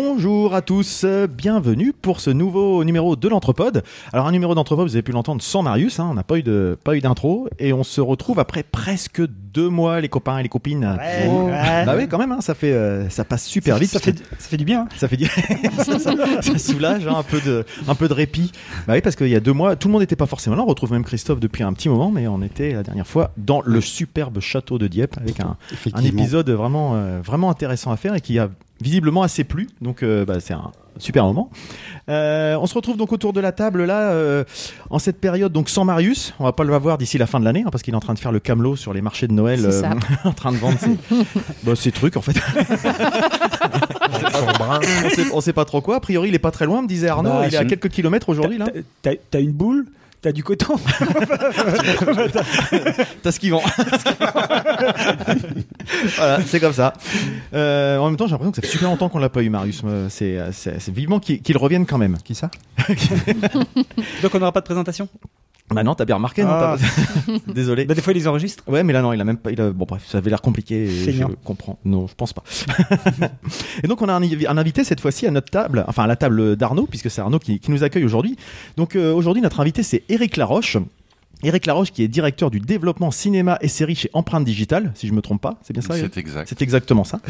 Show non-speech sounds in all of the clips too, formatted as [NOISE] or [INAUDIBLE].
Bonjour à tous, bienvenue pour ce nouveau numéro de l'Anthropode. Alors un numéro d'Anthropode, vous avez pu l'entendre sans Marius, hein, on n'a pas eu de pas eu d'intro et on se retrouve après presque deux mois les copains et les copines. Ouais, Oh. ouais. Bah oui quand même, hein, ça fait euh, ça passe super vite. Ça fait, ça fait du bien. hein. Ça fait du... ça, [LAUGHS] ça- ça soulage hein, un peu de un peu de répit. Bah oui parce qu'il y a deux mois, tout le monde n'était pas forcément là. On retrouve même Christophe depuis un petit moment, mais on était la dernière fois dans le superbe château de Dieppe avec un, un épisode vraiment euh, vraiment intéressant à faire et qui a visiblement assez plu. Donc euh, bah, c'est un super moment. Euh, on se retrouve donc autour de la table là euh, en cette période donc sans Marius. On va pas le voir d'ici la fin de l'année hein, parce qu'il est en train de faire le camelot sur les marchés de Noël, [LAUGHS] en train de vendre ses, [LAUGHS] bah, ses trucs en fait. [LAUGHS] on, sait, on sait pas trop quoi. A priori, il est pas très loin, me disait Arnaud. Bah, il est à quelques kilomètres aujourd'hui là. T'as une boule, t'as du coton. [LAUGHS] T'as ce qu'ils vendent. voilà, c'est comme ça. Euh, en même temps, j'ai l'impression que ça fait super longtemps qu'on l'a pas eu, Marius. Euh, C'est c'est- c'est vivement qu'il qu'il revienne quand même. Qui ça? [LAUGHS] Donc on n'aura pas de présentation? Bah non, t'as bien remarqué, non Ah. t'as- [LAUGHS] Désolé. Bah, des fois ils les enregistrent. Ouais, mais là non, il a même pas. Il a... Bon bref, ça avait l'air compliqué. et Je comprends. Non, je pense pas. [LAUGHS] et donc on a un, un invité cette fois-ci à notre table, enfin à la table d'Arnaud, puisque c'est Arnaud qui, qui nous accueille aujourd'hui. Donc euh, aujourd'hui notre invité c'est Eric Laroche. Eric Laroche qui est directeur du développement cinéma et séries chez Empreinte Digitale, si je me trompe pas. C'est bien ça C'est exact. C'est exactement ça.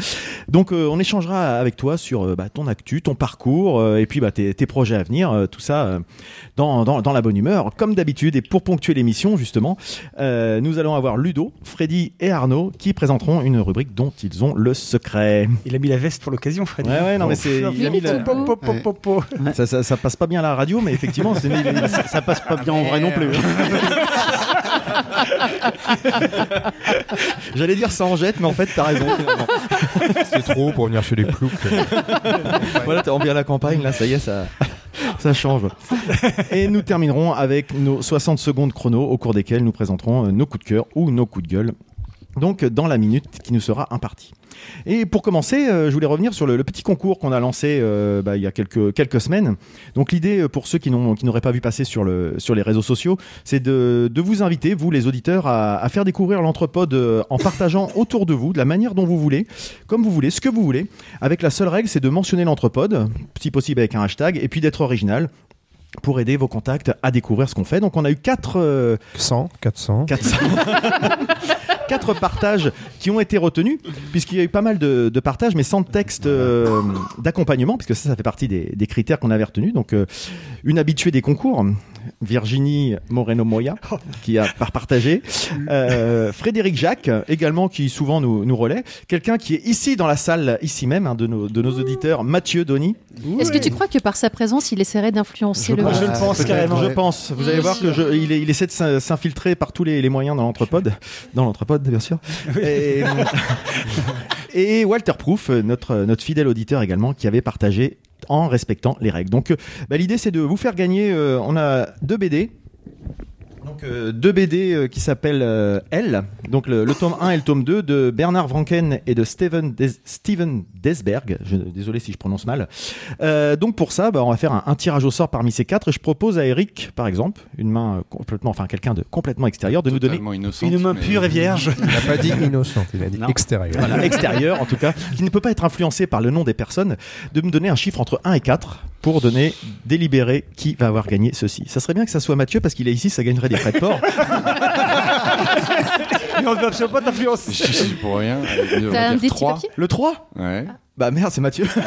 Donc euh, on échangera avec toi sur euh, bah, ton actu, ton parcours euh, et puis bah, tes, tes projets à venir, euh, tout ça euh, dans, dans, dans la bonne humeur, comme d'habitude. Et pour ponctuer l'émission justement, euh, nous allons avoir Ludo, Freddy et Arnaud qui présenteront une rubrique dont ils ont le secret. Il a mis la veste pour l'occasion, Freddy. Ouais, ouais, non, mais c'est- il a mis la- pop. Ça, ça, ça passe pas bien à la radio, mais effectivement, ça, [LAUGHS] ça passe pas bien en vrai non plus. [LAUGHS] J'allais dire ça en jette, mais en fait, t'as raison. finalement. C'est trop pour venir chez les ploucs. [LAUGHS] voilà, t'as envie à la campagne, là, ça y est, ça, [LAUGHS] ça change. Et nous terminerons avec nos 60 secondes chrono, au cours desquelles nous présenterons euh, nos coups de cœur ou nos coups de gueule. Donc, dans la minute qui nous sera impartie. Et pour commencer, euh, je voulais revenir sur le, le petit concours qu'on a lancé euh, bah, il y a quelques, quelques semaines. Donc, l'idée, euh, pour ceux qui n'auraient pas vu passer sur, le, sur les réseaux sociaux, c'est de, de vous inviter, vous les auditeurs, à, à faire découvrir l'entrepode euh, en partageant autour de vous, de la manière dont vous voulez, comme vous voulez, ce que vous voulez. Avec la seule règle, c'est de mentionner l'entrepode, si possible avec un hashtag, et puis d'être original pour aider vos contacts à découvrir ce qu'on fait. Donc on a eu quatre, euh, 100, 400. 400 quatre partages qui ont été retenus, puisqu'il y a eu pas mal de, de partages, mais sans texte euh, d'accompagnement, puisque ça, ça fait partie des, des critères qu'on avait retenus. Donc, euh, une habituée des concours, Virginie Moreno-Moya, qui a par- partagé. Euh, Frédéric Jacques, également, qui souvent nous, nous relaie. Quelqu'un qui est ici dans la salle, ici même, hein, de, nos, de nos auditeurs, Mathieu Doni. Est-ce que tu crois que par sa présence, il essaierait d'influencer le pense- je le pense carrément. Je pense. Vous allez voir que je, il, est- il essaie de s'in- s'infiltrer par tous les, les moyens dans l'entrepode, dans bien sûr. Et, [LAUGHS] et Walter Proof, notre notre fidèle auditeur également, qui avait partagé en respectant les règles. Donc, euh, bah, l'idée c'est de vous faire gagner. euh, on a deux BD. Donc euh, deux BD euh, qui s'appellent euh, Elle, donc le, le tome 1 et le tome 2 de Bernard Wranken et de Steven, Des- Steven Desberg. Je, désolé si je prononce mal. Euh, donc pour ça, bah, on va faire un, un tirage au sort parmi ces quatre. Et je propose à Eric, par exemple, une main euh, complètement, enfin quelqu'un de complètement extérieur, de nous donner innocente, Une main pure et vierge. [LAUGHS] Il n'a pas dit innocente, il a dit Non. extérieur. voilà, [LAUGHS] extérieur en tout cas, qui ne peut pas être influencé par le nom des personnes, de me donner un chiffre entre 1 et 4 pour donner, délibérer qui va avoir gagné ceci. Ça serait bien que ça soit Mathieu parce qu'il est ici, ça gagnerait des frais de port. [LAUGHS] Mais on ne veut absolument pas t'influencer. Je suis pour rien. Allez, on va T'as un dire des petits trois. papiers? Le 3 Ouais. Bah merde, c'est Mathieu. [LAUGHS]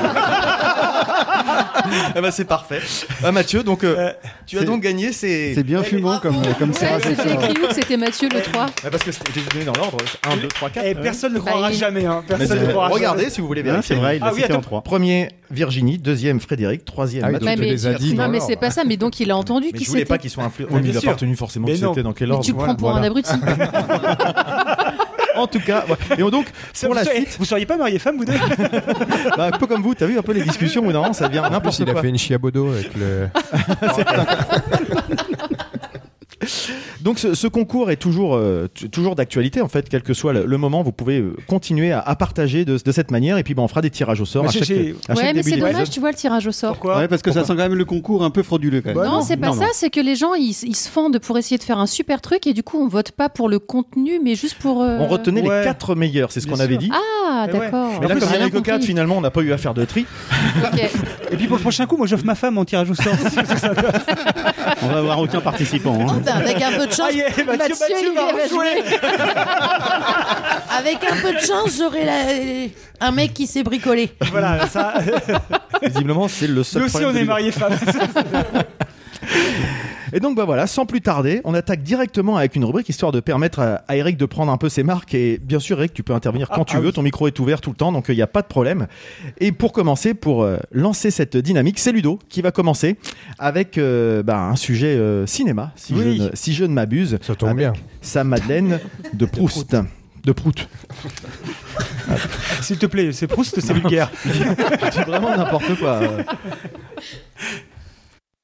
[LAUGHS] eh bah c'est parfait. Ah, Mathieu, donc euh, Euh, tu as donc gagné ces. C'est bien fumant comme, comme Ouais, tirage au c'était écrit où que c'était Mathieu le 3 Bah, parce que c'était- j'ai donné dans l'ordre 1, 2, 3, 4. Et personne ne Bah, croira jamais. Hein. Personne ne c'est- croira regardez jamais. si vous voulez vérifier. c'est vrai, il Ah l'a oui, cité en attends. 3. Premier Virginie, deuxième Frédéric, troisième Ah oui, Mathieu. donc Ouais, mais, les as dit non, mais c'est pas ça, mais donc il a entendu Mais qui je voulais c'était. pas qu'ils soient influencés. Mais Oui, mais il a bien pas retenu forcément non. c'était dans quel Mais ordre. tu le prends pour un abruti. [LAUGHS] En tout cas, ouais. et donc Ça, pour vous, la seriez, suite, vous seriez pas marié femme, vous deux [LAUGHS] bah, un peu comme vous, t'as vu un peu les discussions où non, ça plus, n'importe il a quoi. fait une chiabodo avec le. [LAUGHS] [LAUGHS] [LAUGHS] Donc ce, ce concours est toujours, euh, toujours d'actualité en fait, quel que soit le, le moment, vous pouvez euh, continuer à, à partager de, de cette manière et puis ben, on fera des tirages au sort Moi, à chaque, à chaque Ouais, mais c'est dommage, tu vois, le tirage au sort. Pourquoi Ouais, parce que ça sent quand même le concours un peu frauduleux quand même. Bah non, non, c'est pas non, ça, c'est que les gens ils, ils se fendent pour essayer de faire un super truc et du coup on vote pas pour le contenu mais juste pour. euh, On retenait Ouais. les quatre meilleurs, c'est ce qu'on avait dit. Ah, Mais ouais. d'accord. Mais là, En plus, comme il y en compris. finalement, on n'a pas eu à faire de tri. Et puis pour le prochain coup, moi j'offre ma femme en tirage au sort. [LAUGHS] On va avoir aucun participant. hein. Oh, ben, avec un peu de chance, Ah, yeah, Mathieu, Mathieu, Mathieu va va rejouer. avec un peu de chance, j'aurai la- un mec qui s'est bricolé. Voilà, ça. Visiblement, c'est le seul Nous aussi, problème on de est Ludo. mariés femmes. [LAUGHS] [LAUGHS] Et donc bah voilà, sans plus tarder, on attaque directement avec une rubrique histoire de permettre à, à Eric de prendre un peu ses marques. Et bien sûr, Eric, tu peux intervenir quand Ah, tu ah veux. oui. Ton micro est ouvert tout le temps, donc il n'y a pas de problème. Et pour commencer, pour euh, lancer cette dynamique, c'est Ludo qui va commencer avec euh, bah, un sujet euh, cinéma, si, Oui. je ne, si je ne m'abuse. Ça tombe bien. Sa Madeleine de [LAUGHS] Proust. De Prout. S'il te plaît, c'est Proust, c'est vulgaire. [LAUGHS] C'est vraiment n'importe quoi.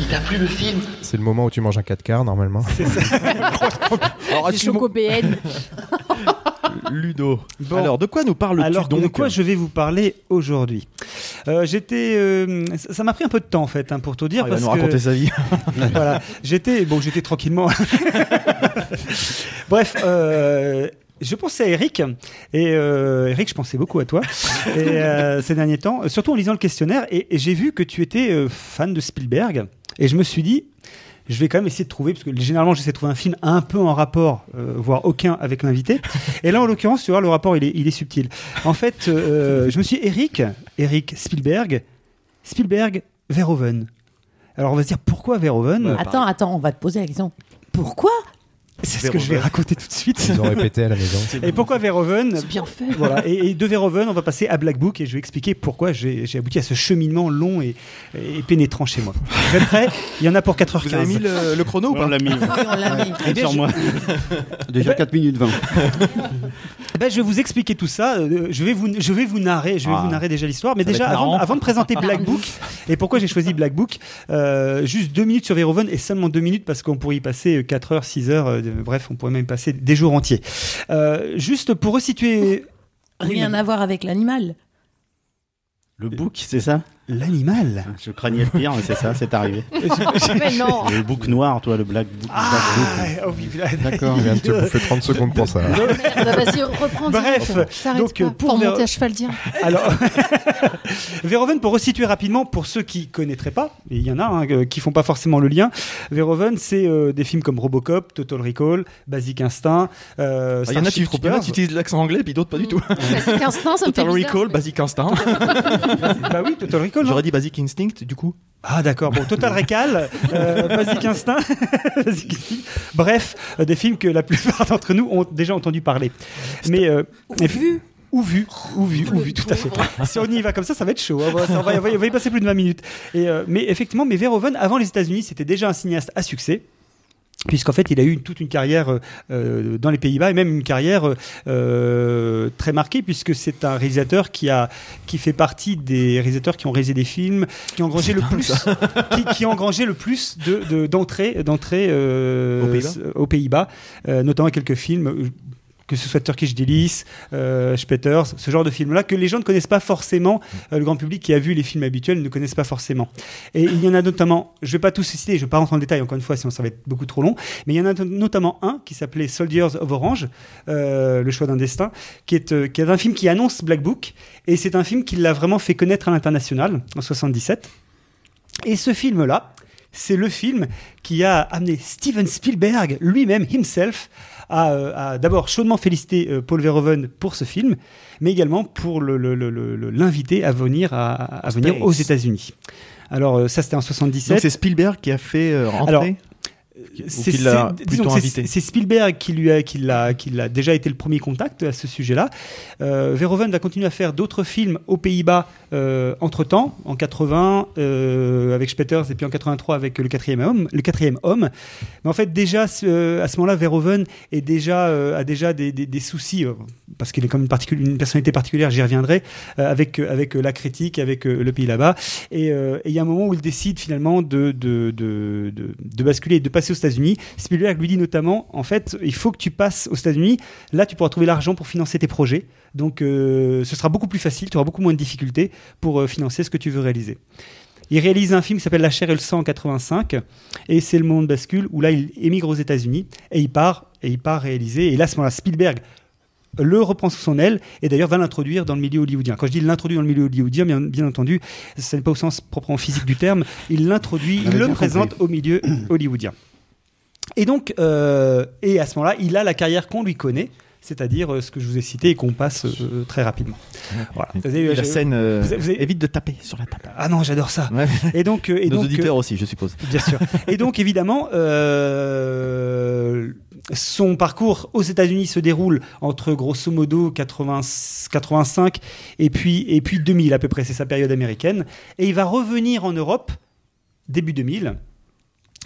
il t'a plu le film C'est le moment où tu manges un 4 quarts normalement. [LAUGHS] Alors, Des tu- chocobéennes. Ludo. Bon. Alors, de quoi nous parles-tu Alors, donc de quoi je vais vous parler aujourd'hui? Euh, J'étais, euh, ça ça m'a pris un peu de temps en fait, hein, pour tout dire. Ah, Il va nous que- raconter sa vie. [LAUGHS] voilà, j'étais bon, j'étais tranquillement. [LAUGHS] Bref, euh, je pensais à Eric et euh, Eric, je pensais beaucoup à toi [LAUGHS] et euh, ces derniers temps, surtout en lisant le questionnaire et, et j'ai vu que tu étais euh, fan de Spielberg et je me suis dit. Je vais quand même essayer de trouver, parce que généralement j'essaie de trouver un film un peu en rapport, euh, voire aucun avec l'invité. Et là, en l'occurrence, tu vois, le rapport, il est, il est subtil. En fait, euh, je me suis dit, Eric, Eric Spielberg, Spielberg, Verhoeven. Alors on va se dire, pourquoi Verhoeven? Attends, attends, on va te poser la question. Pourquoi C'est ce que je vais raconter tout de suite. Ils ont répété à la maison. [LAUGHS] Et pourquoi Verhoeven C'est bien fait. voilà. et, et de Verhoeven, on va passer à Black Book et je vais expliquer pourquoi j'ai abouti à ce cheminement long et, et pénétrant chez moi. Vous êtes prêts? Il y en a pour 4h15. Vous avez mis le, le chrono ou pas On l'a mis. Oui, on l'a mis. Je- moi. Déjà 4 minutes 20. Eh ben, je vais vous expliquer tout ça. Euh, Je vais vous, je vais vous narrer, je vais Ah. vous narrer déjà l'histoire. Mais Ça déjà, avant, de présenter Black Book [LAUGHS] et pourquoi j'ai choisi Black Book, euh, juste deux minutes sur Verhoeven et seulement deux minutes parce qu'on pourrait y passer 4 heures, 6 heures. Euh, bref, on pourrait même passer des jours entiers. Euh, juste pour resituer Rien à voir avec l'animal. Le bouc, c'est ça? L'animal. Je craignais le pire, mais c'est ça, c'est arrivé. [LAUGHS] Mais non. [LAUGHS] Le bouc noir, toi, le black book. Ah, black oh D'accord. Viens de te bouffer 30 secondes pour ça. Merde, vas-y, reprends. Bref, donc, pas. pour Ver- monter à cheval dire. [LAUGHS] Alors, Verhoeven, pour resituer rapidement, pour ceux qui connaîtraient pas, et il y en a hein, euh, qui font pas forcément le lien, Verhoeven, c'est euh, des films comme Robocop, Total Recall, Basic Instinct, euh, Ah, Il y en a, il a qui utilisent l'accent anglais, puis d'autres pas du tout. Basic instinct, ça me fait Total. Recall, Basic Instinct. bah oui, Total Recall. J'aurais dit Basic Instinct, du coup. Ah d'accord, bon, Total Recall, [LAUGHS] euh, Basic Instinct, [LAUGHS] Basic Instinct. bref, euh, des films que la plupart [LAUGHS] d'entre nous ont déjà entendu parler. Mais, euh, mais- Ou vu, ou vu, ou vu, tout à fait. Si on y va comme ça, ça va être chaud. hein. On va, ça on va y- on va y passer plus de 20 minutes. Et, euh, mais effectivement, mais Verhoeven, avant les États-Unis, c'était déjà un cinéaste à succès. Puisqu'en fait, il a eu une- toute une carrière euh, euh, dans les Pays-Bas et même une carrière euh, très marquée, puisque c'est un réalisateur qui a qui fait partie des réalisateurs qui ont réalisé des films, qui ont engrangé le plus, [LAUGHS] qui, qui ont engrangé le plus de de- d'entrées d'entrées euh, Aux Pays-Bas s- aux Pays-Bas, euh, notamment quelques films. Que ce soit Turkish Delice, euh, Spetters, ce genre de films-là que les gens ne connaissent pas forcément, euh, le grand public qui a vu les films habituels ne connaissent pas forcément. Et il y en a notamment, je vais pas tous citer, je vais pas rentrer en détail encore une fois, sinon ça va être beaucoup trop long, mais il y en a notamment un qui s'appelait Soldiers of Orange, euh, le choix d'un destin, qui est, euh, qui est un film qui annonce Black Book, et c'est un film qui l'a vraiment fait connaître à l'international en 77. Et ce film-là, c'est le film qui a amené Steven Spielberg lui-même, himself, à, euh, d'abord chaudement féliciter euh, Paul Verhoeven pour ce film, mais également pour l'inviter à venir, à, à venir aux États-Unis. Alors, euh, ça, c'était en Donc 77. c'est Spielberg qui a fait euh, rentrer. Alors, c'est Spielberg qui lui a, qui l'a, qui l'a déjà été le premier contact à ce sujet-là. Euh, Verhoeven va continuer à faire d'autres films aux Pays-Bas entre temps, en 80 euh, avec Spetters et puis en 83 avec le quatrième homme. Le quatrième homme. Mais en fait, déjà ce- à ce moment-là, Verhoeven est déjà, euh, a déjà des, des- des soucis euh, parce qu'il est comme une, particul- une personnalité particulière. J'y reviendrai euh, avec euh, avec euh, la critique, avec euh, le pays là-bas. Et euh, et il y a un moment où il décide finalement de, de, de, de, de basculer et de passer aux États-Unis. Spielberg lui dit notamment, en fait, il faut que tu passes aux États-Unis. Là, tu pourras trouver l'argent pour financer tes projets. Donc, euh, ce sera beaucoup plus facile, tu auras beaucoup moins de difficultés pour euh, financer ce que tu veux réaliser. Il réalise un film qui s'appelle La chair et le sang en 85, et c'est le monde bascule où là il émigre aux États-Unis et il part et il part réaliser. Et là, à ce moment-là, Spielberg le reprend sous son aile et d'ailleurs va l'introduire dans le milieu hollywoodien. Quand je dis l'introduit dans le milieu hollywoodien, bien, bien entendu, ce n'est pas au sens proprement physique du terme, il l'introduit, il le présente au milieu hollywoodien. Et donc, euh, et à ce moment-là, il a la carrière qu'on lui connaît, c'est-à-dire euh, ce que je vous ai cité et qu'on passe euh, très rapidement. Voilà. Vous avez- la scène vous avez- vous avez- évite de taper sur la table. Ah non, j'adore ça. Ouais. Et donc, et Nos donc, auditeurs aussi, je suppose. Bien sûr. Et donc, évidemment, son parcours aux États-Unis se déroule entre grosso modo 80 85 et puis, et puis 2000 à peu près, c'est sa période américaine. Et il va revenir en Europe début 2000.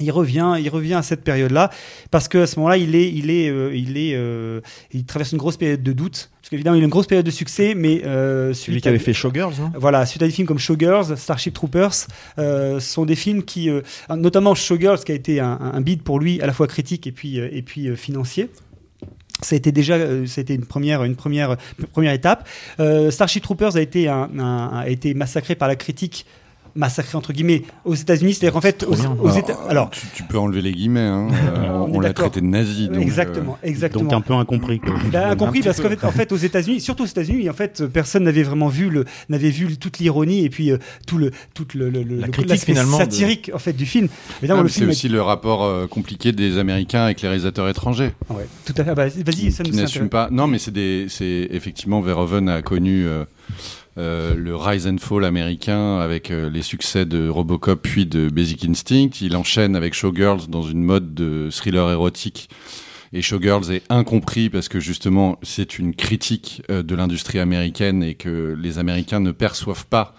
Il revient, il revient à cette période-là parce qu'à ce moment-là, il est, il est, euh, il est, euh, il traverse une grosse période de doute. Parce qu'évidemment, il a une grosse période de succès, mais euh, Celui qui à- avait fait Showgirls, non voilà, suite à des films comme Showgirls, Starship Troopers, euh, sont des films qui, euh, notamment Showgirls, qui a été un, un bid pour lui, à la fois critique et puis, et puis financier. Ça a été déjà, ça a été une première, une première, première étape. Euh, Starship Troopers a été, un, un- a été massacré par la critique, massacré entre guillemets, aux États-Unis. C'est-à-dire qu'en fait, aux, aux Alors, tu, tu peux enlever les guillemets. hein. [LAUGHS] Euh, On l'a traité de nazi. donc, euh, exactement, exactement. Donc un peu incompris. Quoi. Ben, incompris parce qu'en fait, en fait, aux États-Unis, surtout aux États-Unis, en fait, personne n'avait vraiment vu le, n'avait vu toute l'ironie et puis euh, tout le, tout le, La le- critique, de- satirique en fait du film. Ah, Évidemment, mais le c'est aussi le rapport euh, compliqué des Américains avec les réalisateurs étrangers. Ouais, tout à fait. Ah bah, vas-y, ça qui nous pas. Non, mais c'est des, c'est effectivement Verhoeven a connu euh, euh, le rise and fall américain avec euh, les succès de Robocop puis de Basic Instinct. Il enchaîne avec Showgirls dans une mode de thriller érotique. Et Showgirls est incompris parce que justement c'est une critique euh, de l'industrie américaine et que les Américains ne perçoivent pas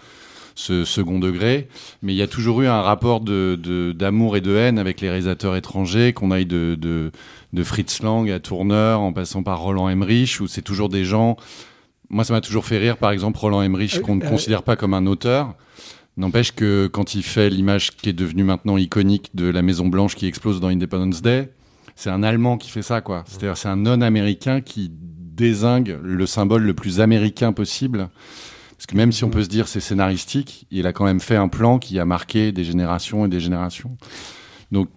ce second degré. Mais il y a toujours eu un rapport de, de- d'amour et de haine avec les réalisateurs étrangers, qu'on aille de, de, de Fritz Lang à Tourneur, en passant par Roland Emmerich, où c'est toujours des gens. Moi, ça m'a toujours fait rire, par exemple, Roland Emmerich, Euh, qu'on ne euh, considère pas comme un auteur. N'empêche que quand il fait l'image qui est devenue maintenant iconique de la Maison Blanche qui explose dans Independence Day, c'est un Allemand qui fait ça, quoi. C'est-à-dire, c'est un non-américain qui désingue le symbole le plus américain possible. Parce que même si on peut se dire c'est scénaristique, il a quand même fait un plan qui a marqué des générations et des générations. Donc,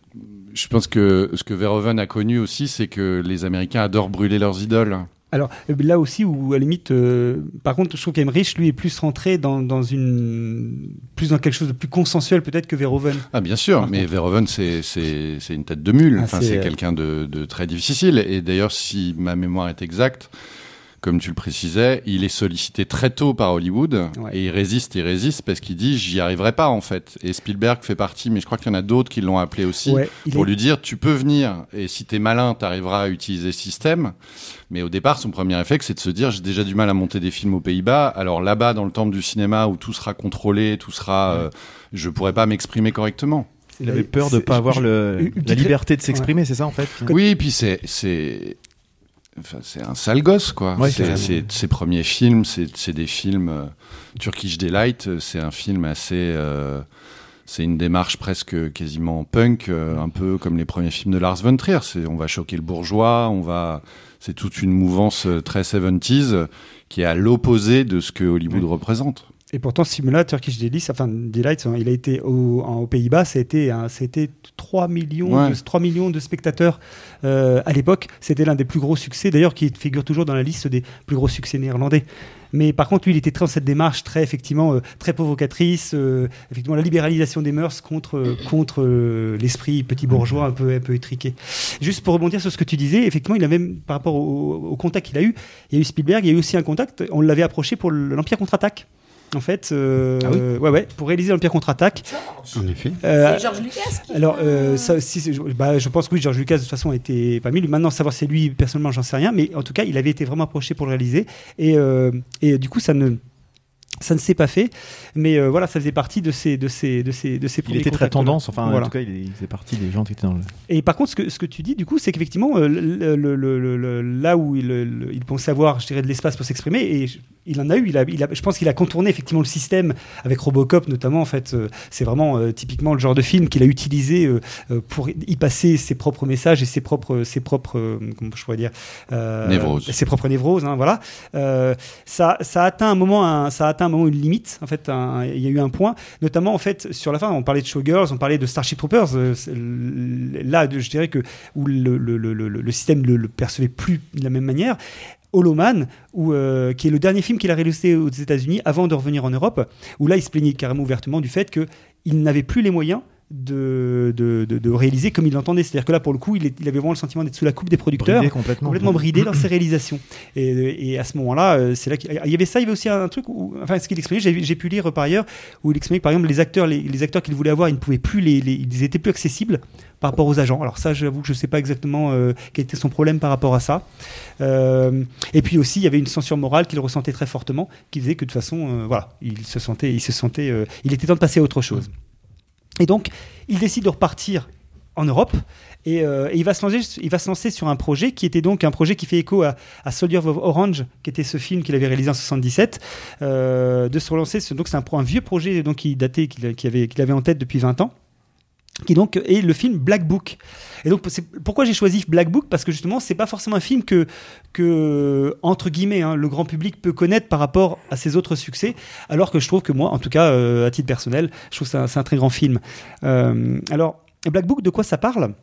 je pense que ce que Verhoeven a connu aussi, c'est que les Américains adorent brûler leurs idoles. Alors là aussi, où à la limite, euh, par contre, je trouve qu'Emmerich, lui, est plus rentré dans, dans une, plus dans quelque chose de plus consensuel peut-être que Verhoeven. Ah bien sûr, Par mais contre. Verhoeven c'est une tête de mule. Ah, Enfin, c'est, c'est euh, quelqu'un de, de très difficile. Et d'ailleurs, si ma mémoire est exacte, comme tu le précisais, il est sollicité très tôt par Hollywood Ouais. et il résiste, il résiste parce qu'il dit j'y arriverai pas en fait. Et Spielberg fait partie, mais je crois qu'il y en a d'autres qui l'ont appelé aussi Ouais, pour est- lui dire tu peux venir et si t'es malin, t'arriveras à utiliser ce système. Mais au départ, son premier réflexe, c'est de se dire j'ai déjà du mal à monter des films aux Pays-Bas. Alors là-bas, dans le temple du cinéma où tout sera contrôlé, tout sera, euh, je pourrais pas m'exprimer correctement. Il avait peur de c'est- pas avoir le, la liberté de s'exprimer, c'est ça en fait Oui, et puis c'est c'est enfin, c'est un sale gosse quoi. Ouais, C'est- ses premiers films, c'est c'est des films euh, Turkish Delight, euh, c'est un film assez euh, c'est une démarche presque quasiment punk, euh, un peu comme les premiers films de Lars von Trier. C'est on va choquer le bourgeois, on va c'est toute une mouvance très 70s euh, qui est à l'opposé de ce que Hollywood représente. Et pourtant, ce film-là, Turkish Delight, enfin, hein, il a été au- en- aux Pays-Bas, ça a été, un- ça a été 3 millions, Ouais. de, 3 millions de spectateurs euh, à l'époque. C'était l'un des plus gros succès, d'ailleurs, qui figure toujours dans la liste des plus gros succès néerlandais. Mais par contre, lui, il était très dans cette démarche très, effectivement, euh, très provocatrice, euh, effectivement, la libéralisation des mœurs contre, euh, contre l'esprit petit bourgeois un peu, un peu étriqué. Juste pour rebondir sur ce que tu disais, effectivement, il a même, par rapport au, au contact qu'il a eu, il y a eu Spielberg, il y a eu aussi un contact, on l'avait approché pour l'Empire contre-attaque. En fait. euh, Ah oui ouais, ouais, pour réaliser l'Empire contre-attaque. En effet. Euh, C'est George Lucas qui alors, euh, ça, si, c'est- bah, je pense que oui, George Lucas de toute façon était pas mis. Maintenant, savoir si c'est lui personnellement, j'en sais rien, mais en tout cas, il avait été vraiment approché pour le réaliser, et, euh, et du coup, ça ne ça ne s'est pas fait, mais euh, voilà, ça faisait partie de ces de ces de ces de ces Il était très tendance, enfin, en tout cas, il, faisait partie des gens qui étaient dans le. Et par contre, ce que, ce que tu dis, du coup, c'est qu'effectivement, euh, le, le- le- le- le- là où il, le- il pensait avoir, je dirais, de l'espace pour s'exprimer, et je- il en a eu, il a, il a- je pense qu'il a contourné effectivement le système avec Robocop notamment. En fait, euh, c'est vraiment euh, typiquement le genre de film qu'il a utilisé euh, euh, pour y passer ses propres messages et ses propres, ses propres, euh, comment je pourrais dire, euh, Névroses. ses propres névroses. hein, voilà. Euh, ça, ça a atteint un moment, un- ça atteint un moment une limite. En fait, un- il y a eu un point, notamment en fait sur la fin, on parlait de Showgirls, on parlait de Starship Troopers. euh, là, je dirais que où le, le- le- le- système ne le percevait plus de la même manière. Holoman, euh, qui est le dernier film qu'il a réalisé aux États-Unis avant de revenir en Europe, où là il se plaignait carrément ouvertement du fait qu'il n'avait plus les moyens de, de, de- de réaliser comme il l'entendait. C'est-à-dire que là, pour le coup, il, est- il avait vraiment le sentiment d'être sous la coupe des producteurs Bridé complètement. complètement bridé dans [CLEARS THROAT] ses réalisations. Et, et à ce moment-là, euh, c'est là qu'il il y avait ça, il y avait aussi un truc où, enfin, ce qu'il exprimait, j'ai pu lire par ailleurs, où il exprimait que par exemple les acteurs, les, les acteurs qu'il voulait avoir, ils ne pouvaient plus les, les- ils étaient plus accessibles par rapport aux agents. Alors ça, j'avoue que je sais pas exactement euh, quel était son problème par rapport à ça. Euh, et puis aussi, il y avait une censure morale qu'il ressentait très fortement, qui faisait que de toute façon, euh, voilà, il se sentait, il se sentait, il était temps de passer à autre chose. Et donc, il décide de repartir en Europe et, euh, et il, va se lancer, il va se lancer sur un projet qui était donc un projet qui fait écho à, Soldier of Orange, qui était ce film qu'il avait réalisé en 77, euh, de se relancer. Donc c'est un, un vieux projet donc qui datait, qu'il avait, avait en tête depuis 20 ans qui donc est le film Black Book. Et donc pourquoi j'ai choisi Black Book parce que justement c'est pas forcément un film que que entre guillemets hein, le grand public peut connaître par rapport à ses autres succès, alors que je trouve que moi en tout cas euh, à titre personnel je trouve que c'est un, c'est un très grand film. Euh, alors Black Book de quoi ça parle?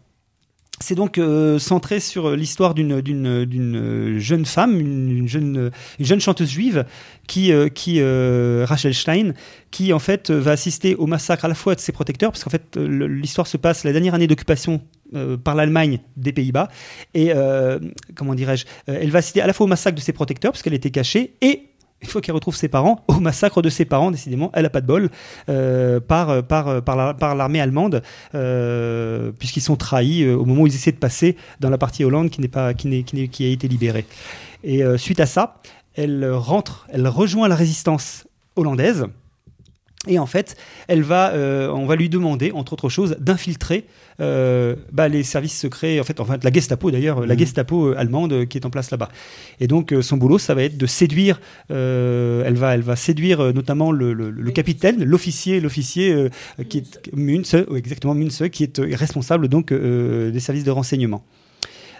C'est donc euh, centré sur l'histoire d'une d'une jeune femme, une, une jeune une jeune chanteuse juive qui qui euh, Rachel Stein qui en fait va assister au massacre à la fois de ses protecteurs parce qu'en fait euh, l'histoire se passe la dernière année d'occupation euh, par l'Allemagne des Pays-Bas. Et euh, comment dirais-je euh, elle va assister à la fois au massacre de ses protecteurs parce qu'elle était cachée et une fois qu'elle retrouve ses parents, au massacre de ses parents, décidément, elle a pas de bol, euh, par, par, par, la- par l'armée allemande, euh, puisqu'ils sont trahis euh, au moment où ils essaient de passer dans la partie Hollande qui, n'est pas, qui, n'est, qui, a été libérée. Et euh, suite à ça, elle rentre, elle rejoint la résistance hollandaise. Et en fait, elle va, euh, on va lui demander, entre autres choses, d'infiltrer euh, bah, les services secrets, en fait, enfin la Gestapo d'ailleurs, la Gestapo euh, allemande qui est en place là-bas. Et donc euh, son boulot, ça va être de séduire. euh, elle va, elle va séduire euh, notamment le, le- le capitaine, l'officier, l'officier euh, qui est Munz, euh, exactement Munz, qui est euh, responsable donc euh, des services de renseignement.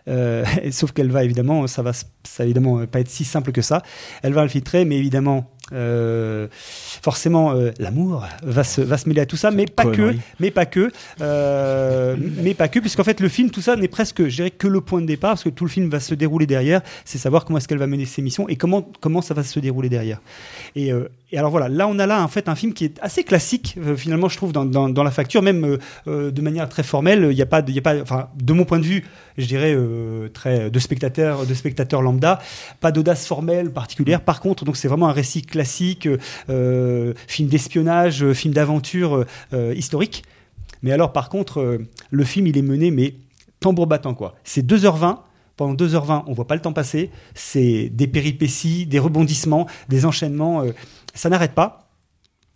Euh, [LAUGHS] sauf qu'elle va évidemment, ça va, ça va évidemment pas être si simple que ça. Elle va infiltrer, mais évidemment, euh, forcément, euh, l'amour va se, va se mêler à tout ça, mais pas que, mais pas que, euh, mais pas que, puisqu'en fait le film, tout ça n'est presque, je dirais, que le point de départ, parce que tout le film va se dérouler derrière, c'est savoir comment est-ce qu'elle va mener ses missions et comment comment ça va se dérouler derrière. Et, euh, et alors voilà, là on a là en fait un film qui est assez classique euh, finalement, je trouve, dans, dans, la facture, même euh, euh, de manière très formelle. Il a pas, il a pas, enfin, de mon point de vue, je dirais très de spectateur, lambda, pas d'audace formelle particulière. Par contre, donc c'est vraiment un récit classique, film d'espionnage, film d'aventure historique. Mais alors, par contre, le film, il est mené, mais tambour battant, quoi. C'est 2h20. Pendant 2h20, on voit pas le temps passer. C'est des péripéties, des rebondissements, des enchaînements. Ça n'arrête pas.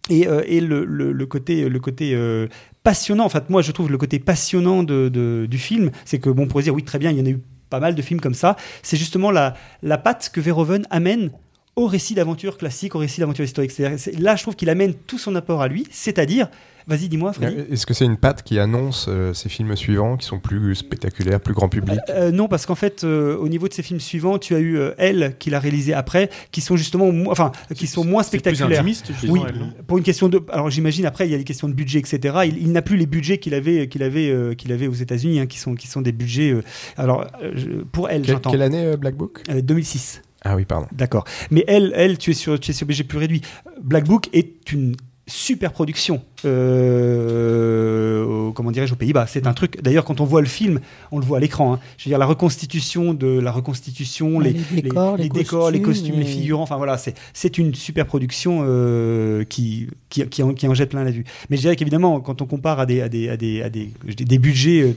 Et, euh, le, côté, le côté euh, passionnant, en fait, moi, je trouve le côté passionnant du film, c'est que, bon, on pourrait dire, oui, très bien, il y en a eu pas mal de films comme ça. C'est justement la, la patte que Verhoeven amène au récit d'aventure classique, au récit d'aventure historique. Là, je trouve qu'il amène tout son apport à lui, c'est-à-dire, vas-y, dis-moi, Freddy. Est-ce que c'est une patte qui annonce euh, ces films suivants qui sont plus spectaculaires, plus grand public Euh, non, parce qu'en fait, euh, au niveau de ses films suivants, tu as eu euh, Elle, qui l'a réalisé après, qui sont justement, mo- enfin, qui sont moins C'est plus spectaculaires. intimiste, Oui, elle, non pour une question de. Alors j'imagine après, il y a des questions de budget, etc. Il, il n'a plus les budgets qu'il avait, qu'il avait, euh, qu'il avait aux États-Unis, hein, qui sont, qui sont des budgets. euh, alors euh, pour elle, j'entends. quelle année euh, Black Book? Euh, 2006. Ah oui, pardon. D'accord. Mais elle, elle, tu es sur, tu es sur budget plus réduit. Black Book est une super production. Euh, au- comment dirais-je aux Pays-Bas. C'est un truc. D'ailleurs, quand on voit le film, on le voit à l'écran. hein. Je veux dire la reconstitution de la reconstitution, les, les décors, les décors, les costumes, les figurants. Enfin voilà, c'est c'est une super production euh, qui qui, qui, en, qui en jette plein la vue. Mais je dirais qu'évidemment, quand on compare à des à des à des à des, des budgets euh,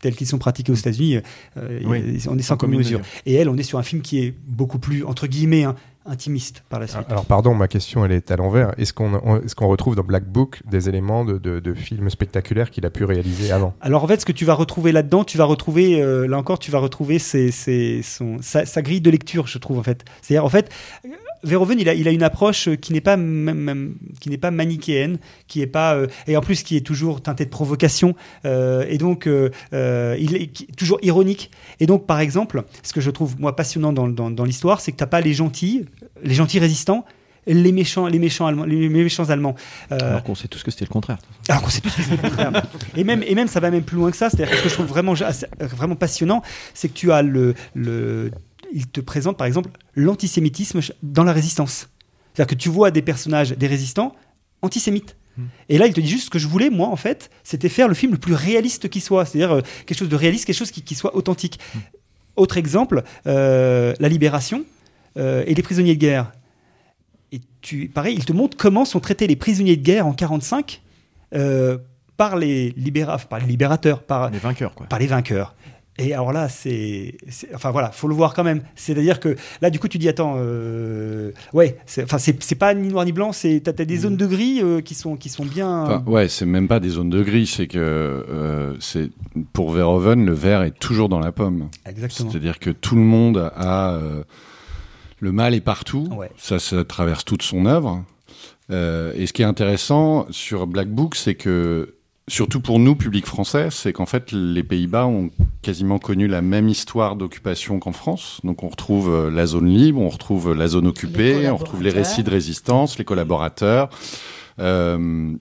tels qu'ils sont pratiqués aux États-Unis, Oui, on est sans commune mesure. Et elle, on est sur un film qui est beaucoup plus entre guillemets hein, intimiste par la suite. Alors pardon, ma question elle est à l'envers. Est-ce qu'on on- est-ce qu'on retrouve dans Black Book des éléments de, de, de films spectaculaires qu'il a pu réaliser avant? Alors en fait, ce que tu vas retrouver là-dedans, tu vas retrouver, euh, là encore, tu vas retrouver ses, ses- son, sa, sa grille de lecture, je trouve en fait. C'est-à-dire en fait, Verhoeven, il a, il a une approche euh, qui n'est pas qui n'est pas manichéenne, qui est pas euh, et en plus qui est toujours teintée de provocation euh, et donc euh, il est qui- toujours ironique. Et donc par exemple, ce que je trouve moi passionnant dans, dans, dans l'histoire, c'est que t'as pas les gentils, les gentils résistants. Les méchants, les méchants allemands, les méchants allemands. Euh, Alors qu'on sait tous que c'était le contraire. alors qu'on sait tous que c'est le contraire. [LAUGHS] Et même, et même, ça va même plus loin que ça. C'est-à-dire que ce que je trouve vraiment, vraiment passionnant, c'est que tu as le, le. Il te présente, par exemple, l'antisémitisme dans la résistance. C'est-à-dire que tu vois des personnages, des résistants, antisémites. Et là, il te dit juste ce que je voulais, moi, en fait, c'était faire le film le plus réaliste qui soit. C'est-à-dire euh, quelque chose de réaliste, quelque chose qui, qui soit authentique. Autre exemple, euh, La Libération euh, et les prisonniers de guerre. Et tu, pareil, il te montre comment sont traités les prisonniers de guerre en 45 euh, par, les libéra- par les libérateurs, par, Les vainqueurs, quoi. par les vainqueurs. Et alors là, c'est, enfin voilà, faut le voir quand même. C'est-à-dire que là, du coup, tu dis attends, euh, ouais, c'est, enfin c'est, pas ni noir ni blanc, c'est t'as, t'as des zones de gris euh, qui sont qui sont bien. Enfin, ouais, c'est même pas des zones de gris, c'est que euh, c'est pour Verhoeven, le vert est toujours dans la pomme. Exactement. C'est-à-dire que tout le monde a le mal est partout. Ouais. Ça, ça traverse toute son œuvre. Et ce qui est intéressant sur Black Book, c'est que surtout pour nous, public français, c'est qu'en fait les Pays-Bas ont quasiment connu la même histoire d'occupation qu'en France. Donc on retrouve euh, la zone libre, on retrouve la zone occupée, on retrouve les récits de résistance, les collaborateurs. Euh,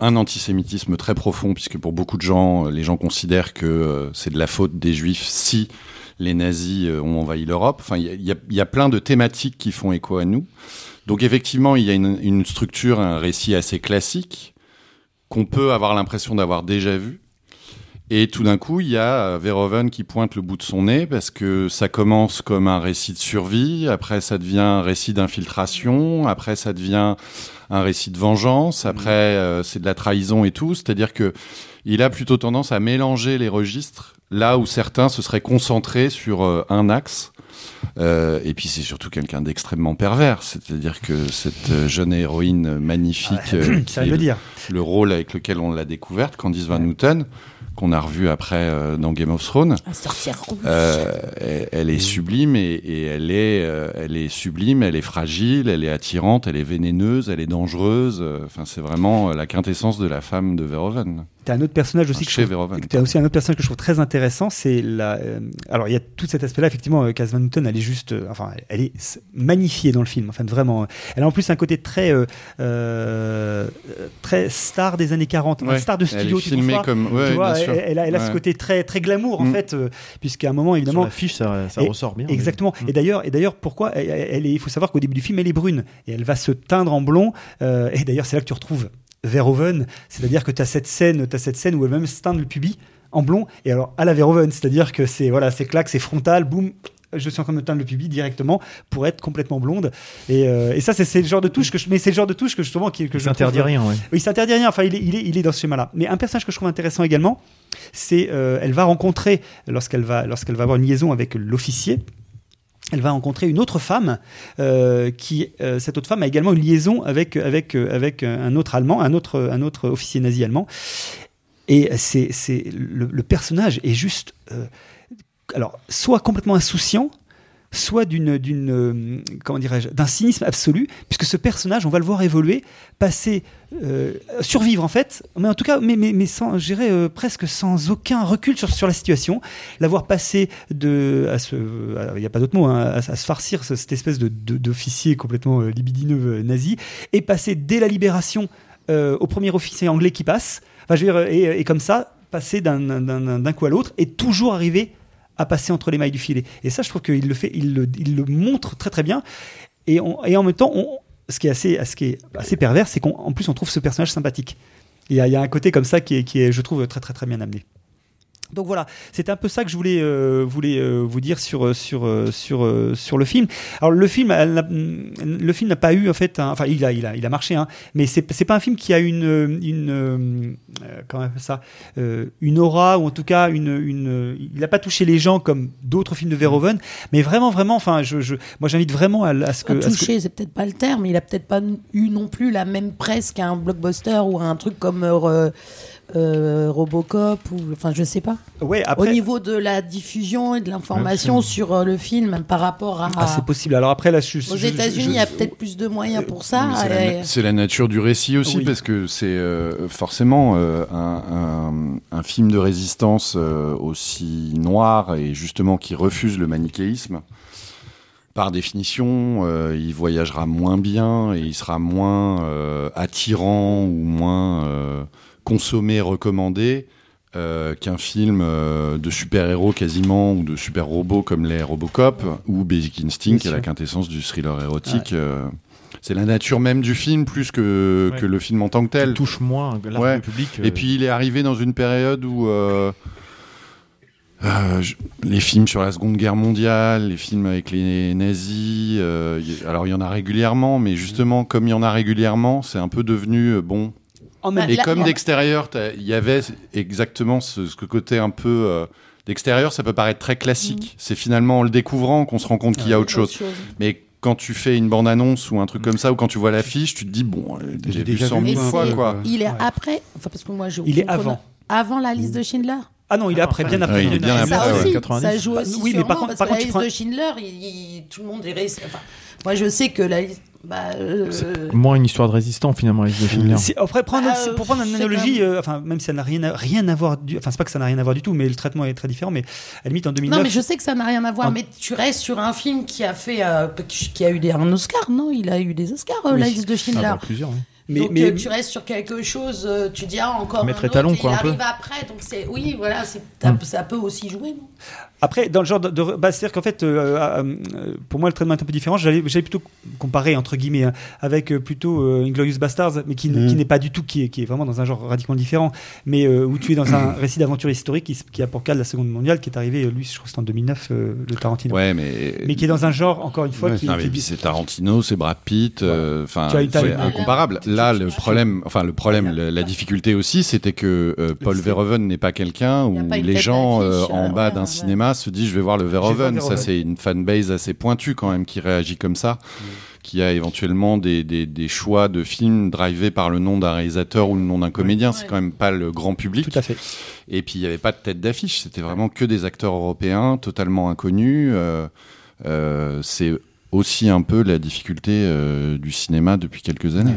un antisémitisme très profond, puisque pour beaucoup de gens, euh, les gens considèrent que euh, c'est de la faute des juifs si les nazis ont envahi l'Europe. Enfin, il y a- y plein de thématiques qui font écho à nous. Donc effectivement, il y a une, une structure, un récit assez classique qu'on peut avoir l'impression d'avoir déjà vu. Et tout d'un coup, il y a euh, Verhoeven qui pointe le bout de son nez parce que ça commence comme un récit de survie, après ça devient un récit d'infiltration, après ça devient un récit de vengeance, après euh, c'est de la trahison et tout. C'est-à-dire que il a plutôt tendance à mélanger les registres là où certains se seraient concentrés sur euh, un axe. Euh, et puis c'est surtout quelqu'un d'extrêmement pervers, c'est-à-dire que cette euh, jeune héroïne magnifique, euh, qui ça veut est le dire. le rôle avec lequel on l'a découverte, Candice Van Houten, qu'on a revu après euh, dans Game of Thrones. Un sorcière rouge. Euh, elle, elle est sublime et, et elle est, euh, elle est sublime, elle est fragile, elle est attirante, elle est vénéneuse, elle est dangereuse. Euh, Enfin, c'est vraiment euh, la quintessence de la femme de Verhoeven. T'as un autre personnage aussi Enfin, que je chez trouve- Verhoeven. T'as aussi un autre personnage que je trouve très intéressant, c'est la. euh, alors il y a tout cet aspect-là, effectivement, euh, Cass Van Houten, elle est juste, euh, enfin, elle est magnifiée dans le film, enfin vraiment. euh, Elle a en plus un côté très, euh, euh, très star des années 40, enfin, Ouais, star de elle studio. est filmée pas comme, ouais, tu vois, bien sûr. Elle, elle a, elle a ce côté très, très glamour en Mm. fait, euh, puisqu'à un moment Sur évidemment. l'affiche, ça, ça Et- ressort bien. Exactement. Mm. Et d'ailleurs, et d'ailleurs, pourquoi elle, elle est, Il faut savoir qu'au début du film, elle est brune et elle va se teindre en blond. euh, et d'ailleurs, c'est là que tu retrouves Verhoeven, c'est-à-dire que tu as cette scène, tu cette scène où elle va même se teindre le pubis en blond. Et alors à la Verhoeven, c'est-à-dire que c'est voilà, c'est claque, c'est frontal, boum. Je suis en train de me teindre le pubis directement pour être complètement blonde. Et, euh, et ça, c'est le genre de touche que je, mais c'est le genre de touche que justement qui, que Il s'interdit rien, ouais. oui, il s'interdit rien. Enfin, il est, il est, il est dans ce schéma-là. Mais un personnage que je trouve intéressant également, c'est euh, elle va rencontrer lorsqu'elle va lorsqu'elle va avoir une liaison avec l'officier. Elle va rencontrer une autre femme euh, qui euh, cette autre femme a également une liaison avec avec euh, avec un autre allemand, un autre un autre officier nazi allemand. Et c'est c'est le, le personnage est juste euh, alors soit complètement insouciant soit d'une d'une euh, comment dirais-je d'un cynisme absolu puisque ce personnage on va le voir évoluer passer euh, survivre en fait mais en tout cas mais mais, sans euh, presque sans aucun recul sur sur la situation l'avoir passé de à ce il n'y a pas d'autre mot hein, à, se farcir ce- cette espèce de d'officier complètement euh, libidineux nazi et passer dès la libération au premier officier anglais qui passe enfin, je et, et comme ça passer d'un- d'un d'un coup à l'autre et toujours arriver à passer entre les mailles du filet. Et ça, je trouve qu'il le fait, il le, il le montre très très bien. Et, et en même temps, on, ce qui est assez, ce qui est assez pervers, c'est qu'en plus on trouve ce personnage sympathique. Il y, a, il y a un côté comme ça qui est, qui est, je trouve, très très très bien amené. Donc voilà, c'était un peu ça que je voulais, euh, euh, vous dire sur, euh, sur, le film. Alors le film, le film n'a pas eu en fait, enfin il a, marché, hein, mais c'est c'est pas un film qui a une, comment ça, une aura ou en tout cas une, il n'a pas touché les gens comme d'autres films de Verhoeven, mais vraiment vraiment, enfin moi j'invite vraiment à, ce que, à ce que- c'est peut-être pas le terme. Il a peut-être pas eu non plus la même presse qu'un blockbuster ou un truc comme euh, euh, Robocop ou enfin je sais pas. ouais Au après. niveau de la diffusion et de l'information sur euh, le film par rapport à. Ah, c'est possible. Alors après là, je, Aux États-Unis, je- il y a peut-être plus de moyens pour ça. C'est la, na- la nature du récit aussi, Oui. parce que c'est euh, forcément euh, un, un- un film de résistance euh, aussi noir et justement qui refuse le manichéisme. Par définition, euh, il voyagera moins bien et il sera moins euh, attirant ou moins euh, consommé, recommandé euh, qu'un film euh, de super-héros quasiment ou de super-robots comme les Robocop ou Basic Instinct, qui est la quintessence du thriller érotique. euh, c'est la nature même du film plus que, Ouais. que le film en tant que tel. Qui touche moins l'arme Ouais. public. Et puis il est arrivé dans une période où euh, je- les films sur la Seconde Guerre mondiale, les films avec les nazis, euh, y- alors il y en a régulièrement, mais justement comme il y en a régulièrement, c'est un peu devenu euh, bon. En même Et comme d'extérieur, il y avait exactement ce, ce côté un peu euh, d'extérieur, ça peut paraître très classique. C'est finalement en le découvrant qu'on se rend compte qu'il y a autre chose. Mais quand tu fais une bande-annonce ou un truc comme ça, ou quand tu vois l'affiche, tu te dis bon, euh, j'ai J'ai vu déjà 100 vu, 000 Et fois quoi. Il est Ouais. après, enfin parce que moi j'ai. Il est avant. Avant la liste de Schindler. Ah non, il est après, bien après. Ouais, il est bien ça après, ouais. aussi, 90. ça joue aussi. Oui, mais par sûrement, contre- parce par que la contre, liste prends- de Schindler, il- il- tout le monde est resté. Enfin, moi je sais que la liste. Bah, euh, Moins une histoire de résistant finalement, la liste de Schindler. Si- après, prendre, Bah, pour prendre une analogie, euh, enfin, même si ça n'a rien à, rien à voir, du, enfin, c'est pas que ça n'a rien à voir du tout, mais le traitement est très différent, mais à la limite, en 2009. Non, mais je sais que ça n'a rien à voir, Ah. mais tu restes sur un film qui a fait, euh, qui a eu des, un Oscar, non? Il a eu des Oscars, euh, Oui. la liste de Ah, Schindler. bah, plusieurs. oui. mais, donc mais- euh, tu restes sur quelque chose, tu dis ah encore Mettre un autre, étalon, et quoi, il un peu. arrive après, donc c'est oui voilà, c'est Hum. ça peut aussi jouer. Non? Après, dans le genre de. de- bah, C'est-à-dire qu'en fait, euh, euh, euh, pour moi, le traitement est un peu différent. J'allais plutôt comparer, entre guillemets, hein, avec euh, plutôt euh, Inglorious Bastards, mais qui, Mhm. qui n'est pas du tout, qui est, qui est vraiment dans un genre radicalement différent, mais euh, où tu es dans un [CLEARS THROAT] récit d'aventure historique qui, qui a pour cadre la Seconde Mondiale, qui est arrivé, lui, je crois que c'était en 2009, euh, le Tarantino. Ouais, mais Mais qui est dans un genre, encore une fois, Ouais, qui, c'est Tarantino, c'est Brad Pitt, enfin, c'est incomparable. Là, le problème, enfin, le problème, la, la difficulté aussi, c'était que euh, Paul Verhoeven n'est pas quelqu'un où les gens en bas d'un ouais. Se disent, je vais voir le Verhoeven. Ça, c'est une fanbase assez pointue quand même qui réagit comme ça, qui a éventuellement des, des, des choix de films drivés par le nom d'un réalisateur ou le nom d'un comédien. C'est Ouais. quand même pas le grand public. Tout à fait. Et puis il n'y avait pas de tête d'affiche, c'était vraiment que des acteurs européens totalement inconnus. Euh, euh, c'est aussi un peu la difficulté euh, du cinéma depuis quelques années.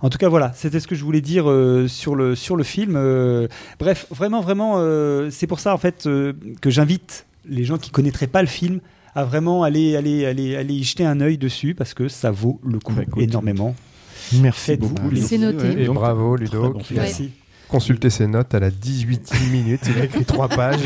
En tout cas, voilà, c'était ce que je voulais dire euh, sur, le, sur le film. Euh, bref, vraiment, vraiment, euh, c'est pour ça en fait euh, que j'invite les gens qui connaîtraient pas le film à vraiment aller, aller, aller, aller y jeter un œil dessus parce que ça vaut le coup Bah, écoute. énormément. Merci beaucoup. C'est noté. Et donc, bravo Ludo, bon qui Merci. Consulté ses notes à la 18e minute. Il a écrit trois pages.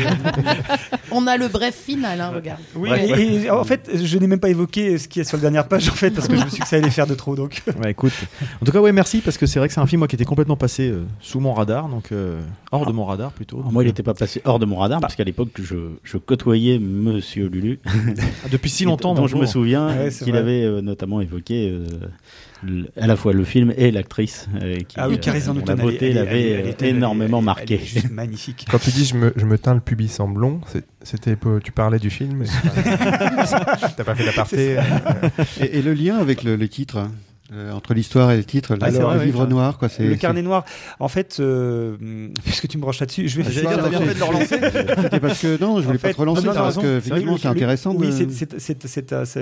[LAUGHS] On a le bref final, hein, regarde. Oui, Ouais. et, et en fait, je n'ai même pas évoqué ce qu'il y a sur la dernière page en fait parce que je me suis dit que ça allait faire de trop donc. [LAUGHS] Ouais, écoute. En tout cas, ouais, merci parce que c'est vrai que c'est un film moi qui était complètement passé euh, sous mon radar, donc euh, hors de mon radar plutôt. Moi, il n'était pas passé hors de mon radar parce qu'à l'époque, je, je côtoyais Monsieur Lulu, Ah, depuis si longtemps. [LAUGHS] dont je me souviens Ouais, qu'il avait euh, notamment évoqué euh, à la fois le film et l'actrice euh, qui, Ah oui, euh, la beauté l'avait elle est- elle euh, était- énormément marqué. juste [LAUGHS] magnifique. Quand tu dis je me, je me teins le pubis en blond, c'était tu parlais du film. [LAUGHS] T'as pas fait l'aparté. euh, Et, et le lien avec le- les titres, hein, euh, entre l'histoire et le, Ah, c'est le vrai, livre noir, quoi. c'est- Le carnet noir, en fait, euh, puisque tu me branches là-dessus, je vais J'allais dire, t'as bien fait de le relancer. C'était parce que non, je voulais En fait, pas te relancer non, non, parce que effectivement c'est intéressant. Oui, c'est-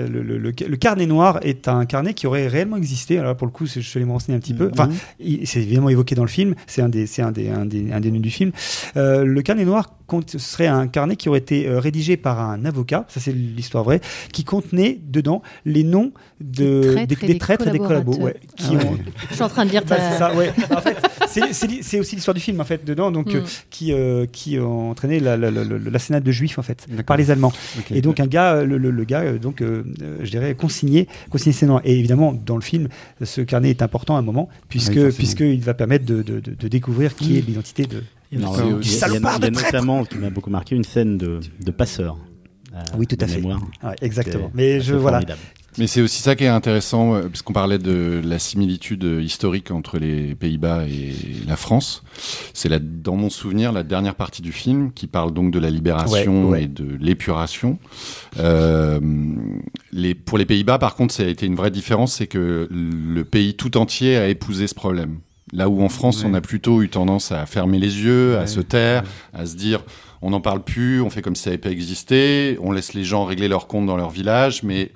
le, carnet noir est un carnet qui aurait réellement existé. Alors pour le coup, je suis allé me renseigner un petit peu. Enfin, Mhm. c'est évidemment évoqué dans le film. C'est un des, c'est un des, un des, un des noms du film. Euh, le carnet noir serait un carnet qui aurait été rédigé par un avocat. Ça, c'est l'histoire vraie, qui contenait dedans les noms de, Des traîtres des, et des des traîtres et des collabos, collaborateurs. ouais, qui Ah ont, ouais. Je suis en train de lire bah, c'est ça, ouais. En fait, c'est- aussi l'histoire du film en fait dedans, donc Mm. euh, qui euh, qui a entraîné la, la, la, la- la sénate de juifs en fait par les Allemands. Ok. Et donc un gars, euh, le, le- le gars, euh, donc euh, euh, je dirais consigné, consigné ses noms. Et évidemment dans le film, ce carnet est important à un moment puisque Oui, forcément. puisqu'il va permettre de, de, de- de découvrir qui est l'identité de. Il y a, il y il y notamment, qui m'a beaucoup marqué, une scène de, de passeur. euh, Oui, tout à de fait. Ouais, exactement. Mais je voilà. Mais c'est aussi ça qui est intéressant, euh, puisqu'on parlait de la similitude historique entre les Pays-Bas et la France. C'est dans mon souvenir la dernière partie du film qui parle donc de la libération Ouais, ouais. et de l'épuration. Euh, les, pour les Pays-Bas, par contre, ça a été une vraie différence, c'est que le pays tout entier a épousé ce problème. Là où en France, Ouais. on a plutôt eu tendance à fermer les yeux, à se taire, à se dire on n'en parle plus, on fait comme si ça n'avait pas existé, on laisse les gens régler leurs comptes dans leur village, mais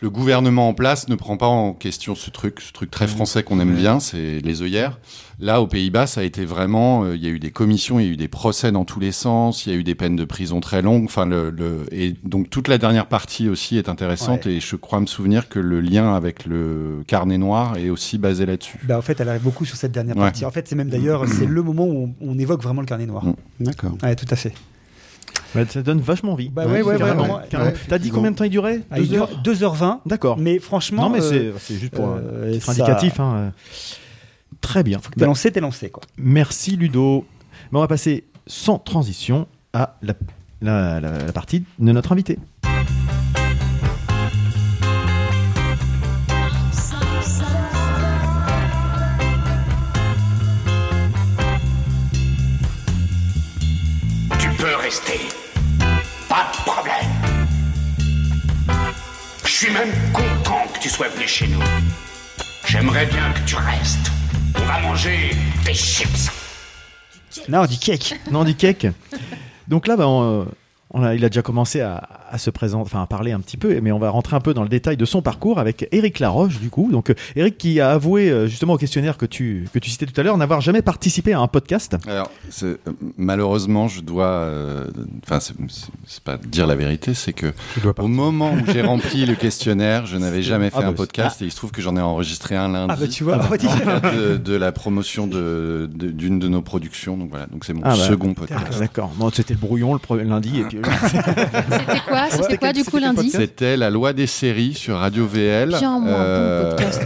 le gouvernement en place ne prend pas en question ce truc, ce truc très français qu'on aime bien, c'est les œillères. Là, aux Pays-Bas, ça a été vraiment, euh, il y a eu des commissions, il y a eu des procès dans tous les sens, il y a eu des peines de prison très longues. Enfin, le, le- et donc toute la dernière partie aussi est intéressante et je crois me souvenir que le lien avec le carnet noir est aussi basé là-dessus. Bah, en fait, elle arrive beaucoup sur cette dernière Ouais. partie. En fait, c'est même d'ailleurs c'est le moment où on, on évoque vraiment le carnet noir. Mm. D'accord. Ouais, tout à fait. Ouais, ça donne vachement envie. Bah ouais, ouais, carrément, T'as dit combien de temps il durait Ah, il Deux dure heures 2h20. D'accord. Mais franchement, Non, mais euh, c'est c'est juste pour euh, titre ça- indicatif. hein, euh. Très bien. t'es lancé, t'es lancé quoi. Merci Ludo. Mais on va passer sans transition à la, la- la- la partie de notre invité. Tu peux rester. Pas de problème. Je suis même content que tu sois venu chez nous. J'aimerais bien que tu restes. On va manger des chips. Non, on dit cake. Non, on dit cake. Donc là, bah, on, euh, on a- il a déjà commencé à, à se présenter, enfin à parler un petit peu, mais on va rentrer un peu dans le détail de son parcours avec Eric Laroche, du coup. Donc, euh, Eric qui a avoué euh, justement au questionnaire que tu, que tu citais tout à l'heure n'avoir jamais participé à un podcast. Alors, euh, malheureusement, je dois, euh, enfin, c'est- c'est pas dire la vérité, c'est que au moment où j'ai rempli le questionnaire, je n'avais jamais fait Ah bah, un podcast et il se trouve que j'en ai enregistré un lundi. Ah bah tu vois, on va dire. en cadre de, de la promotion de- de- d'une de, nos productions. Donc voilà, donc c'est mon Ah bah, second podcast. D'accord. Bon, c'était le brouillon le lundi. Et puis, [LAUGHS] [LAUGHS] C'était quoi C'était quoi du coup lundi C'était la loi des séries sur Radio VL. Tiens, moi, un bon podcast.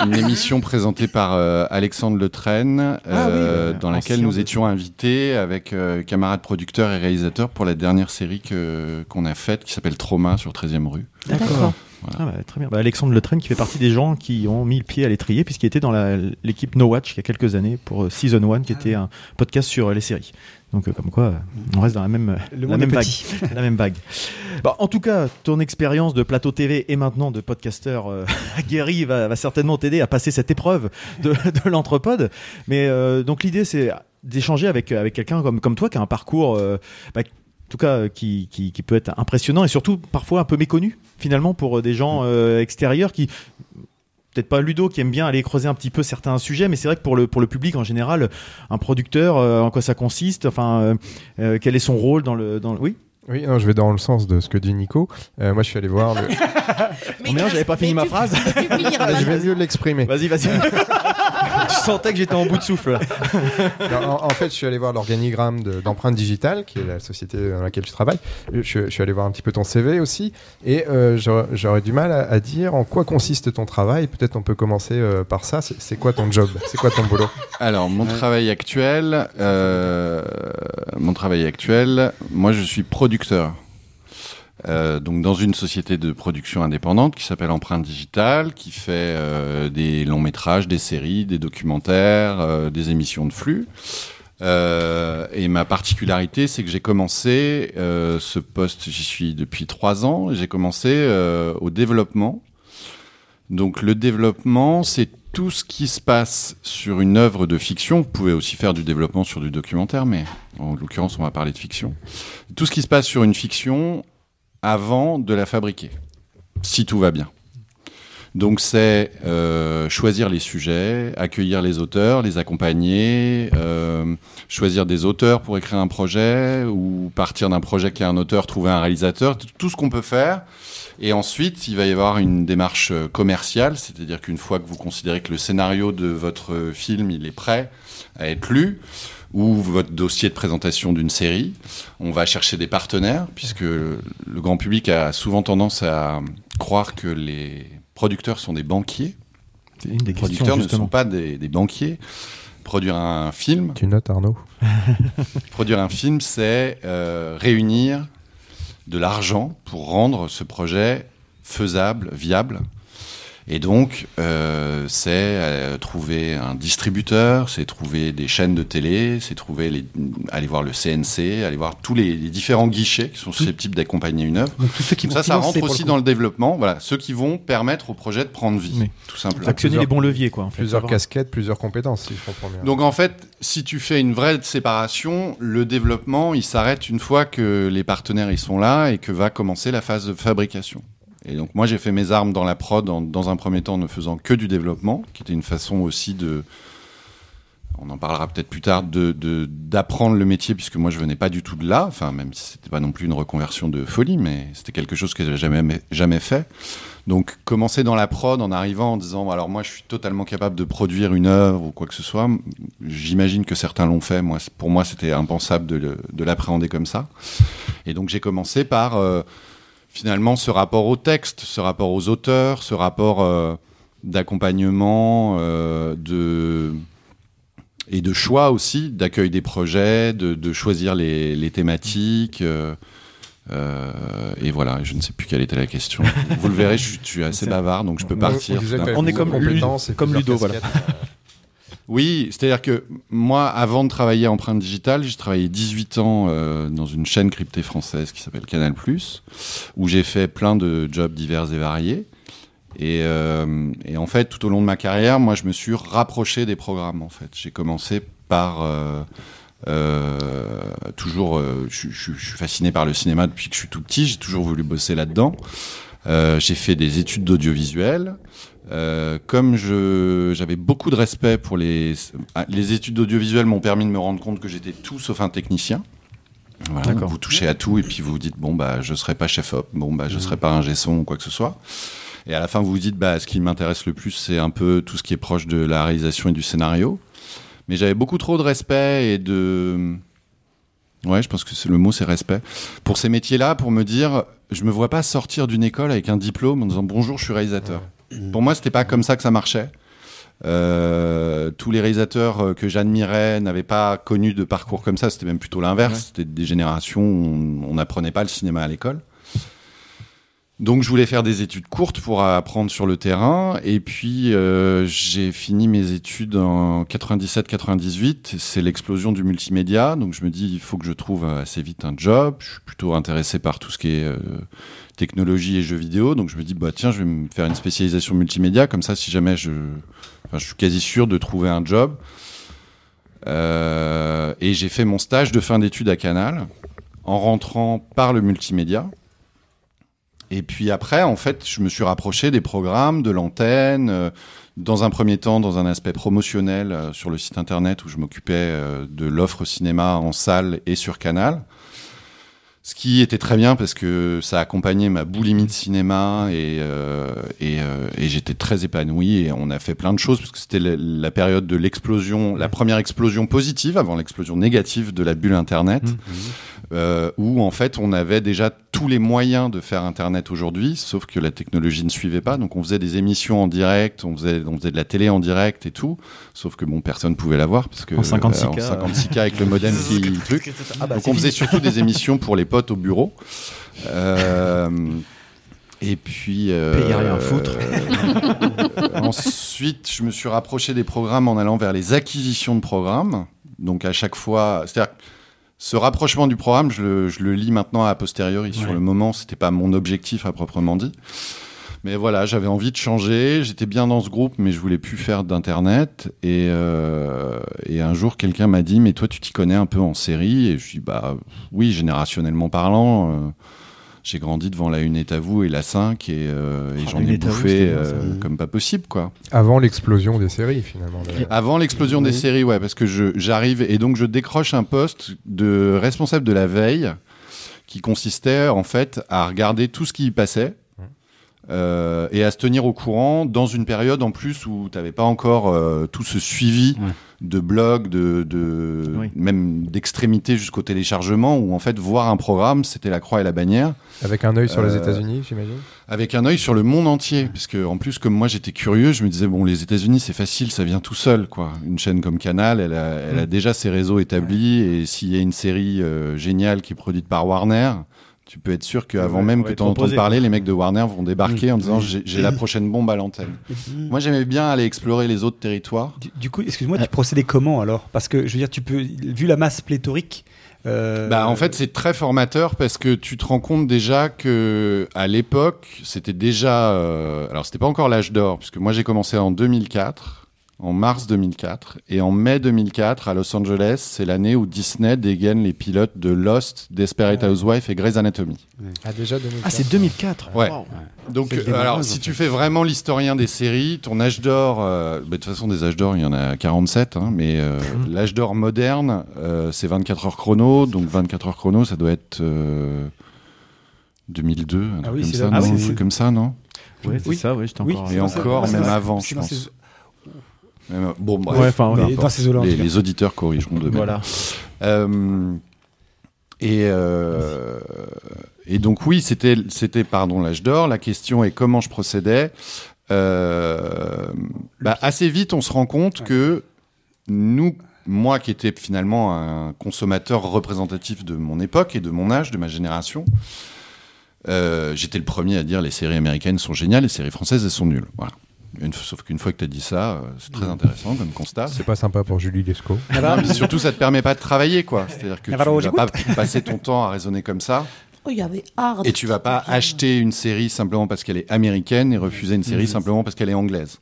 une, [LAUGHS] une émission présentée par euh, Alexandre Letraine, Ah oui, euh, ouais, dans laquelle ancien nous étions invités avec euh, camarades producteurs et réalisateurs pour la dernière série que qu'on a faite qui s'appelle Trauma sur 13e rue. D'accord. Ah bah, très bien. Bah, Alexandre Letraine qui fait partie des gens qui ont mis le pied à l'étrier puisqu'il était dans la- l'équipe No Watch il y a quelques années pour euh, Season 1 qui était un podcast sur euh, les séries. Donc euh, comme quoi, on reste dans la même, Le la même vague. [LAUGHS] la même vague. Bah, en tout cas, ton expérience de plateau TV et maintenant de podcasteur euh, [LAUGHS] aguerri va, va certainement t'aider à passer cette épreuve de, de l'anthropode. Mais euh, donc l'idée c'est d'échanger avec, avec quelqu'un comme, comme toi qui a un parcours euh, bah, en tout cas euh, qui, qui, qui peut être impressionnant et surtout parfois un peu méconnu finalement pour euh, des gens euh, extérieurs qui peut-être pas Ludo qui aime bien aller creuser un petit peu certains sujets mais c'est vrai que pour le pour le public en général un producteur euh, en quoi ça consiste enfin euh, euh, quel est son rôle dans le dans le... oui? Oui, non, je vais dans le sens de ce que dit Nico. Euh, moi, je suis allé voir. Le... [LAUGHS] Oh merde, j'avais pas fini ma phrase. [LAUGHS] je vais mieux l'exprimer. Vas-y, vas-y. [LAUGHS] tu sentais que j'étais en bout de souffle. là. [LAUGHS] Non, en, en fait, je suis allé voir l'organigramme de- d'empreinte digitale, qui est la société dans laquelle tu travailles. Je, je suis allé voir un petit peu ton CV aussi, et euh, j'aurais du mal à, à dire en quoi consiste ton travail. Peut-être on peut commencer euh, par ça. C'est c'est quoi ton job? C'est quoi ton boulot? Alors, mon travail actuel, euh, mon travail actuel, moi je suis producteur. Euh, donc dans une société de production indépendante qui s'appelle Empreinte Digitale, qui fait euh, des longs métrages, des séries, des documentaires, euh, des émissions de flux. Et ma particularité, c'est que j'ai commencé ce poste, j'y suis depuis trois ans, j'ai commencé au développement. Donc le développement, c'est tout ce qui se passe sur une œuvre de fiction. Vous pouvez aussi faire du développement sur du documentaire, mais en l'occurrence, on va parler de fiction. Tout ce qui se passe sur une fiction avant de la fabriquer, si tout va bien. Donc c'est euh, choisir les sujets, accueillir les auteurs, les accompagner, euh, choisir des auteurs pour écrire un projet ou partir d'un projet qui a un auteur, trouver un réalisateur, tout ce qu'on peut faire. Et ensuite, il va y avoir une démarche euh, commerciale, c'est-à-dire qu'une fois que vous considérez que le scénario de votre film il est prêt à être lu, ou votre dossier de présentation d'une série, on va chercher des partenaires, puisque le grand public a souvent tendance à croire que les producteurs sont des banquiers. C'est une des Les producteurs ne sont pas des, des banquiers. Produire un film, Tu notes, Arnaud [LAUGHS] produire un film, c'est euh, réunir de l'argent pour rendre ce projet faisable, viable. Et donc, euh, c'est euh, trouver un distributeur, c'est trouver des chaînes de télé, c'est trouver les, aller voir le CNC, aller voir tous les, les différents guichets qui sont susceptibles d'accompagner une œuvre. Donc tous ceux qui vont Ça, ça rentre le aussi dans le développement. Voilà, ceux qui vont permettre au projet de prendre vie, Oui. tout simplement. Actionner les bons leviers, quoi. En fait. Plusieurs casquettes, plusieurs compétences, si je comprends bien. Donc en fait, si tu fais une vraie séparation, le développement, il s'arrête une fois que les partenaires ils sont là et que va commencer la phase de fabrication. Et donc moi j'ai fait mes armes dans la prod dans un premier temps ne faisant que du développement, qui était une façon aussi de, on en parlera peut-être plus tard, de d'apprendre le métier puisque moi je venais pas du tout de là, enfin même si c'était pas non plus une reconversion de folie, mais c'était quelque chose que j'avais jamais jamais fait. Donc commencer dans la prod en arrivant en disant alors moi je suis totalement capable de produire une œuvre ou quoi que ce soit. J'imagine que certains l'ont fait. Moi, pour moi c'était impensable de, le- de l'appréhender comme ça. Et donc j'ai commencé par euh, finalement ce rapport au texte, ce rapport aux auteurs, ce rapport euh, d'accompagnement, euh, de et de choix aussi, d'accueil des projets, de, de choisir les, les thématiques. euh, euh, et voilà, je ne sais plus quelle était la question. Vous le verrez, je suis, je suis assez bavard, donc je peux On- partir. on est comme comme Ludo, voilà. Oui, c'est-à-dire que moi, avant de travailler à Empreinte Digitale, j'ai travaillé 18 ans euh, dans une chaîne cryptée française qui s'appelle Canal+, où j'ai fait plein de jobs divers et variés. Et, euh, et en fait, tout au long de ma carrière, moi, je me suis rapproché des programmes. En fait, j'ai commencé par euh, toujours. je, suis fasciné par le cinéma depuis que je suis tout petit. J'ai toujours voulu bosser là-dedans. J'ai fait des études d'audiovisuel. Euh, comme j'avais beaucoup de respect pour les ah, les études d'audiovisuel m'ont permis de me rendre compte que j'étais tout sauf un technicien. Voilà, vous touchez à tout et puis vous vous dites bon bah je serai pas chef op, bon bah je serai pas un gesson ou quoi que ce soit. Et à la fin vous vous dites bah ce qui m'intéresse le plus c'est un peu tout ce qui est proche de la réalisation et du scénario. Mais j'avais beaucoup trop de respect et de Ouais, je pense que c'est le mot, c'est respect. Pour ces métiers-là, pour me dire, je me vois pas sortir d'une école avec un diplôme en disant bonjour, je suis réalisateur. Pour moi, c'était pas comme ça que ça marchait. Euh, tous les réalisateurs euh, que j'admirais n'avaient pas connu de parcours comme ça. C'était même plutôt l'inverse. C'était des générations où on on n'apprenait pas le cinéma à l'école. Donc je voulais faire des études courtes pour apprendre sur le terrain. Et puis euh, j'ai fini mes études en 97-98. C'est l'explosion du multimédia. Donc je me dis, il faut que je trouve assez vite un job. Je suis plutôt intéressé par tout ce qui est euh, technologie et jeux vidéo. Donc je me dis, bah tiens, je vais me faire une spécialisation multimédia. Comme ça, si jamais je... Je suis quasi sûr de trouver un job. Euh, et j'ai fait mon stage de fin d'études à Canal en rentrant par le multimédia. Et puis après, en fait, je me suis rapproché des programmes, de l'antenne, euh, dans un premier temps, dans un aspect promotionnel euh, sur le site internet où je m'occupais euh, de l'offre cinéma en salle et sur Canal. Ce qui était très bien parce que ça accompagnait ma boulimie de cinéma et, euh, euh, et j'étais très épanoui et on a fait plein de choses parce que c'était la, la période de l'explosion, la première explosion positive avant l'explosion négative de la bulle Internet, euh, où en fait on avait déjà tous les moyens de faire Internet aujourd'hui, sauf que la technologie ne suivait pas. Donc on faisait des émissions en direct, on faisait, on faisait de la télé en direct et tout, sauf que bon personne pouvait la voir parce que En 56K. euh, en 56K avec le modem qui [LAUGHS] truc. Ah bah, Donc on faisait fini. surtout des émissions pour les potes au bureau. Euh, et puis. euh, Payer rien à foutre. euh, [LAUGHS] ensuite, je me suis rapproché des programmes en allant vers les acquisitions de programmes. Donc à chaque fois, c'est-à-dire ce rapprochement du programme, je le, je le lis maintenant a posteriori. Sur le moment, c'était pas mon objectif à proprement dit. Mais voilà, j'avais envie de changer. J'étais bien dans ce groupe, mais je voulais plus faire d'internet. Et, euh, et un jour, quelqu'un m'a dit, mais toi, tu t'y connais un peu en série? Et je dis, bah oui, générationnellement parlant. euh, j'ai grandi devant la Une est à vous et la 5 et, euh, et Ah, j'en ai vous, bouffé bien, euh, comme pas possible quoi. Avant l'explosion des séries, finalement. Avant l'explosion des séries, ouais, parce que j'arrive et donc je décroche un poste de responsable de la veille qui consistait en fait à regarder tout ce qui y passait. euh, et à se tenir au courant dans une période en plus où tu n'avais pas encore euh, tout ce suivi de blogs, de, de même d'extrémité jusqu'au téléchargement, où en fait voir un programme, c'était la croix et la bannière. Avec un œil sur les Euh, États-Unis, j'imagine avec un œil sur le monde entier, parce que en plus comme moi j'étais curieux, je me disais bon les États-Unis c'est facile, ça vient tout seul quoi. Une chaîne comme Canal, elle a, elle a déjà ses réseaux établis et s'il y a une série euh, géniale qui est produite par Warner, tu peux être sûr qu'avant Ouais, même que tu en proposé, parler, les mecs de Warner vont débarquer Mm. en disant Mm. j'ai j'ai la prochaine bombe à l'antenne. [LAUGHS] moi j'aimais bien aller explorer les autres territoires. Du, du coup, excuse-moi, tu procédais comment alors? Parce que je veux dire, tu peux, vu la masse pléthorique. euh, Bah, en fait, c'est très formateur parce que tu te rends compte déjà que à l'époque, c'était déjà. euh, alors, c'était pas encore l'âge d'or, puisque moi j'ai commencé en 2004, en mars 2004, et en mai 2004 à Los Angeles, c'est l'année où Disney dégaine les pilotes de Lost, Desperate Housewives et Grey's Anatomy. Ah, déjà 2004. Ah, c'est 2004. Ouais. Wow. Donc, euh, alors, si tu fais vraiment l'historien des séries, ton âge d'or, euh, bah, de toute façon, des âges d'or, il y en a 47, hein, mais euh, Mmh. l'âge d'or moderne, euh, c'est 24 heures chrono. Donc, 24 heures chrono, ça doit être euh, 2002, un Ah truc oui, comme, c'est ça, non ah oui, comme ça, non Ouais, c'est ça, ouais, j'étais encore. Et encore, c'est même avant, je pense. Bon, bref. Ouais, enfin, ouais. Mais dans ces eaux-là, en les, auditeurs corrigeront de Voilà. Euh, et, euh, et donc oui, c'était c'était pardon l'âge d'or. La question est comment je procédais. Euh, bah, assez vite, on se rend compte que nous, moi qui étais finalement un consommateur représentatif de mon époque et de mon âge, de ma génération, euh, j'étais le premier à dire les séries américaines sont géniales, les séries françaises elles sont nulles. Voilà. Une- sauf qu'une fois que tu as dit ça, euh, c'est très intéressant comme constat. C'est pas sympa pour Julie Lescaut. Non, mais surtout, ça te permet pas de travailler, quoi. C'est-à-dire que tu vas pas passer ton temps à raisonner comme ça. Oh, il y avait Hard. Et tu vas pas acheter une série simplement parce qu'elle est américaine et refuser une série simplement parce qu'elle est anglaise.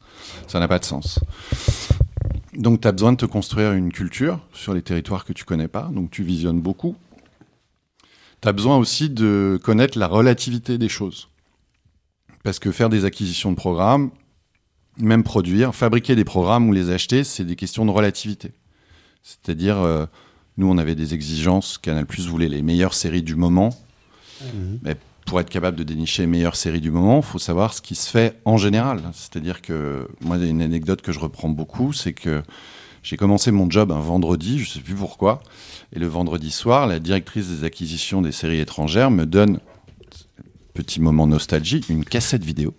Ça n'a pas de sens. Donc, tu as besoin de te construire une culture sur les territoires que tu connais pas. Donc, tu visionnes beaucoup. Tu as besoin aussi de connaître la relativité des choses. Parce que faire des acquisitions de programmes, même produire, fabriquer des programmes ou les acheter, c'est des questions de relativité. C'est-à-dire, euh, nous, on avait des exigences. Canal Plus voulait les meilleures séries du moment. Mais pour être capable de dénicher les meilleures séries du moment, il faut savoir ce qui se fait en général. C'est-à-dire que, moi, il y a une anecdote que je reprends beaucoup, c'est que j'ai commencé mon job un vendredi, je ne sais plus pourquoi, et le vendredi soir, la directrice des acquisitions des séries étrangères me donne, petit moment nostalgie, une cassette vidéo.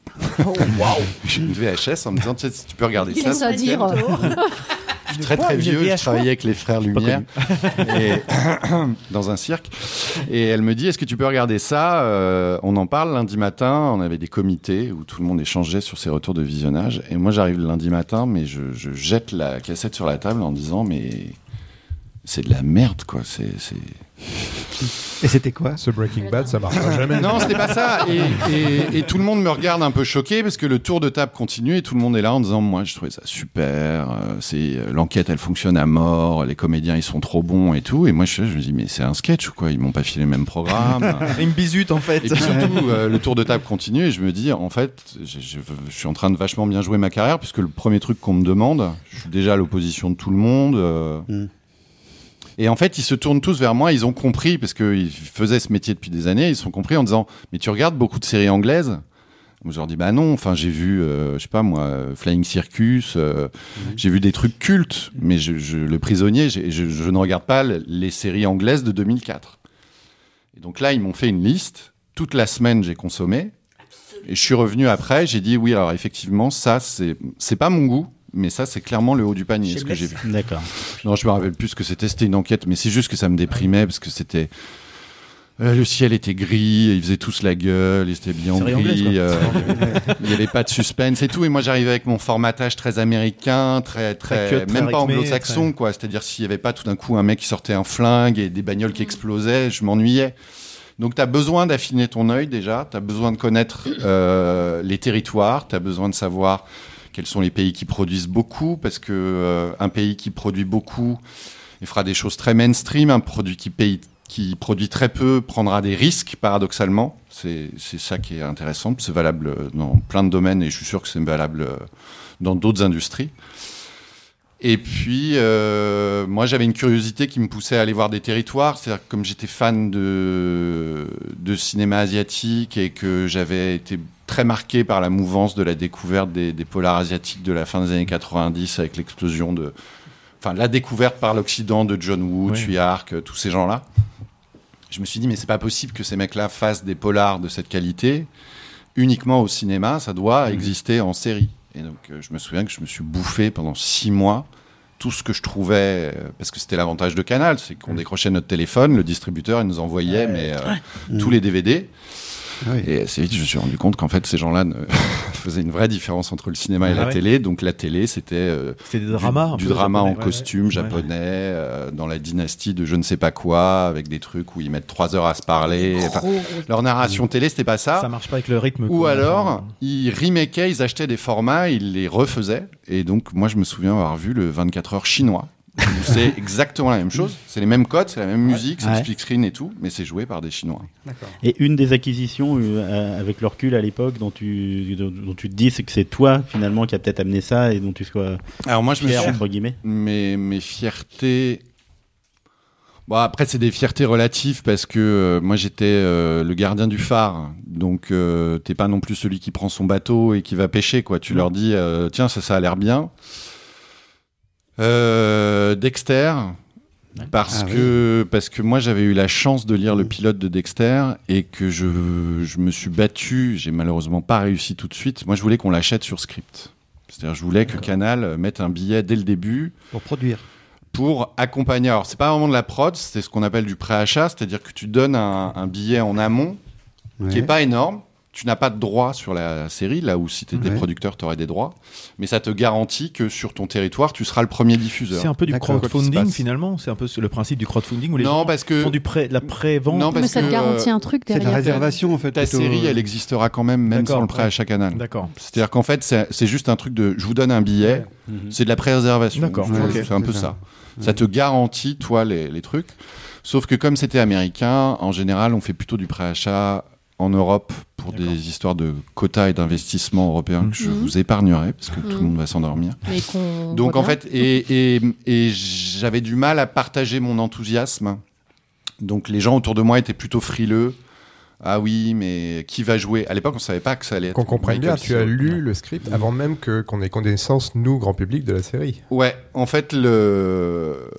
J'ai [LAUGHS] une VHS en me disant, tu sais, si tu peux regarder Il ça. a ça dire. [LAUGHS] je suis très très vieux, je travaillais avec les frères Lumière et [COUGHS] dans un cirque. Et elle me dit, est-ce que tu peux regarder ça Euh, On en parle lundi matin. On avait des comités où tout le monde échangeait sur ses retours de visionnage. Et moi, j'arrive le lundi matin, mais je, je jette la cassette sur la table en disant, mais c'est de la merde, quoi. C'est, c'est... Et c'était quoi Ce Breaking Bad, ça marchera jamais. Non, c'était pas ça. Et, et- et tout le monde me regarde un peu choqué parce que le tour de table continue et tout le monde est là en disant moi je trouvais ça super. euh, C'est l'enquête elle fonctionne à mort, les comédiens ils sont trop bons et tout. Et moi je, me dis mais c'est un sketch ou quoi? Ils m'ont pas filé le même programme. [LAUGHS] Il me bisute en fait. Et puis surtout, euh, le tour de table continue et je me dis, en fait, je, je- je suis en train de vachement bien jouer ma carrière puisque le premier truc qu'on me demande, je suis déjà à l'opposition de tout le monde. euh. Mm. Et en fait, ils se tournent tous vers moi, ils ont compris, parce qu'ils faisaient ce métier depuis des années, ils sont compris en disant, mais tu regardes beaucoup de séries anglaises? Je leur dis, bah non, enfin, j'ai vu, euh, je sais pas moi, Flying Circus, euh, j'ai vu des trucs cultes, mais je, je- le prisonnier, je, je ne regarde pas le- les séries anglaises de 2004. Et donc là, ils m'ont fait une liste. Toute la semaine, j'ai consommé. Et je suis revenu après, j'ai dit oui, alors effectivement, ça, c'est c'est pas mon goût, mais ça, c'est clairement le haut du panier, ce que j'ai vu. D'accord. Non, je me rappelle plus ce que c'était, c'était une enquête, mais c'est juste que ça me déprimait parce que c'était. euh, le ciel était gris, ils faisaient tous la gueule, ils étaient bien gris, euh, il n'y avait pas de suspense et tout. Et moi, j'arrivais avec mon formatage très américain, très, très, Très cut, très même pas anglo-saxon, quoi. C'est-à-dire, s'il n'y avait pas tout d'un coup un mec qui sortait un flingue et des bagnoles qui explosaient, je m'ennuyais. Donc, tu as besoin d'affiner ton œil déjà, tu as besoin de connaître euh, les territoires, tu as besoin de savoir quels sont les pays qui produisent beaucoup, parce que euh, un pays qui produit beaucoup, il fera des choses très mainstream, un produit qui paye qui produit très peu prendra des risques, paradoxalement. C'est ça qui est intéressant. C'est valable dans plein de domaines et je suis sûr que c'est valable euh, dans d'autres industries. Et puis, euh, moi, j'avais une curiosité qui me poussait à aller voir des territoires. C'est-à-dire que comme j'étais fan de, de cinéma asiatique et que j'avais été très marqué par la mouvance de la découverte des, des polars asiatiques de la fin des années 90 avec l'explosion de... Enfin, la découverte par l'Occident de John Woo, Oui. Tsui Hark, euh, tous ces gens-là. Je me suis dit, mais c'est pas possible que ces mecs-là fassent des polars de cette qualité uniquement au cinéma, ça doit exister en série. Et donc, euh, je me souviens que je me suis bouffé pendant six mois tout ce que je trouvais, euh, parce que c'était l'avantage de Canal, c'est qu'on décrochait notre téléphone, le distributeur, il nous envoyait mais, euh, tous les DVD. Et assez vite, je me suis rendu compte qu'en fait, ces gens-là ne- [LAUGHS] faisaient une vraie différence entre le cinéma et Ah la ouais. télé. Donc, la télé, c'était euh, du- drama en ouais, costume ouais. japonais, euh, dans la dynastie de je ne sais pas quoi, avec des trucs où ils mettent trois heures à se parler. Enfin, leur narration télé, c'était pas ça. Ça marche pas avec le rythme. Ou quoi. alors, ils remakeaient, ils achetaient des formats, ils les refaisaient. Et donc, moi, je me souviens avoir vu le 24 heures chinois. C'est exactement la même chose. C'est les mêmes codes, c'est la même musique, c'est Ouais. le split screen et tout, mais c'est joué par des Chinois. Et une des acquisitions euh, euh, avec le recul à l'époque dont tu, dont, tu te dis, c'est que c'est toi finalement qui a peut-être amené ça et dont tu sois Alors moi, je me suis... entre guillemets. Mes, mes fiertés... Bon, après, c'est des fiertés relatives parce que euh, moi, j'étais euh, le gardien du phare. Donc, euh, t'es pas non plus celui qui prend son bateau et qui va pêcher, quoi. Tu leur dis, euh, tiens, ça, ça a l'air bien. Euh, Dexter, parce Ah que parce que moi j'avais eu la chance de lire le pilote de Dexter et que je, je me suis battu. J'ai malheureusement pas réussi tout de suite. Moi je voulais qu'on l'achète sur script. C'est-à-dire je voulais que Canal mette un billet dès le début Pour produire. pour accompagner. Alors c'est pas vraiment de la prod, c'est ce qu'on appelle du préachat, c'est-à-dire que tu donnes un, un billet en amont qui est Ouais. pas énorme. Tu n'as pas de droit sur la série, là où si tu étais Ouais. producteur, tu aurais des droits. Mais ça te garantit que sur ton territoire, tu seras le premier diffuseur. C'est un peu du crowdfunding finalement. C'est un peu le principe du crowdfunding où les Non, gens parce que- font du de la pré-vente. Non, Mais parce ça te garantit euh, un truc C'est de la derrière. réservation en fait. Ta plutôt, série, euh, elle existera quand même, même sans le prêt ouais. à chaque canal. D'accord. C'est-à-dire qu'en fait, c'est c'est juste un truc de je vous donne un billet, c'est de la préservation. D'accord. C'est un peu C'est ça. ça. Ça te garantit, toi, les, les trucs. Sauf que comme c'était américain, en général, on fait plutôt du préachat en Europe pour des histoires de quotas et d'investissement européens que je Mhm. vous épargnerai parce que tout le Mhm. monde va s'endormir. Donc en fait, et, et, et j'avais du mal à partager mon enthousiasme. Donc les gens autour de moi étaient plutôt frileux. Ah oui, mais qui va jouer? À l'époque, on savait pas que ça allait être. Qu'on comprenne bien, tu as lu le script avant même que qu'on ait connaissance, nous, grand public, de la série. Ouais, en fait, le...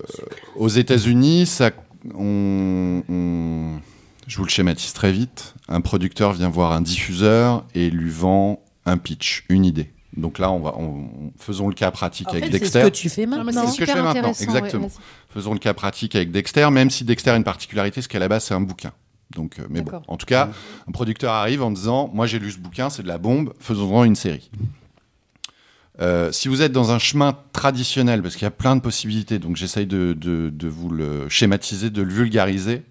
aux États-Unis, ça, on, on- je vous le schématise très vite. Un producteur vient voir un diffuseur et lui vend un pitch, une idée. Donc là, on va, on- faisons le cas pratique En avec fait, c'est Dexter. ce que tu fais maintenant. C'est ce que je fais maintenant, ouais, exactement. Faisons le cas pratique avec Dexter, même si Dexter a une particularité, c'est qu'à la base, c'est un bouquin. Donc, euh, mais bon, en tout cas, un producteur arrive en disant Moi, j'ai lu ce bouquin, c'est de la bombe, faisons-en une série. Euh, si vous êtes dans un chemin traditionnel, parce qu'il y a plein de possibilités, donc j'essaye de, de- de vous le schématiser, de le vulgariser,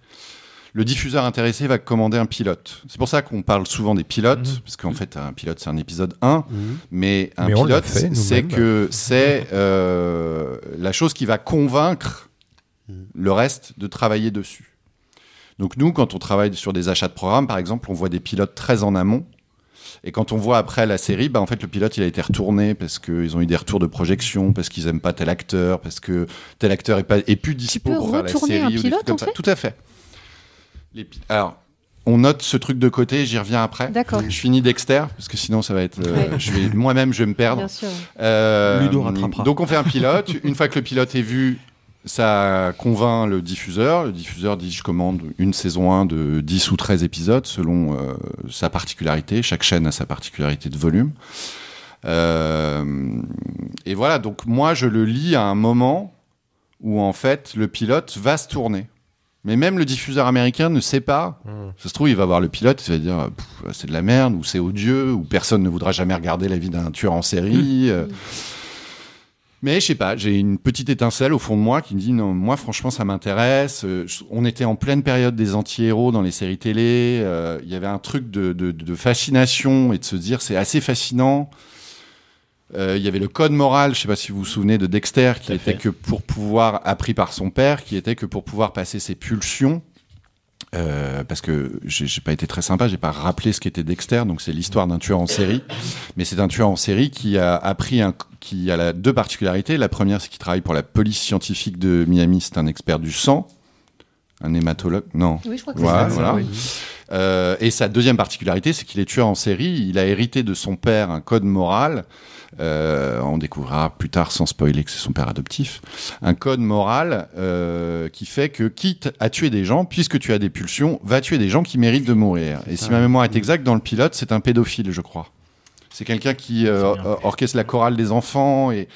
le diffuseur intéressé va commander un pilote. C'est pour ça qu'on parle souvent des pilotes, parce qu'en fait, un pilote, c'est un épisode 1, Mhm. mais un Mais pilote, c'est que c'est euh, la chose qui va convaincre le reste de travailler dessus. Donc nous, quand on travaille sur des achats de programmes, par exemple, on voit des pilotes très en amont. Et quand on voit après la série, bah, en fait, le pilote, il a été retourné parce qu'ils ont eu des retours de projection, parce qu'ils aiment pas tel acteur, parce que tel acteur est, pas, est plus dispo peux pour faire la retourner série. un ou des pilote, trucs comme en ça. fait? Tout à fait. Les Alors, on note ce truc de côté, j'y reviens après. D'accord. Je finis Dexter, parce que sinon, ça va être. euh, Ouais. je vais, moi-même, je vais me perdre. Bien sûr. Euh, Ludo rattrapera. Donc on fait un pilote. [LAUGHS] Une fois que le pilote est vu, ça convainc le diffuseur. Le diffuseur dit je commande une saison 1 de 10 ou 13 épisodes selon euh, sa particularité. Chaque chaîne a sa particularité de volume. Euh, et voilà, donc moi je le lis à un moment où en fait le pilote va se tourner. Mais même le diffuseur américain ne sait pas. Ça se trouve, il va voir le pilote, il va dire c'est de la merde, ou c'est odieux, ou personne ne voudra jamais regarder la vie d'un tueur en série. euh. Mais je sais pas, j'ai une petite étincelle au fond de moi qui me dit non, moi franchement ça m'intéresse. Euh, on était en pleine période des anti-héros dans les séries télé. euh, Il y avait un truc de, de- de fascination et de se dire c'est assez fascinant. Euh, Il y avait le code moral, je sais pas si vous vous souvenez de Dexter, qui était fait. que pour pouvoir appris par son père, qui était que pour pouvoir passer ses pulsions, Euh, parce que j'ai j'ai pas été très sympa, j'ai pas rappelé ce qu'était Dexter, donc c'est l'histoire d'un tueur en série, mais c'est un tueur en série qui a appris un, qui a la, deux particularités. La première, c'est qu'il travaille pour la police scientifique de Miami, c'est un expert du sang, un hématologue, non. Oui, je crois que Voilà, c'est ça. voilà. Oui. Euh, et sa deuxième particularité, c'est qu'il est tueur en série. Il a hérité de son père un code moral. Euh, on découvrira plus tard, sans spoiler, que c'est son père adoptif. Un code moral euh, qui fait que, quitte à tuer des gens, puisque tu as des pulsions, va tuer des gens qui méritent de mourir. Et si ma mémoire est exacte, dans le pilote, c'est un pédophile, je crois. C'est quelqu'un qui euh, or- orchestre la chorale des enfants et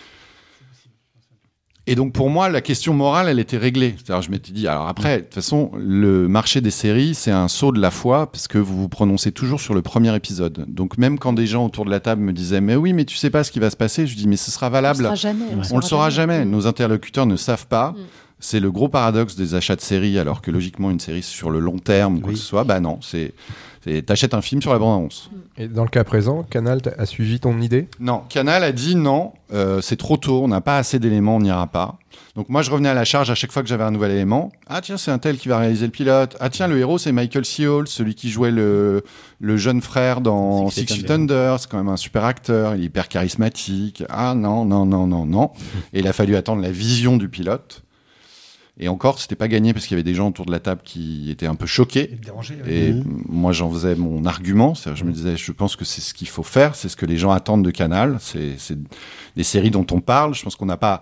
et donc pour moi, la question morale, elle était réglée. C'est-à-dire, je m'étais dit, alors après, de toute façon, le marché des séries, c'est un saut de la foi parce que vous vous prononcez toujours sur le premier épisode. Donc même quand des gens autour de la table me disaient, mais oui, mais tu sais pas ce qui va se passer, je dis, mais ce sera valable. On le saura jamais, on le On le saura jamais. jamais. Nos interlocuteurs ne savent pas. Mm. C'est le gros paradoxe des achats de séries, alors que logiquement, une série, c'est sur le long terme, ou quoi que ce soit. Bah non, c'est. C'est- T'achètes un film sur la bande-annonce. Et dans le cas présent, Canal a suivi ton idée? Non, Canal a dit non, euh, c'est trop tôt, on n'a pas assez d'éléments, on n'ira pas. Donc moi, je revenais à la charge à chaque fois que j'avais un nouvel élément. Ah tiens, c'est un tel qui va réaliser le pilote. Ah tiens, le héros, c'est Michael C. Hall, celui qui jouait le, le jeune frère dans Six Six Feet Feet Under. C'est quand même un super acteur, il est hyper charismatique. Ah non, non, non, non, non. Et il a fallu attendre la vision du pilote. Et encore, c'était pas gagné parce qu'il y avait des gens autour de la table qui étaient un peu choqués. dérangés. Et Mhm. moi, j'en faisais mon argument. C'est-à-dire, Je me disais, je pense que c'est ce qu'il faut faire. C'est ce que les gens attendent de Canal. C'est des séries dont on parle. Je pense qu'on n'a pas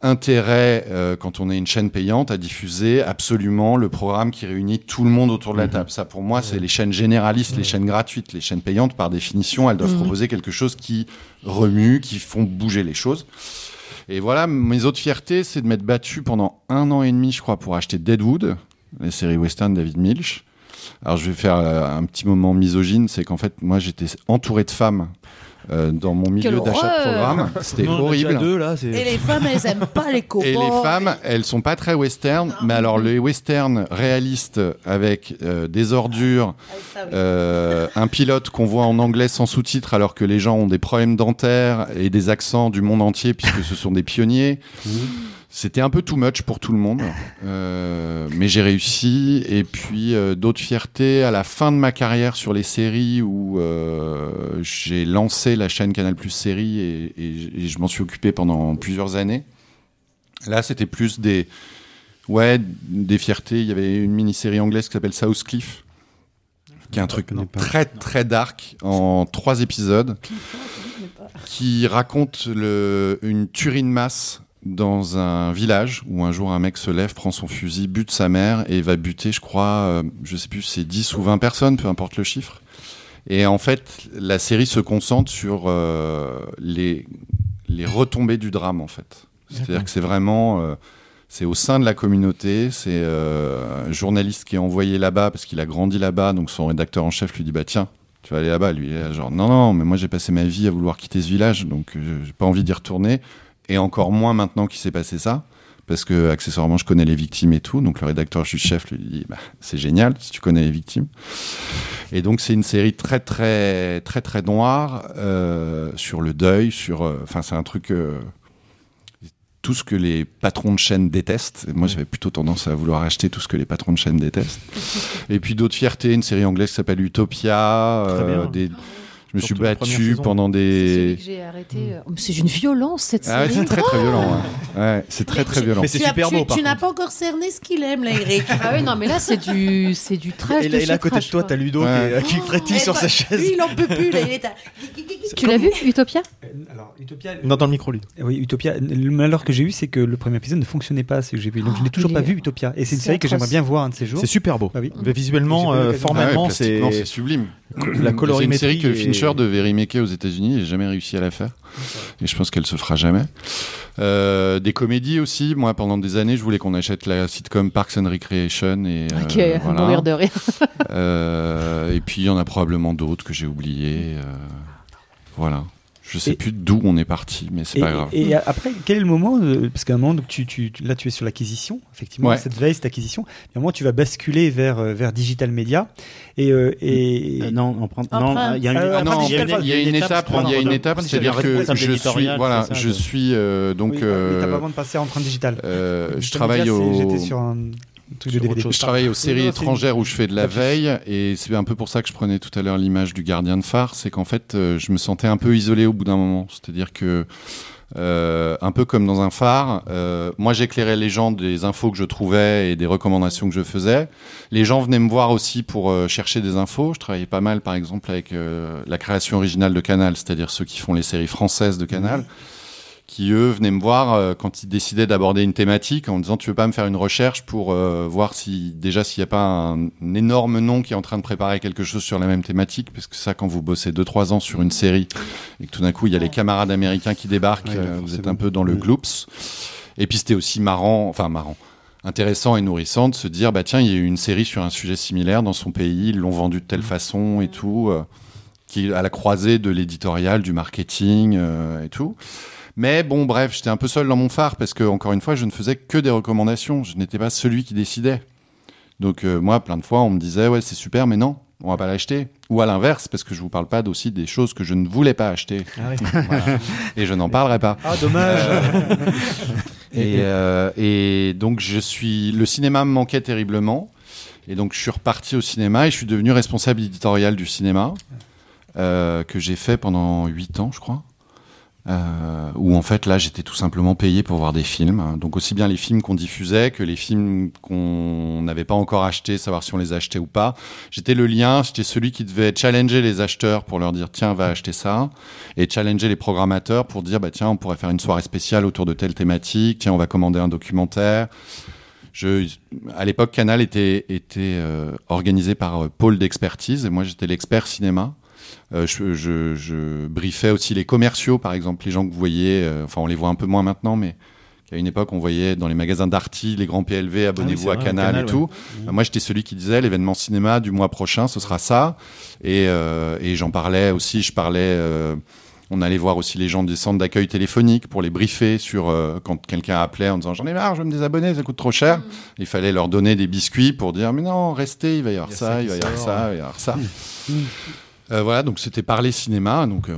intérêt, euh, quand on est une chaîne payante, à diffuser absolument le programme qui réunit tout le monde autour de la table. Ça, pour moi, c'est les chaînes généralistes, les chaînes gratuites. Les chaînes payantes, par définition, elles doivent Mhm. proposer quelque chose qui remue, qui font bouger les choses. Et voilà, mes autres fiertés, c'est de m'être battu pendant un an et demi, je crois, pour acheter Deadwood, la série western David Milch. Alors, je vais faire euh, un petit moment misogyne, c'est qu'en fait, moi, j'étais entouré de femmes euh, dans mon milieu d'achat de programme. C'était horrible. deux, là, Et les femmes, elles aiment pas les cowboys. [LAUGHS] Et les femmes, elles sont pas très western, mais alors les western réalistes avec euh, des ordures, euh, un pilote qu'on voit en anglais sans sous-titres alors que les gens ont des problèmes dentaires et des accents du monde entier puisque ce sont des pionniers. C'était un peu too much pour tout le monde, [LAUGHS] Euh, mais j'ai réussi. Et puis euh, d'autres fiertés à la fin de ma carrière sur les séries où euh, j'ai lancé la chaîne Canal Plus Séries et, et- et je m'en suis occupé pendant plusieurs années. Là, c'était plus des, ouais, des fiertés. Il y avait une mini-série anglaise qui s'appelle South Cliff, qui est un truc très très dark en trois épisodes, qui raconte le, une tuerie de masse dans un village où un jour un mec se lève, prend son fusil, bute sa mère et va buter, je crois, euh, je sais plus, c'est 10 ou 20 personnes, peu importe le chiffre. Et en fait, la série se concentre sur euh, les, les retombées du drame, en fait. C'est-à-dire que c'est vraiment, euh, c'est au sein de la communauté, c'est euh, un journaliste qui est envoyé là-bas parce qu'il a grandi là-bas, donc son rédacteur en chef lui dit bah tiens, tu vas aller là-bas. Lui, il est là, genre non non, mais moi j'ai passé ma vie à vouloir quitter ce village, donc j'ai pas envie d'y retourner, et encore moins maintenant qu'il s'est passé ça. Parce que accessoirement je connais les victimes et tout, donc le rédacteur chef lui dit bah, c'est génial si tu connais les victimes. Et donc c'est une série très très très très noire euh, sur le deuil, sur, euh, enfin c'est un truc euh, tout ce que les patrons de chaîne détestent. Et moi, j'avais plutôt tendance à vouloir acheter tout ce que les patrons de chaîne détestent. [LAUGHS] Et puis d'autres fiertés, une série anglaise qui s'appelle Utopia. Très euh, des... Je me suis battu pendant des. que j'ai arrêté. euh, oh, mais C'est une violence cette Ah série. c'est très très violent. Ouais, c'est très très violent. Tu as- tu- Tu n'as pas encore cerné ce qu'il aime, là, Eric. Ah oui, non, mais là, c'est du, c'est du trash. Et de là, et là, à côté de toi, t'as Ludo Ouais. qui, qui frétille sur sa chaise. Lui, il en peut plus, là, il est à... Tu l'as vu, Utopia? Alors, Utopia. Non, dans le micro, lui. Oui, Utopia. Le malheur que j'ai eu, c'est que le premier épisode ne fonctionnait pas, ce que j'ai vu. Donc, je n'ai toujours il pas vu Utopia. Et c'est une c'est série que j'aimerais bien voir un de ces jours. C'est super beau. Ah oui. Mais visuellement, euh, formellement, Ah ouais, c'est c'est sublime. La C'est colorimétrie. une série que est- Fincher devait remaker aux États-Unis. J'ai jamais réussi à la faire. Et je pense qu'elle se fera jamais. Euh, des comédies aussi. Moi, pendant des années, je voulais qu'on achète la sitcom Parks and Recreation. Et, euh, Ok, à voilà. [LAUGHS] mourir de rire. Euh, et puis, il y en a probablement d'autres que j'ai oubliés. euh, voilà. Je sais Et- plus d'où on est parti, mais c'est pas grave. et après, quel est le moment Parce qu'à un moment, donc, tu, tu, tu- là, tu es sur l'acquisition, effectivement, Ouais. cette veille, cette acquisition. Et à un moment, tu vas basculer vers, euh, vers digital media. Et, euh, et... Euh, non, on prend- non, il y a une- Euh, ah, non, empreinte il y a une- digitale, il y a une étape, il y a une étape, c'est-à-dire que je suis, voilà, ça, je de- suis euh, donc, Oui, euh, avant de passer à empreinte digitale. euh, je travaille au, J'étais sur un. Truc de DVD. Je travaille aux séries Non, étrangères où je fais de la veille et c'est un peu pour ça que je prenais tout à l'heure l'image du gardien de phare, c'est qu'en fait euh, je me sentais un peu isolé au bout d'un moment. C'est-à-dire que euh, un peu comme dans un phare, euh, moi j'éclairais les gens des infos que je trouvais et des recommandations que je faisais. Les gens venaient me voir aussi pour euh, chercher des infos. Je travaillais pas mal par exemple avec euh, la création originale de Canal, c'est-à-dire ceux qui font les séries françaises de Canal qui eux venaient me voir euh, quand ils décidaient d'aborder une thématique en me disant tu veux pas me faire une recherche pour euh, voir si déjà s'il n'y a pas un, un énorme nom qui est en train de préparer quelque chose sur la même thématique parce que ça quand vous bossez 2-3 ans sur une série et que tout d'un coup il y a les camarades américains qui débarquent Ouais, euh, vous êtes un peu dans le Mm. gloops. Et puis c'était aussi marrant enfin marrant intéressant et nourrissant de se dire bah tiens il y a eu une série sur un sujet similaire dans son pays ils l'ont vendu de telle façon et tout euh, qui est à la croisée de l'éditorial du marketing euh, et tout mais bon, bref, j'étais un peu seul dans mon phare parce que, encore une fois, je ne faisais que des recommandations. Je n'étais pas celui qui décidait. Donc, euh, moi, plein de fois, on me disait, ouais, c'est super, mais non, on va pas l'acheter. Ou à l'inverse, parce que je vous parle pas aussi des choses que je ne voulais pas acheter. [LAUGHS] Voilà. Et je n'en parlerai pas. Ah, dommage. Et, euh, et donc, je suis. Le cinéma me manquait terriblement. Et donc, je suis reparti au cinéma et je suis devenu responsable éditorial du cinéma, euh, que j'ai fait pendant 8 ans, je crois. Euh, où en fait là j'étais tout simplement payé pour voir des films, donc aussi bien les films qu'on diffusait que les films qu'on n'avait pas encore achetés, savoir si on les achetait ou pas. J'étais le lien, j'étais celui qui devait challenger les acheteurs pour leur dire tiens va acheter ça, et challenger les programmateurs pour dire bah tiens on pourrait faire une soirée spéciale autour de telle thématique, tiens on va commander un documentaire. Je, à l'époque, Canal était, était euh, organisé par euh, pôle d'expertise et moi j'étais l'expert cinéma. Euh, je, je, je briefais aussi les commerciaux, par exemple, les gens que vous voyez, euh, enfin on les voit un peu moins maintenant, mais qu'à une époque on voyait dans les magasins d'Arty, les grands PLV, abonnez-vous c'est à Canal, Canal, et tout. Euh, moi j'étais celui qui disait l'événement cinéma du mois prochain, ce sera ça. Et, euh, et j'en parlais aussi, je parlais... on allait voir aussi les gens des centres d'accueil téléphonique pour les briefer sur quand quelqu'un appelait en disant j'en ai marre, je veux me désabonner, ça coûte trop cher. Il fallait leur donner des biscuits pour dire mais non, restez, il va y avoir ça, il va y avoir ça, il va y avoir ça. Euh, voilà, donc c'était parler cinéma. Donc, euh,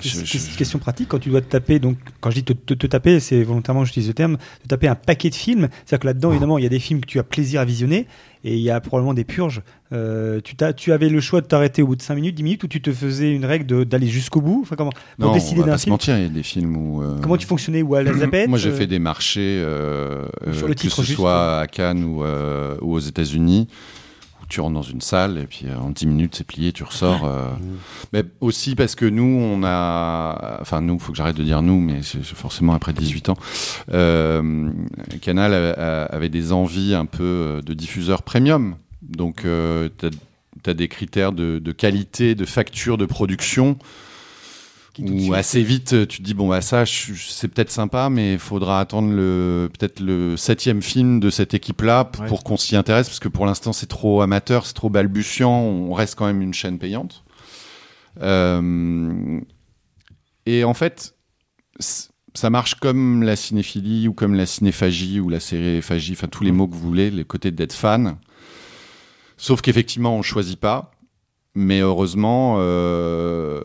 je- Question pratique, quand tu dois te taper, donc quand je dis te, te- te taper, c'est volontairement, j'utilise le terme, te taper un paquet de films. C'est-à-dire que là-dedans, évidemment, il y a des films que tu as plaisir à visionner et il y a probablement des purges. Euh, tu, t'as- tu avais le choix de t'arrêter au bout de 5 minutes, 10 minutes ou tu te faisais une règle d'aller jusqu'au bout? Enfin, comment, Pour non, décider d'un film? mentir, il y a des films où. euh, Comment tu fonctionnais ou à la zapette [CLEARS THROAT] Moi, j'ai euh, fait des marchés, Sur que ce juste, soit à Cannes ou, ou aux États-Unis, tu rentres dans une salle et puis euh, en 10 minutes, c'est plié, tu ressors. euh. Mais aussi parce que nous, on a. Enfin, nous, faut que j'arrête de dire nous, mais c'est forcément après 18 ans. Euh, Canal avait des envies un peu de diffuseur premium. Donc, tu as, des critères de qualité, de facture, de production. Suite- assez vite euh, tu te dis bon bah ça c'est peut-être sympa mais il faudra attendre le peut-être le septième film de cette équipe là Ouais. pour qu'on s'y intéresse parce que pour l'instant c'est trop amateur c'est trop balbutiant on reste quand même une chaîne payante. Euh, et en fait ça marche comme la cinéphilie ou comme la cinéphagie ou la séréphagie enfin tous les mots que vous voulez les côtés d'être fan. Sauf qu'effectivement on choisit pas. Mais heureusement, euh,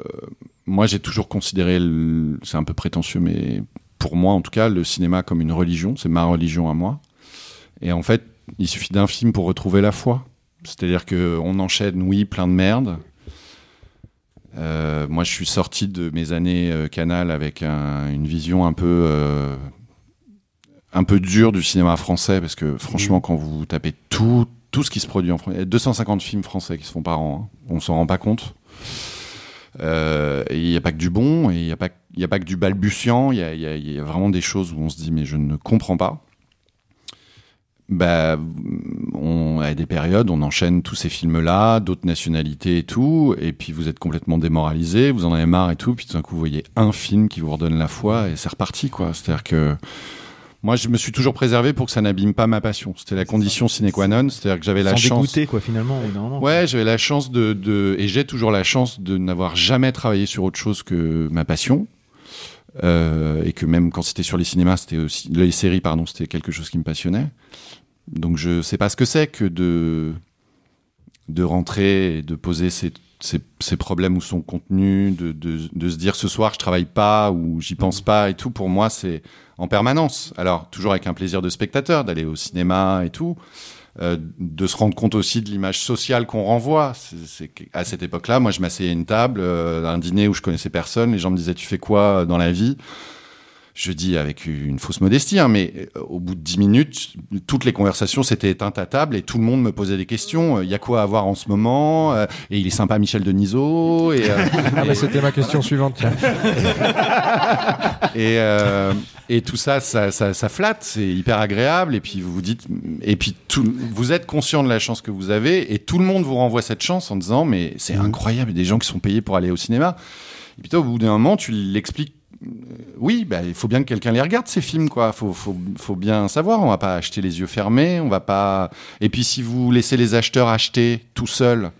moi j'ai toujours considéré, le- c'est un peu prétentieux, mais pour moi en tout cas, le cinéma comme une religion, c'est ma religion à moi. Et en fait, il suffit d'un film pour retrouver la foi. C'est-à-dire que on enchaîne, oui, plein de merde. Euh, moi, je suis sorti de mes années euh, Canal avec un- une vision un peu, euh, un peu dure du cinéma français, parce que franchement, quand vous tapez tout, tout ce qui se produit en France, il y a 250 films français qui se font par an, hein. on s'en rend pas compte. Euh, et il n'y a pas que du bon, il n'y a, pas- y a pas que du balbutiant, il y a, y a vraiment des choses où on se dit mais je ne comprends pas. Bah, on a des périodes, on enchaîne tous ces films-là, d'autres nationalités et tout, et puis vous êtes complètement démoralisé, vous en avez marre et tout, puis tout d'un coup vous voyez un film qui vous redonne la foi et c'est reparti quoi. C'est-à-dire que moi je me suis toujours préservé pour que ça n'abîme pas ma passion. C'était la condition sine qua non, c'est-à-dire que j'avais la chance. dégoûter, quoi, finalement. Ouais, j'avais la chance de, de et j'ai toujours la chance de n'avoir jamais travaillé sur autre chose que ma passion. Euh, et que même quand c'était sur les cinémas, c'était aussi les séries, pardon, c'était quelque chose qui me passionnait. Donc je sais pas ce que c'est que de de rentrer et de poser ses ces problèmes où son contenu, de, de, de se dire ce soir je travaille pas ou j'y pense pas et tout, pour moi c'est en permanence. Alors toujours avec un plaisir de spectateur, d'aller au cinéma et tout, euh, de se rendre compte aussi de l'image sociale qu'on renvoie. C'est, qu'à cette époque-là, moi je m'asseyais à une table, euh, à un dîner où je connaissais personne, les gens me disaient tu fais quoi dans la vie? Je dis avec une fausse modestie, hein, mais euh, au bout de dix minutes, toutes les conversations s'étaient éteintes à table et tout le monde me posait des questions. Il y a quoi à voir en ce moment Euh, Et il est sympa, Michel Denisot. Et, euh, [LAUGHS] Ah et- bah, c'était ma question suivante. tiens. [LAUGHS] et, euh, et tout ça, ça, ça, ça flatte, c'est hyper agréable. Et puis vous vous dites, et puis tout, vous êtes conscient de la chance que vous avez, et tout le monde vous renvoie cette chance en disant, mais c'est incroyable, il y a des gens qui sont payés pour aller au cinéma. Et puis toi, au bout d'un moment, tu l'expliques. Euh, Oui, bah, il faut bien que quelqu'un les regarde ces films, quoi. Faut, faut, faut bien savoir. On va pas acheter les yeux fermés. On va pas. Et puis si vous laissez les acheteurs acheter tout seuls,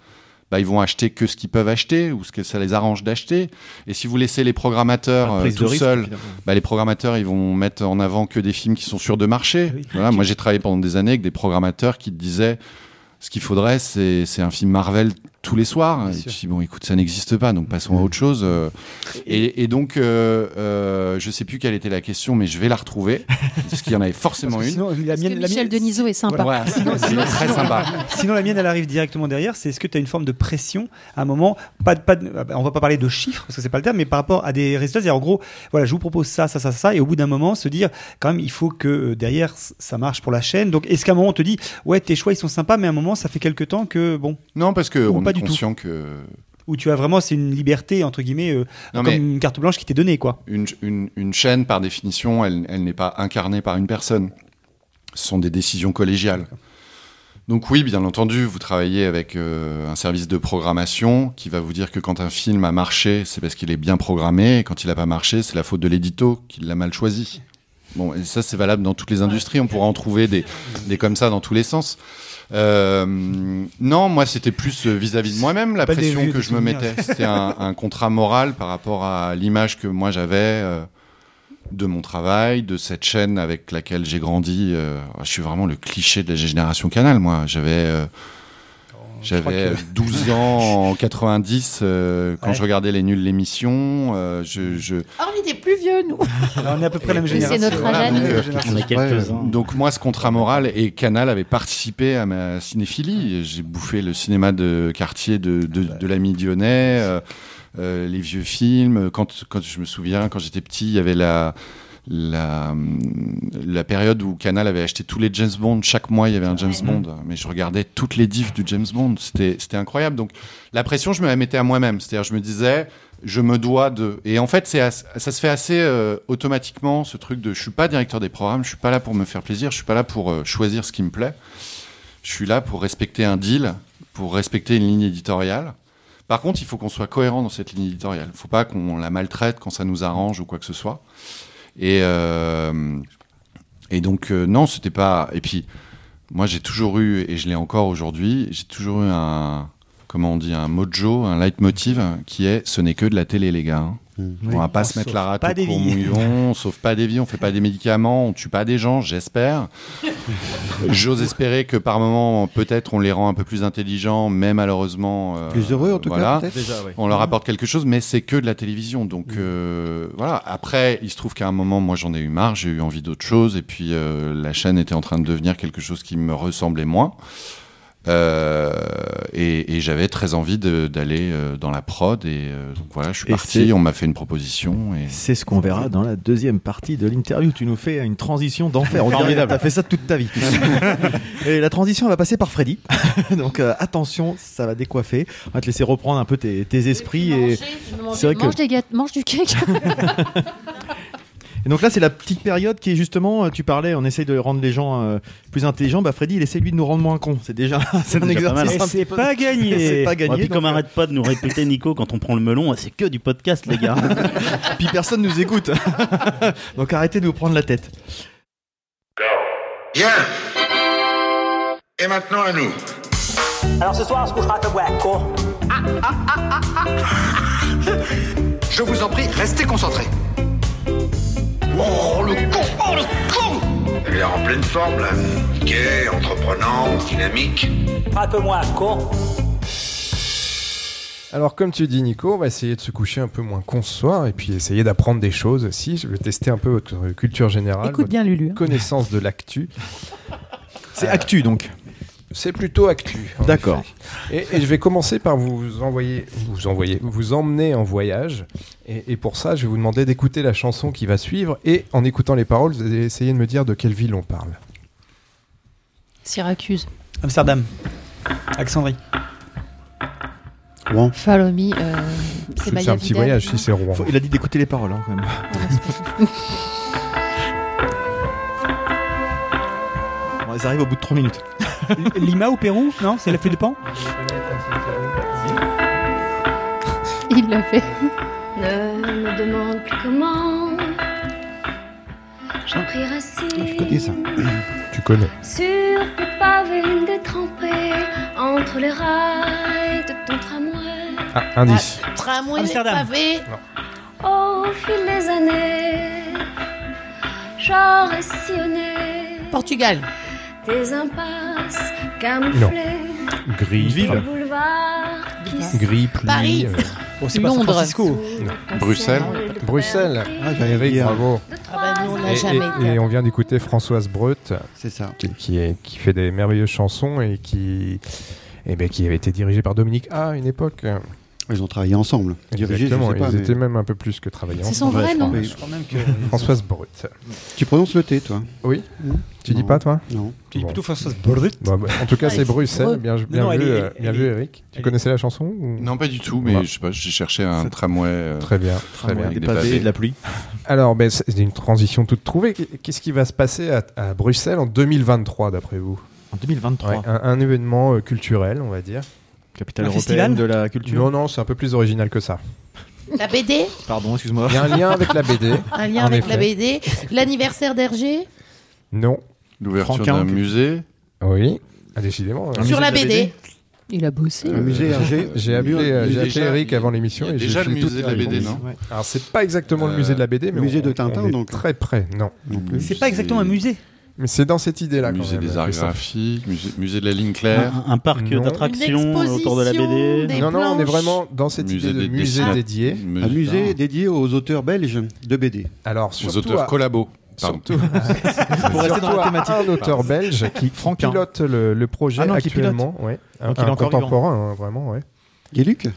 bah, ils vont acheter que ce qu'ils peuvent acheter ou ce que ça les arrange d'acheter. Et si vous laissez les programmateurs euh, tout risque, seuls, bah, les programmateurs, ils vont mettre en avant que des films qui sont sûrs de marché. Voilà, moi, j'ai travaillé pendant des années avec des programmateurs qui disaient ce qu'il faudrait, c'est c'est un film Marvel tous les soirs. Et puis, bon, écoute, ça n'existe pas, donc passons à autre chose. Et, et donc, euh, euh, je sais plus quelle était la question, mais je vais la retrouver, [LAUGHS] parce qu'il y en avait forcément une. Sinon, la Parce mienne, la Michel mienne- Denisot est sympa. Voilà, très sympa. Sinon, la mienne, elle arrive directement derrière. C'est est-ce que tu as une forme de pression à un moment pas, de- pas de- On va pas parler de chiffres, parce que c'est pas le terme, mais par rapport à des résultats. C'est-à-dire, en gros, voilà, je vous propose ça, ça, ça, ça, et au bout d'un moment, se dire, quand même, il faut que euh, derrière, ça marche pour la chaîne. Donc, est-ce qu'à un moment, on te dit, ouais, tes choix, ils sont sympas, mais à un moment, ça fait quelques temps que, bon. Non, parce que on pas est du tout. conscient que Où tu as vraiment, c'est une liberté, entre guillemets, euh, Non, comme une carte blanche qui t'est donnée, quoi. une, une, une chaîne, par définition, elle, elle n'est pas incarnée par une personne. Ce sont des décisions collégiales. Donc oui, bien entendu, vous travaillez avec euh, un service de programmation qui va vous dire que quand un film a marché, c'est parce qu'il est bien programmé, et quand il n'a pas marché, c'est la faute de l'édito qui l'a mal choisi. Bon, et ça c'est valable dans toutes les industries, on pourra en trouver des, des comme ça dans tous les sens. Euh, non, moi c'était plus euh, vis-à-vis de moi-même la pression que je me mettais. C'était un, un contrat moral par rapport à l'image que moi j'avais euh, de mon travail, de cette chaîne avec laquelle j'ai grandi. euh, je suis vraiment le cliché de la génération Canal, moi. J'avais euh, j'avais que- 12 ans en [LAUGHS] 90 euh, quand Ouais. je regardais les nuls l'émission. euh, je, je, Ah, on était plus vieux, nous. Alors, on est à peu près la même Mais c'est génération. notre âge euh, génération. On a quelques-uns. Donc moi, ce contrat moral et Canal avait participé à ma cinéphilie. J'ai bouffé le cinéma de quartier de, de, de l'ami Dionnet, euh, euh, les vieux films. Quand, quand je me souviens, quand j'étais petit, il y avait la, la, la période où Canal avait acheté tous les James Bond. Chaque mois, il y avait un James Bond. Mais je regardais toutes les diffs du James Bond. C'était incroyable. Donc la pression, je me la mettais à moi-même. C'est-à-dire, je me disais, je me dois de. Et en fait, c'est ça se fait assez euh, automatiquement, ce truc de je suis pas directeur des programmes, je suis pas là pour me faire plaisir, je suis pas là pour euh, choisir ce qui me plaît. Je suis là pour respecter un deal, pour respecter une ligne éditoriale. Par contre, il faut qu'on soit cohérent dans cette ligne éditoriale. Il faut pas qu'on la maltraite quand ça nous arrange ou quoi que ce soit. Et, euh, et donc, euh, non, c'était pas. Et puis, moi, j'ai toujours eu, et je l'ai encore aujourd'hui, j'ai toujours eu un. Comment on dit Un mojo, un leitmotiv qui est ce n'est que de la télé, les gars. hein. On va pas On se mettre la rate au vies. mouillon, on sauve pas des vies, on fait pas des médicaments, on tue pas des gens, j'espère. [LAUGHS] J'ose espérer que par moment, peut-être, on les rend un peu plus intelligents, mais malheureusement. euh, Plus heureux, en tout voilà. cas, peut-être Déjà, ouais. On leur apporte quelque chose, mais c'est que de la télévision. Donc euh, voilà. Après, il se trouve qu'à un moment, moi, j'en ai eu marre, j'ai eu envie d'autre chose, et puis euh, la chaîne était en train de devenir quelque chose qui me ressemblait moins. Euh, et et j'avais très envie d'aller euh, dans la prod, et euh, donc voilà, je suis Et parti. On m'a fait une proposition. Et... C'est ce qu'on verra dans la deuxième partie de l'interview. Tu nous fais une transition d'enfer. Que T'as fait ça toute ta vie. [LAUGHS] Et la transition elle va passer par Freddy. [LAUGHS] Donc euh, attention, ça va décoiffer. On va te laisser reprendre un peu tes, tes esprits. Et, c'est vrai que Mange, des gâteaux, mange du cake. [LAUGHS] Et donc là, c'est la petite période qui est justement, euh, tu parlais, on essaye de rendre les gens euh, plus intelligents. Bah Freddy, il essaie lui de nous rendre moins cons. C'est déjà, [LAUGHS] c'est un mal. exercice. C'est pas gagné. [LAUGHS] C'est pas Ouais, gagné. puis comme euh, arrête pas de nous répéter Nico quand on prend le melon, c'est que du podcast les gars. [LAUGHS] puis personne nous écoute. donc arrêtez de vous prendre la tête. Bien. Et maintenant à nous. Alors ce soir, on se couchera à Toguaco. Je vous en prie, restez concentrés. Oh, le con Oh, le con Elle a l'air en pleine forme là. Gai, entreprenant, dynamique. Un peu moins con. Alors, comme tu dis, Nico, on va essayer de se coucher un peu moins con ce soir et puis essayer d'apprendre des choses aussi. Je vais tester un peu votre culture générale, Écoute bien, Lulu. hein. connaissance de l'actu. C'est actu donc. C'est plutôt actu. D'accord. Et, et je vais commencer par vous envoyer, vous envoyer, vous emmener en voyage. Et, et pour ça, je vais vous demander d'écouter la chanson qui va suivre. Et en écoutant les paroles, vous allez essayer de me dire de quelle ville on parle. Syracuse. Amsterdam. Alexandrie. Rouen. Follow me. euh, c'est un petit Vidal, voyage si c'est Rouen. Faut- Il a dit d'écouter les paroles hein, quand même. [LAUGHS] Bon, ils arrivent au bout de 3 minutes. Lima ou Pérou Non, c'est la pluie de Pan? Il l'a fait. Ne me demande plus comment. J'en prierai Je connais ça. Tu connais. Sur tes pavés détrempés entre les rails de ton tramway. Ah, indice. Tramway, les Amsterdam. pavés. Au fil des années, j'aurais sillonné Portugal. Tes impasses camouflées. Gris. Ville. Boulevard qui Gris, pluie. Paris. euh, Bon, c'est pas San Londres. Francisco. ton Bruxelles. Bruxelles. Ah, Eric, bravo. Ah bah nous, on trois n'a Et, jamais et- été. et on vient d'écouter Françoise Breut, C'est ça. qui, qui est, qui fait des merveilleuses chansons et qui, eh ben, qui avait été dirigée par Dominique A à une époque. Ils ont travaillé ensemble. Dirigé, Exactement, pas. ils mais- étaient même un peu plus que travaillants. C'est son vrai nom. Oui. Je crois même que. Françoise Breut. Tu prononces le T, toi Oui Hmm Tu dis pas, toi Non. Tu dis Bon. plutôt Françoise Brut. Bon, bah, En tout cas, Ah, c'est Bruxelles. Bien, bien non, vu, est- euh, bien elle vu, est- Eric. Tu connaissais la chanson ou- Non, pas du tout, mais Ouais. je sais pas, j'ai cherché un tramway. euh, Très bien, très bien. Des pavés pavés. et de la pluie. Alors, ben, c'est une transition toute trouvée. Qu'est-ce qui va se passer à, à Bruxelles en 2023, d'après vous? En 2023. Ouais, un, un événement euh, culturel, on va dire. Capitale Un européenne festival de la culture. Non, non, c'est un peu plus original que ça. La BD. Pardon, excuse-moi. Il y a un lien avec la BD. [LAUGHS] Un lien En avec la. BD. L'anniversaire d'Hergé. Non. L'ouverture d'un musée. Oui. Ah, décidément. Un euh, Sur musée la BD. Il a bossé. Le musée Hergé. J'ai appelé, euh, Eric avant l'émission et déjà le musée de la BD, non. Alors c'est pas exactement le Euh, musée de la BD, mais musée on- de Tintin, on est donc. Très près, non. C'est pas exactement un musée. Mais c'est dans cette idée-là. quand musée même, des arts graphiques, musée, musée de la ligne claire. Un, un parc d'attractions autour de la BD. des- Non, non, on est vraiment dans cette Musée idée de musée dédié. Musée- Un musée dédié aux auteurs belges de BD. Alors Aux surtout auteurs à- collabos. Pardon. surtout- [LAUGHS] Pour rester dans la thématique. un auteur belge qui pilote le, le projet Ah non, qui actuellement. Ouais. Un, Donc il est un contemporain, hein, vraiment. Ouais. Guéluc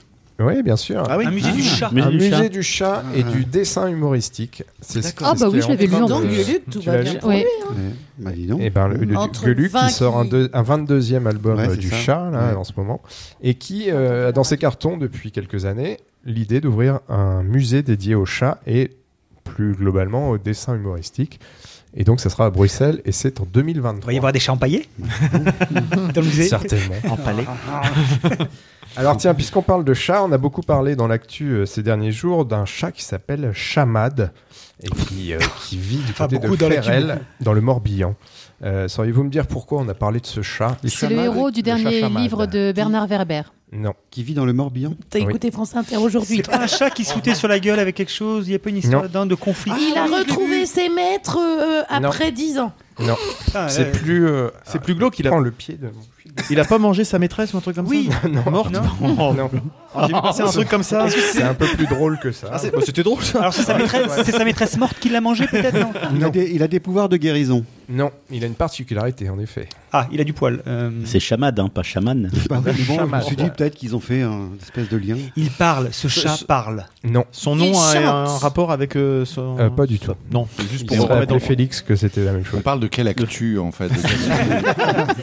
Oui, bien sûr. Ah oui. Un musée du chat. Musée un du musée chat. du chat et du dessin humoristique. C'est ce-. Ah bah oui, je l'avais lu en plus. Tout Tu va bien pour lui. hein. Eh, Bah dis donc. Et ben, le, qui sort un, 20 deux- un 22e album Ouais, euh, du ça. chat là, Ouais. en ce moment et qui euh, a dans ses cartons depuis quelques années l'idée d'ouvrir un musée dédié au chat et plus globalement au dessin humoristique. Et donc ça sera à Bruxelles et c'est en Il 2023. va y avoir des chats empaillés [LAUGHS] dans le musée. Certainement. En palais. [LAUGHS] Alors tiens, puisqu'on parle de chat, on a beaucoup parlé dans l'actu euh, ces derniers jours d'un chat qui s'appelle Chamad et qui, euh, qui vit du Enfin, côté de beaucoup dans. Ferrel, dans le Morbihan. Euh, Sauriez-vous me dire pourquoi on a parlé de ce chat C'est le héros du dernier Chamad. livre de Bernard Werber. Non. Qui vit dans le Morbihan. T'as Oui. écouté France Inter aujourd'hui. C'est pas un chat qui se foutait sur la gueule avec quelque chose Il n'y a pas une histoire Non. là-dedans de conflit Il a retrouvé ses maîtres euh, après 10 ans. Non, Putain, c'est euh, plus. euh, C'est plus glauque. Il a, prends le pied de. Il a pas mangé sa maîtresse ou un truc comme Oui. ça [LAUGHS] Non, morte. Non. non, J'ai vu passer un truc comme ça. c'est un peu plus drôle que ça. Ah, bah, C'était drôle ça. Alors c'est sa maîtresse, c'est sa maîtresse morte qui l'a mangé peut-être non Il a, Non. des, il a des pouvoirs de guérison. Non, il a une particularité en effet. Ah, il a du poil. Euh, C'est chamad, hein, pas chaman. Bah, mais bon, je me suis dit peut-être qu'ils ont fait un espèce de lien. il parle, ce chat ce- parle. Non, Son nom Il a chante. un rapport avec euh, son. Euh, pas du tout. Non, c'est juste pour remettre dans Félix que c'était la même On chose. parle de quelle actu en fait [LAUGHS]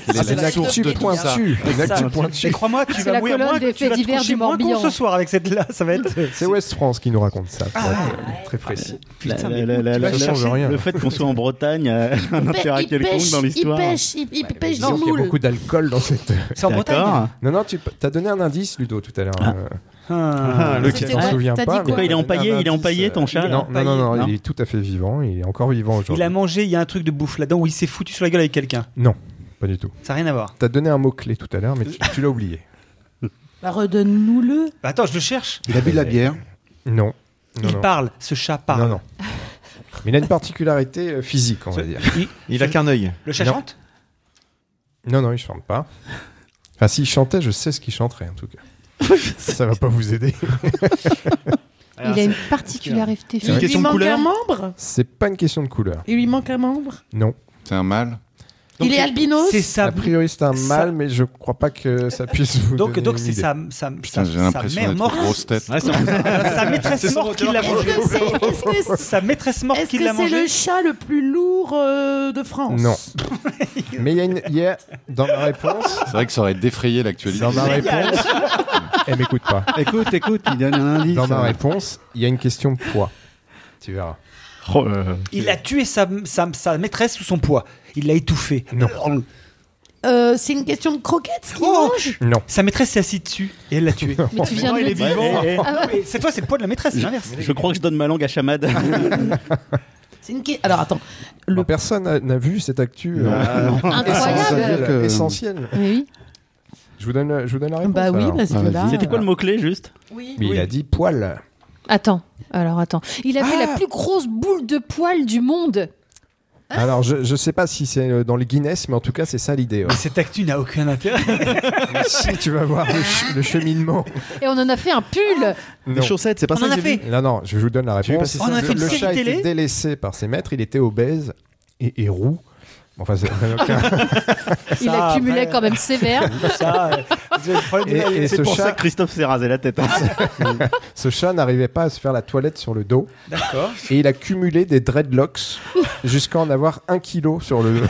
c'est la la source actu de tout ça pointue. L'actu Mais pointue. crois-moi, tu vas mourir moins, des tu vas te divers coucher du moins con Morbihan. ce soir avec cette là, ça va être. [LAUGHS] C'est West France qui nous raconte ça, euh, très précis. Putain. Le fait qu'on soit en Bretagne [LAUGHS] Il pêche, quelconque dans l'histoire. Il pêche, il, il pêche du qu'il y a beaucoup d'alcool dans cette. C'est en Bretagne. Non, non, tu as donné un indice, Ludo, tout à l'heure. Ah. Euh, Ah, le tu C'était t'en souviens pas. quoi il est empaillé, il est empaillé, ton euh, chat, là Non, non, non, non, Non. il est tout à fait vivant. Il est encore vivant aujourd'hui. Il a mangé, il y a un truc de bouffe là-dedans où il s'est foutu sur la gueule avec quelqu'un. Non, pas du tout. Ça n'a rien à voir. T'as donné un mot-clé tout à l'heure, mais tu, tu l'as oublié. [LAUGHS] Bah, redonne-nous-le. Bah, attends, je le cherche. Il a bu de la bière. Non. Non, il non. parle, ce chat parle. Non, non. Mais il a une particularité euh, physique, on va dire. Il- Il a qu'un œil. Le chat Non. chante? Non, non, il chante pas. Enfin, s'il chantait, je sais ce qu'il chanterait en tout cas. Ça va pas vous aider. Il a une particularité C'est une Il lui manque couleur un membre? C'est pas une question de couleur. Il lui manque un membre? Non. C'est un mâle? Il est albinos C'est ça. A priori, c'est un ça- mâle, mais je crois pas que ça puisse vous Donc, donner donc c'est sa, sa, Putain, sa- j'ai sa l'impression mère d'être morte. une grosse tête. [LAUGHS] sa maîtresse C'est morte qui l'a mangé. C'est Sa maîtresse morte est-ce qui que l'a c'est mangé. le chat le plus lourd euh, de France Non. [LAUGHS] mais il y a une. il y a- dans ma réponse. C'est vrai que ça aurait défrayé l'actualité. Dans ma réponse. [LAUGHS] Elle m'écoute pas. Écoute, écoute, il donne un indice. Dans ma euh. réponse, il y a une question de poids. Tu verras. Oh, euh, Il a tué sa, sa, sa maîtresse sous son poids. Il l'a étouffée. Non. Euh, C'est une question de croquettes ce qu'il Oh mange Non. Sa maîtresse s'est assise dessus et elle l'a tué. Mais tu viens de il le est dire. vivant. Ah ouais. Cette fois, c'est le poids de la maîtresse, c'est l'inverse. Je crois que je donne ma langue à Chamad. [LAUGHS] C'est une que- Alors attends, Bon, personne n'a- n'a vu cette actu euh, Incroyable. essentielle. Que- essentielle. Mais oui. Je vous donne, je vous donne la réponse. bah oui, alors. parce Ah, que vas-y. là. C'était quoi le mot-clé juste? Oui. Mais il a dit poil. Attends, alors attends. Il a fait Ah. la plus grosse boule de poils du monde. [LAUGHS] Alors, je, je sais pas si c'est euh, dans les Guinness, mais en tout cas, c'est ça l'idée. ouais. Mais cette actu n'a aucun intérêt. [LAUGHS] Mais si tu vas voir le, ch- le cheminement. Et on en a fait un pull. Non. Les chaussettes, c'est pas On ça en que a fait. vu Non, non, je vous donne la réponse. On a le fait le chat télé. était délaissé par ses maîtres, il était obèse et, et roux. Enfin, c'est [LAUGHS] Il Ça, accumulait après- quand même sévère. [LAUGHS] Ça, euh, Et- et C'est ce pour ça chat- que Christophe s'est rasé la tête. hein. [LAUGHS] ce chat n'arrivait pas à se faire la toilette sur le dos D'accord. et il a cumulé des dreadlocks jusqu'à en avoir un kilo sur le.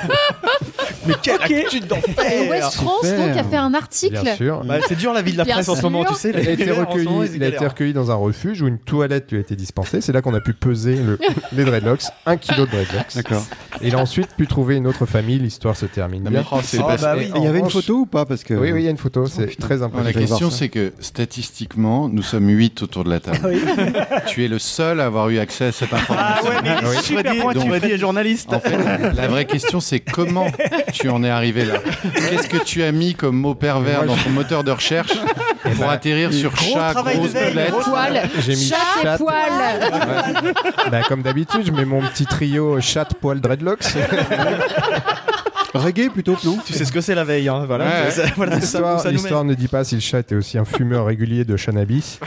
Mais quelle actu Et West France super. donc a fait un article. Bien sûr. Bah, c'est dur la vie de la Bien presse en ce moment, tu sais. Il a été recueilli, moment, ils il a été galèrent. recueilli dans un refuge où une toilette lui a été dispensée. C'est là qu'on a pu peser le- les dreadlocks, un kilo de dreadlocks. D'accord. Et il a ensuite pu trouver une autre famille. L'histoire se termine bien. oh, Ah, parce- bah Et oui. Il y avait une photo ou pas Parce que. Oui, oui, il y a une photo. C'est très Non, important. la question, c'est que statistiquement, nous sommes 8 autour de la table. [LAUGHS] Oui. [LAUGHS] tu es le seul à avoir eu accès à cette Ah information. ouais, mais Oui. super Freddy Freddy. est journaliste. En fait, la vraie question, c'est comment tu en es arrivé là Qu'est-ce que tu as mis comme mot pervers dans ton moteur de recherche pour atterrir sur chat, grosse Poil. J'ai mis Chat et chat. poil. Ouais. Bah, comme d'habitude, je mets mon petit trio chat, poil, dreadlocks. [LAUGHS] Reggae plutôt que non Tu sais ce que c'est la veille, hein, voilà. Ouais. C'est- voilà, c'est ça, L'histoire ça nous l'histoire ne dit pas si le chat était aussi un fumeur régulier de cannabis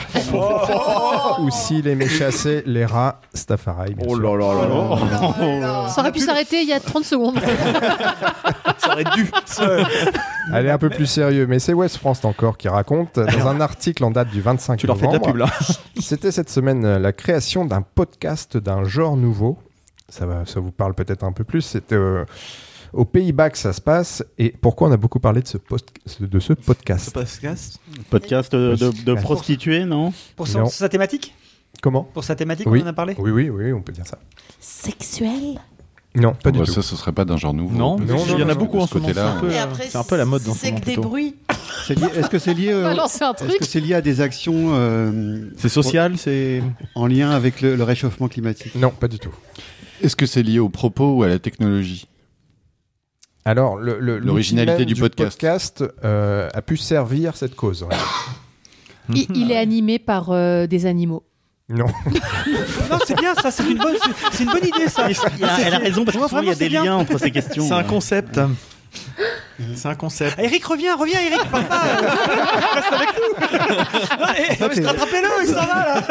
ou s'il aimait chasser les rats Stafari. Oh là là là Ça aurait pu s'arrêter il y a 30 secondes. Ça aurait dû. Allez, un peu plus sérieux, mais c'est West France encore qui raconte dans un article en date du 25 Tu leur fais de la novembre. pub là. C'était cette semaine la création d'un podcast d'un genre nouveau. Ça, va, ça vous parle peut-être un peu plus. C'était euh, aux Pays-Bas que ça se passe. Et pourquoi on a beaucoup parlé de ce, post- de ce podcast? Podcast? Podcast de, de, de prostituées, non? Pour son- Non. sa thématique? Comment? Pour sa thématique, Oui. on en a parlé? Oui, oui, oui, on peut dire ça. Sexuel? Non, pas du Bah, tout. Ça, ce serait pas d'un genre nouveau. Non, Non, il y en a beaucoup en ce moment. C'est côté-là. un peu, euh, c'est un la mode dans ce c'est moment que des plutôt. bruits. C'est Est-ce que c'est lié, euh, est-ce que c'est lié à des actions euh, C'est social, c'est. en lien avec le, le réchauffement climatique? Non, pas du tout. Est-ce que c'est lié aux propos ou à la technologie Alors, le- le- L'originalité du podcast. podcast, euh, a pu servir cette cause. ouais. Il, il est animé par euh, des animaux. Non. [LAUGHS] Non, c'est bien, ça, c'est une bonne, une idée, ça. Elle a, elle a raison parce que souvent il y a des liens entre ces questions. C'est un concept. C'est un concept. Ah, Eric, reviens, reviens, Eric, papa. [LAUGHS] Reste avec nous. Mais rattrapez-le, il s'en va là.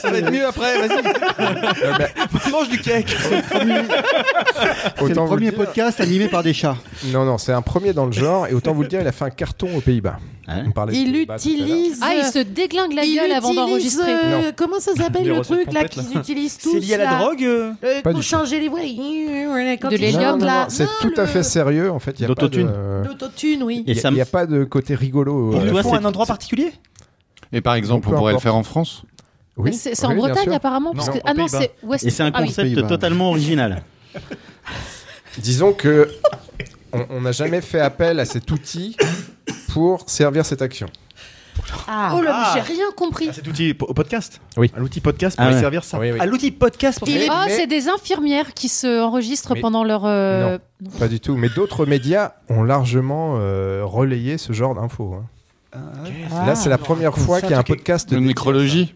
Ça va être mieux après, vas-y. [LAUGHS] Euh, bah, Mange du cake. C'est le premier podcast animé par des chats. Non, non, c'est un premier dans le genre. Et autant vous le dire, il a fait un carton aux Pays-Bas. Des Il utilise. Ah, il se déglingue la il gueule avant d'enregistrer. euh, Non. comment ça s'appelle le truc là qu'ils utilisent tous C'est lié à la là drogue euh Euh, Pour changer les voix. De l'hélium, là. c'est tout à fait sérieux. En fait, il y a pas de. L'autotune. L'autotune, oui. Et Il ça n'y a, pas de côté rigolo. Pour euh, Ils toi, le font c'est- à un endroit particulier Et par exemple, on pourrait le faire en France oui, C'est en oui, Bretagne apparemment parce Non, que- aux Ah non, c'est West. Et c'est un Ah oui. concept totalement original. Disons que on n'a jamais fait appel à cet outil pour servir cette action. Ah. Oh là, Ah. j'ai rien compris. Cet outil po- podcast Oui. À L'outil podcast Ah pourrait ouais. servir ça. Oui, oui. À l'outil podcast pour Mais- Ah, mais- c'est des infirmières qui se enregistrent Mais- pendant leur. euh, Pas du tout. Mais d'autres médias ont largement euh, relayé ce genre d'infos. hein. Ah. Là, c'est la première fois qu'il y a un podcast. De à nécrologie.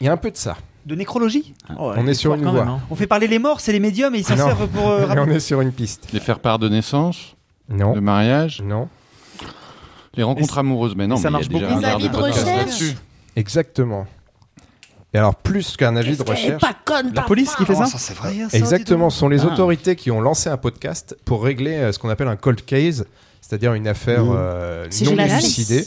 Il y a un peu de ça. De nécrologie Oh, On est sur une voie. même, hein. On fait parler les morts, c'est les médiums et ils s'en Non. servent pour. euh, [LAUGHS] on est sur une piste. Les faire part de naissance Non. De mariage Non. Les rencontres amoureuses, mais non, ça mais marche beaucoup. Les avis de recherche. là-dessus. Exactement. Et alors, plus qu'un avis de recherche. pas conne, La police qui fait ça Oh, ça c'est vrai. Exactement, ce sont les Ah. autorités qui ont lancé un podcast pour régler euh, ce qu'on appelle un cold case, c'est-à-dire une affaire Mmh. euh, non élucidée.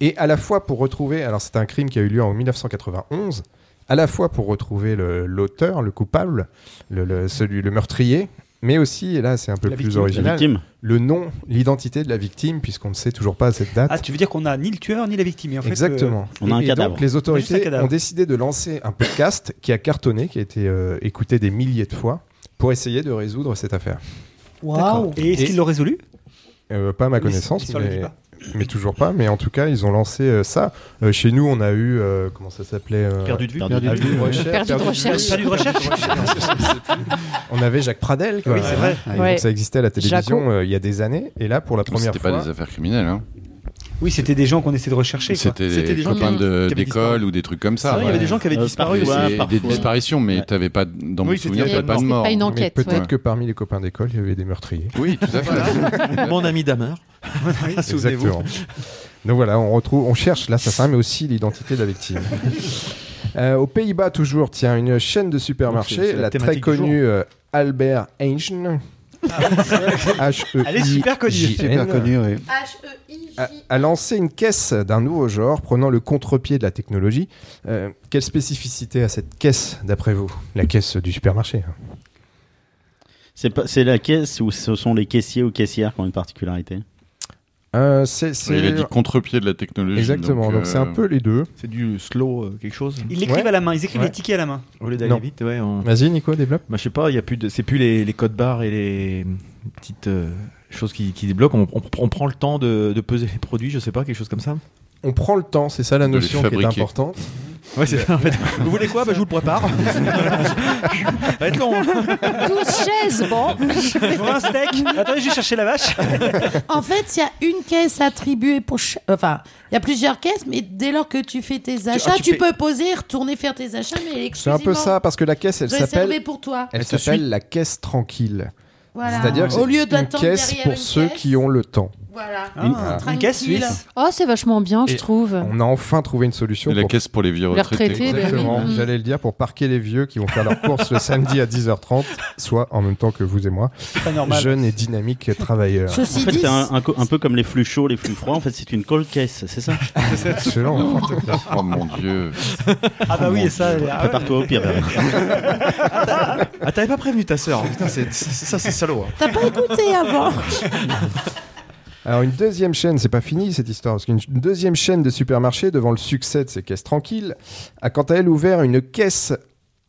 Et à la fois pour retrouver, alors c'est un crime qui a eu lieu en 1991, à la fois pour retrouver le- l'auteur, le, coupable, le, le- celui, le meurtrier, mais aussi, et là c'est un peu La plus victime. Original, victime. le nom, l'identité de la victime, puisqu'on ne sait toujours pas à cette date. Ah, tu veux dire qu'on a ni le tueur ni la victime. et en fait, Exactement. On a un et, cadavre. donc les autorités cadavre. ont décidé de lancer un podcast qui a cartonné, qui a été euh, écouté des milliers de fois, pour essayer de résoudre cette affaire. euh, Waouh. Et est-ce Et- qu'ils l'ont résolu Euh, pas à ma connaissance, mais. Mais toujours pas. Mais en tout cas, ils ont lancé euh, ça. Euh, chez nous, on a eu euh, comment ça s'appelait euh, Perdu de vue. Perdu de vue. de recherche, Perdu de recherche. Perdu de recherche On avait Jacques Pradel. quoi. Oui, c'est vrai. Donc Ouais. ça existait à la télévision euh, il y a des années. Et là, pour la première C'était fois, pas des affaires criminelles. Hein. Oui, c'était des gens qu'on essaie de rechercher. C'était des copains de- d'école ou des trucs comme ça. vrai, il y avait ouais. des gens qui avaient Euh, disparu aussi. Des- disparitions, mais t'avais pas dans mon Oui, souvenir, t'avais pas de mort. pas une enquête. peut-être ouais. que parmi les copains d'école, il y avait des meurtriers. Oui, tout à fait. [LAUGHS] Mon ami Damer. [LAUGHS] Souvenez-vous. Exactement. Donc voilà, on retrouve, on cherche l'assassin, mais aussi l'identité de la victime. [LAUGHS] Euh, aux Pays-Bas, toujours, tiens, une chaîne de supermarchés, la la très connue euh, Albert Einstein. H-E-I-J-N, Elle est super connue. Super connu, oui. a, a lancé une caisse d'un nouveau genre, prenant le contre-pied de la technologie. Euh, quelle spécificité a cette caisse, d'après vous? La caisse du supermarché. hein. C'est pas- c'est la caisse ou ce sont les caissiers ou caissières qui ont une particularité? Euh, c'est, c'est- Il a dit contre-pied de la technologie. Exactement, donc, c'est un euh, peu les deux. C'est du slow euh, quelque chose. Ils l'écrivent Ouais. à la main, ils écrivent Ouais. les tickets à la main. Au lieu d'aller vite, ouais. on- Vas-y, Nico, développe. Bah, je sais pas, il y a plus de, c'est plus les, les codes barres et les petites euh, choses qui, qui débloquent. On, on- on prend le temps de, de peser les produits, je sais pas, quelque chose comme ça. On prend le temps, c'est ça la notion qui est importante. Ouais, c'est. En fait. [LAUGHS] Vous voulez quoi? Bah, je vous le prépare. Ça va être long. hein. 12 chaises, bon. [LAUGHS] Je veux un steak. Attendez, je vais chercher la vache. [LAUGHS] En fait, il y a une caisse attribuée pour. ch- Enfin, il y a plusieurs caisses, mais dès lors que tu fais tes achats, tu tu, fais- peux poser, retourner faire tes achats, mais C'est un peu ça, parce que la caisse, elle s'appelle, pour toi. elle s'appelle la caisse tranquille. Voilà. C'est-à-dire que Au c'est lieu une d'attendre caisse pour une ceux caisse, qui ont le temps. Voilà. Ah, une Tranquille. caisse suisse. Oh, c'est vachement bien, je trouve. On a enfin trouvé une solution Et la pour caisse pour les vieux Les retraités. retraités, ben Exactement, oui. j'allais le dire pour parquer les vieux qui vont faire leurs courses le samedi à 10h30, soit en même temps que vous et moi, C'est pas normal. jeunes et dynamiques travailleurs. En Ceci fait, dit, c'est un, un co- un peu comme les flux chauds, les flux froids. En fait, c'est une cold case, [LAUGHS] c'est ça Excellent. Oh mon dieu. Ah bah oui, et ça. ah ouais. Prépare-toi au pire. Ah, t'avais pas prévenu ta sœur. Putain, c'est, c'est- ça, c'est salaud. hein. t'as pas écouté avant. [LAUGHS] Alors une deuxième chaîne, c'est pas fini cette histoire, parce qu'une une deuxième chaîne de supermarchés, devant le succès de ces caisses tranquilles, a quant à elle ouvert une caisse,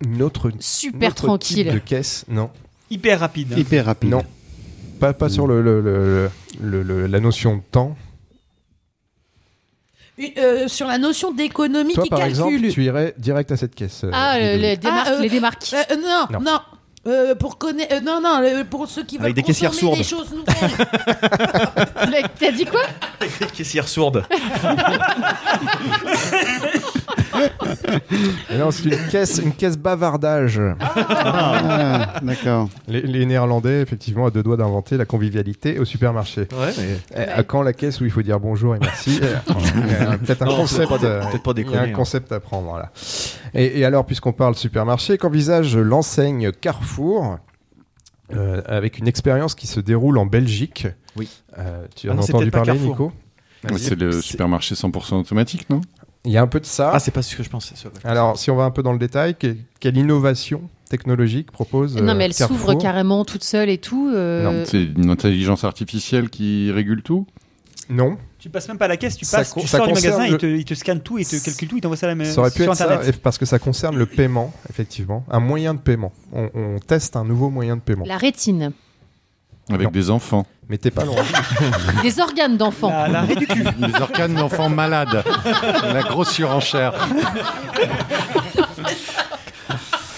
une autre, Super autre tranquille. type de caisse, non, Hyper rapide. Hyper rapide. non, pas, pas sur le, le- le- le- le- la notion de temps. Une- euh, sur la notion d'économie Toi qui par calcule. exemple, tu irais direct à cette caisse. euh, Ah, Ludovic. les démarques. Ah, euh, les démarques. Euh, non, Non. non. Euh, pour connaître, euh, non, non, euh, pour ceux qui veulent Avec des caissières consommer des sourdes. choses nouvelles. Mais [LAUGHS] T'as dit quoi? Caissière sourde. Et [LAUGHS] [LAUGHS] non, c'est une caisse, une caisse bavardage. Ah, d'accord. Les, les Néerlandais, effectivement, à deux doigts d'inventer la convivialité au supermarché. Ouais, À quand la caisse où il faut dire bonjour et merci [LAUGHS] il y a Peut-être un Non, concept. peut-être pas euh, pas déconner, un hein. concept à prendre. Voilà. Et, et alors, puisqu'on parle supermarché, qu'envisage l'enseigne Carrefour euh, avec une expérience qui se déroule en Belgique? Oui. Euh, tu Ah en non, as entendu parler. Nico? C'est le supermarché 100% automatique, non? Il y a un peu de ça. Ah, c'est pas ce que je pensais. ça, alors, si on va un peu dans le détail, que- quelle innovation technologique propose Non, mais euh, elle s'ouvre carrément toute seule et tout. euh, Non, C'est une intelligence artificielle qui régule tout Non. Tu passes même pas à la caisse, tu passes, tu sors du magasin, le- il, te, il te scanne tout, il te calcule tout, il t'envoie ça à la Ça aurait pu sur être ça, Internet. parce que ça concerne le paiement, effectivement. Un moyen de paiement. On, on teste un nouveau moyen de paiement. La rétine. avec Non. des enfants. Mais t'es pas loin. [LAUGHS] Des organes d'enfants. La, la raie du cul. Des organes d'enfants malades. La grosse surenchère. [LAUGHS]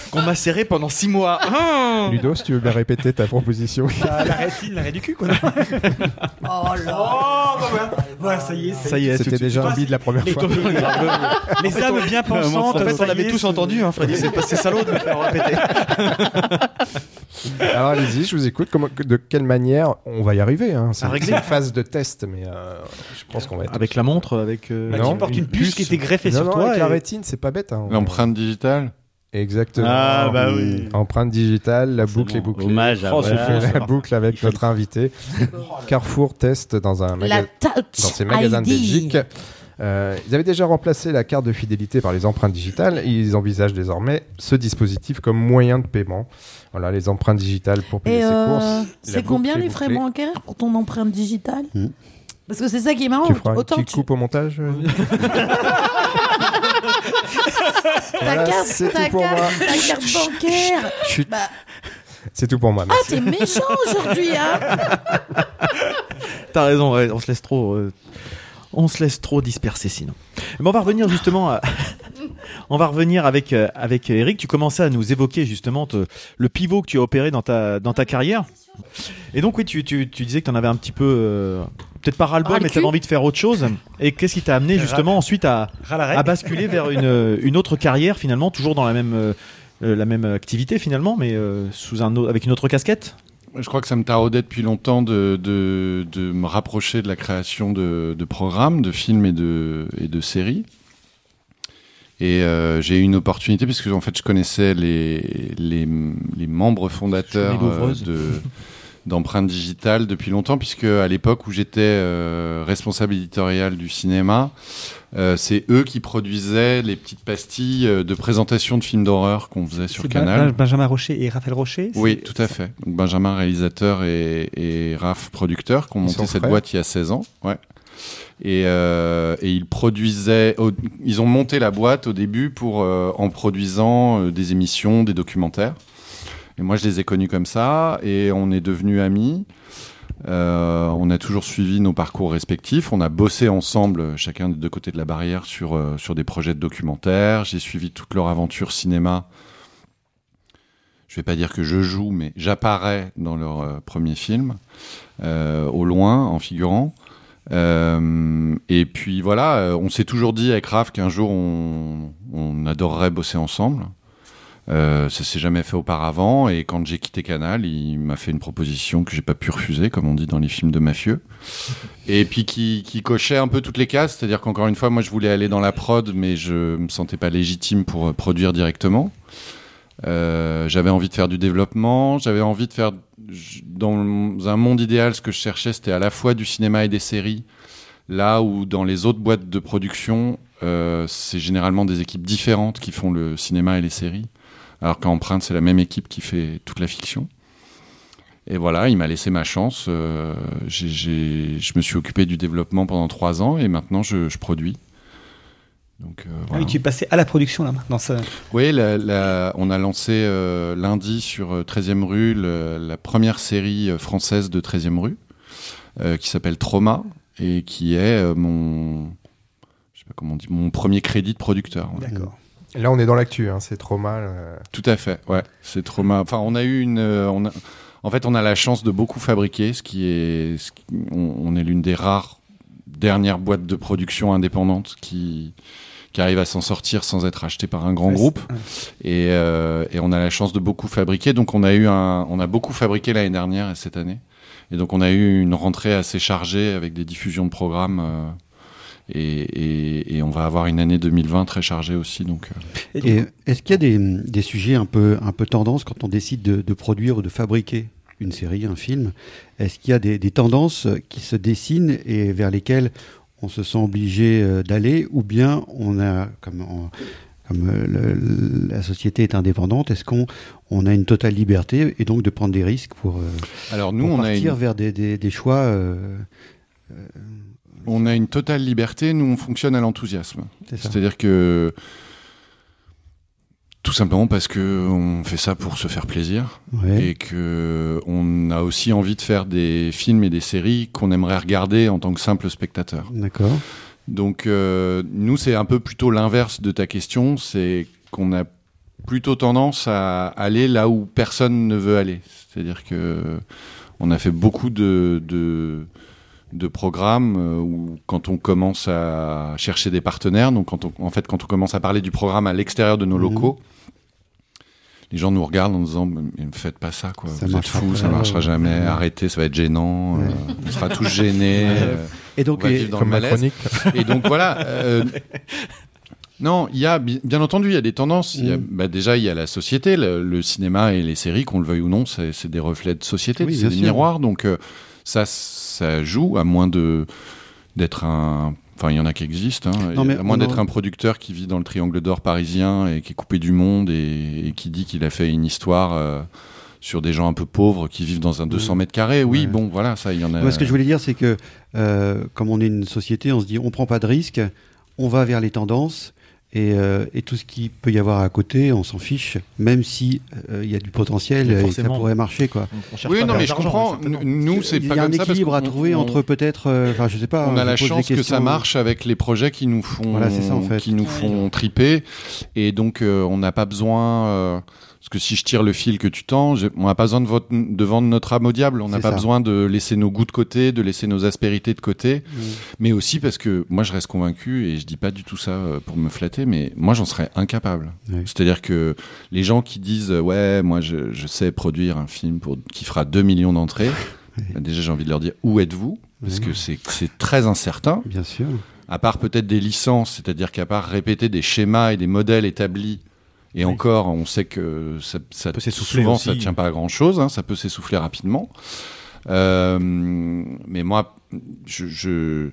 qu'on m'a serré pendant 6 mois. Ah [LAUGHS] Ludo, si tu veux bien répéter ta proposition. La, la rétine, l'arrêt du cul, quoi. [LAUGHS] Oh là Oh, bah voilà. Voilà, ça y est. Ça y est, C'était déjà un bide la première Les, fois. [LAUGHS] les âmes bien pensantes. En fait, on y avait est, tous entendu, hein, Freddy. C'est c'est salaud de me faire répéter. Alors allez-y, je vous écoute. Comment, de quelle manière on va y arriver hein? C'est une phase de test, mais euh, je pense qu'on va être. Avec la montre, avec. euh, Bah, Non, tu portes une puce qui était greffée non, sur non, toi. avec la rétine, c'est pas bête. hein. L'empreinte digitale Exactement. Ah, bah oui. Empreinte digitale, la boucle est bon. bouclée. Hommage à- c'est voilà. ça. la boucle avec notre invité. [LAUGHS] Carrefour teste dans un La magasin. dans ses magasins de ID. Belgique. Euh, ils avaient déjà remplacé la carte de fidélité par les empreintes digitales. Ils envisagent désormais ce dispositif comme moyen de paiement. Voilà, les empreintes digitales pour payer Et ses euh, courses. C'est combien est les frais bancaires pour ton empreinte digitale Hmm. Parce que c'est ça qui est marrant. Tu feras une Autant petite tu- coupe au montage euh [LAUGHS] [LAUGHS] ta carte, c'est ta tout pour carte, moi. ta carte bancaire. Chut. Bah, C'est tout pour moi. ah, Merci. t'es méchant aujourd'hui, hein T'as raison, ouais, on se laisse trop. euh, on se laisse trop disperser sinon. Mais on va revenir justement à. [LAUGHS] On va revenir avec, euh, avec Eric. Tu commençais à nous évoquer justement te- le pivot que tu as opéré dans ta, dans ta carrière. Et donc, oui, tu, tu, tu disais que tu en avais un petit peu. euh, Peut-être pas ras-le-bol, Ras le mais tu avais envie de faire autre chose. Et qu'est-ce qui t'a amené justement ensuite à, basculer vers une, une autre carrière finalement, toujours dans la même, euh, euh, la même activité finalement, mais euh, sous un, avec une autre casquette? Je crois que ça me taraudait depuis longtemps de, de, de me rapprocher de la création de, de programmes, de films et de, et de séries. Et euh, j'ai eu une opportunité parce que en fait je connaissais les, les, les membres fondateurs euh, de d'empreinte digitale depuis longtemps puisque à l'époque où j'étais euh, responsable éditorial du cinéma, euh, c'est eux qui produisaient les petites pastilles de présentation de films d'horreur qu'on faisait sur Canal. Ben- Benjamin Rocher et Raphaël Rocher. Oui, tout à fait. Donc, Benjamin, réalisateur, et, et Raph, producteur, qui ont monté cette frères boîte il y a 16 ans. Ouais. Et, euh, et ils produisaient. ils ont monté la boîte au début pour euh, en produisant euh, des émissions, des documentaires. Et moi, je les ai connus comme ça, et on est devenus amis. On a toujours suivi nos parcours respectifs. On a bossé ensemble, chacun des deux côtés de la barrière, sur, sur des projets de documentaires. J'ai suivi toute leur aventure cinéma je vais pas dire que je joue, mais j'apparais dans leur premier film, au loin, en figurant. Euh, et puis voilà, euh, on s'est toujours dit avec Raph qu'un jour on, on adorerait bosser ensemble. Euh, ça s'est jamais fait auparavant et quand j'ai quitté Canal, il m'a fait une proposition que j'ai pas pu refuser, comme on dit dans les films de mafieux, [LAUGHS] et puis qui, qui cochait un peu toutes les cases, c'est-à-dire qu'encore une fois, moi je voulais aller dans la prod, mais je me sentais pas légitime pour euh, produire directement. Euh, j'avais envie de faire du développement, j'avais envie de faire dans un monde idéal, ce que je cherchais, c'était à la fois du cinéma et des séries. Là où dans les autres boîtes de production, euh, c'est généralement des équipes différentes qui font le cinéma et les séries, alors qu'en Empreinte, c'est la même équipe qui fait toute la fiction. Et voilà, il m'a laissé ma chance. euh, je me suis occupé du développement pendant trois ans et maintenant je produis. Donc, euh, Ah voilà. oui, tu es passé à la production là maintenant. Ça... Oui, la- la- on a lancé euh, lundi sur euh, 13e rue le- la première série euh, française de 13e rue euh, qui s'appelle Trauma et qui est euh, mon, je sais pas comment on dit, mon premier crédit de producteur. ouais. D'accord. Là, on est dans l'actu, hein, c'est trop mal. euh. Tout à fait, ouais, c'est Trauma. Enfin, on a eu une, euh, on a- en fait, on a la chance de beaucoup fabriquer, ce qui est, ce qui- on, on est l'une des rares dernières boîtes de production indépendantes qui qui arrive à s'en sortir sans être acheté par un grand Ouais, groupe. Et, euh, et on a la chance de beaucoup fabriquer. Donc on a eu un, on a beaucoup fabriqué l'année dernière et cette année. Et donc on a eu une rentrée assez chargée avec des diffusions de programmes. euh, et, et- et on va avoir une année 2020 très chargée aussi. Donc euh, Et est-ce qu'il y a des, des sujets un peu, un peu tendance quand on décide de, de produire ou de fabriquer une série, un film? Est-ce qu'il y a des, des tendances qui se dessinent et vers lesquelles on se sent obligé euh, d'aller ou bien on a, comme, on- comme euh, le- la société est indépendante, est-ce qu'on on a une totale liberté et donc de prendre des risques pour, euh, Alors nous, pour on a partir une- vers des, des- des choix euh, on a une totale liberté. Nous, on fonctionne à l'enthousiasme. C'est-à-dire que tout simplement parce que on fait ça pour se faire plaisir Ouais. et que on a aussi envie de faire des films et des séries qu'on aimerait regarder en tant que simple spectateur. D'accord. Donc euh, nous, c'est un peu plutôt l'inverse de ta question, c'est qu'on a plutôt tendance à aller là où personne ne veut aller. C'est-à-dire que on a fait beaucoup de, de, de programmes euh, où quand on commence à chercher des partenaires, donc quand on, en fait quand on commence à parler du programme à l'extérieur de nos Mhm. locaux, les gens nous regardent en disant mais ne faites pas ça quoi, Ça vous êtes fous, ça marchera jamais, Ouais. arrêtez, ça va être gênant, euh, on sera tous gênés. [LAUGHS] Ouais. euh, Et donc, on va et- vivre dans Comme le ma malaise. chronique. Et donc voilà. [LAUGHS] euh, non, il y a bi- bien entendu, il y a des tendances. Il y a- Mm. bah, déjà, il y a la société, le, le cinéma et les séries, qu'on le veuille ou non, c'est des reflets de société, Oui, c'est des sûr. miroirs. Donc euh, ça, ça joue à moins de d'être un. Enfin, il y en a qui existent. hein, Non, et mais à moins d'être un producteur qui vit dans le triangle d'or parisien et qui est coupé du monde et, et qui dit qu'il a fait une histoire. euh, sur des gens un peu pauvres qui vivent dans un 200 mètres carrés. Oui, Ouais. bon, voilà, ça, il y en a. Moi, ce que je voulais dire, c'est que euh, comme on est une société, on se dit on prend pas de risques, on va vers les tendances. Et, euh, et tout ce qui peut y avoir à côté, on s'en fiche, même si euh, il y a du potentiel et ça pourrait marcher, quoi. On Oui, non, mais je comprends. certainement. Nous, c'est il pas y a un comme équilibre à trouver on- entre peut-être, euh, enfin, je sais pas. on a la chance que ça marche avec les projets qui nous font, Voilà, c'est ça, en fait. qui nous font triper. Et donc, euh, on n'a pas besoin. Parce que si je tire le fil que tu tends, on n'a pas besoin de, votre- de vendre notre âme au diable. On n'a pas ça. besoin de laisser nos goûts de côté, de laisser nos aspérités de côté. Mm. Mais aussi parce que moi, je reste convaincu, et je dis pas du tout ça euh, pour me flatter, mais moi, j'en serais incapable. C'est-à-dire que les gens qui disent euh, ouais, moi, je, je sais produire un film pour, qui fera 2 millions d'entrées. [LAUGHS] bah, Déjà, j'ai envie de leur dire où êtes-vous? Parce que c'est très incertain Bien sûr. à part peut-être des licences, c'est-à-dire qu'à part répéter des schémas et des modèles établis, et encore, on sait que ça, ça peut souvent aussi. ça tient pas à grand chose, ça peut s'essouffler rapidement. Euh, mais moi, je, je-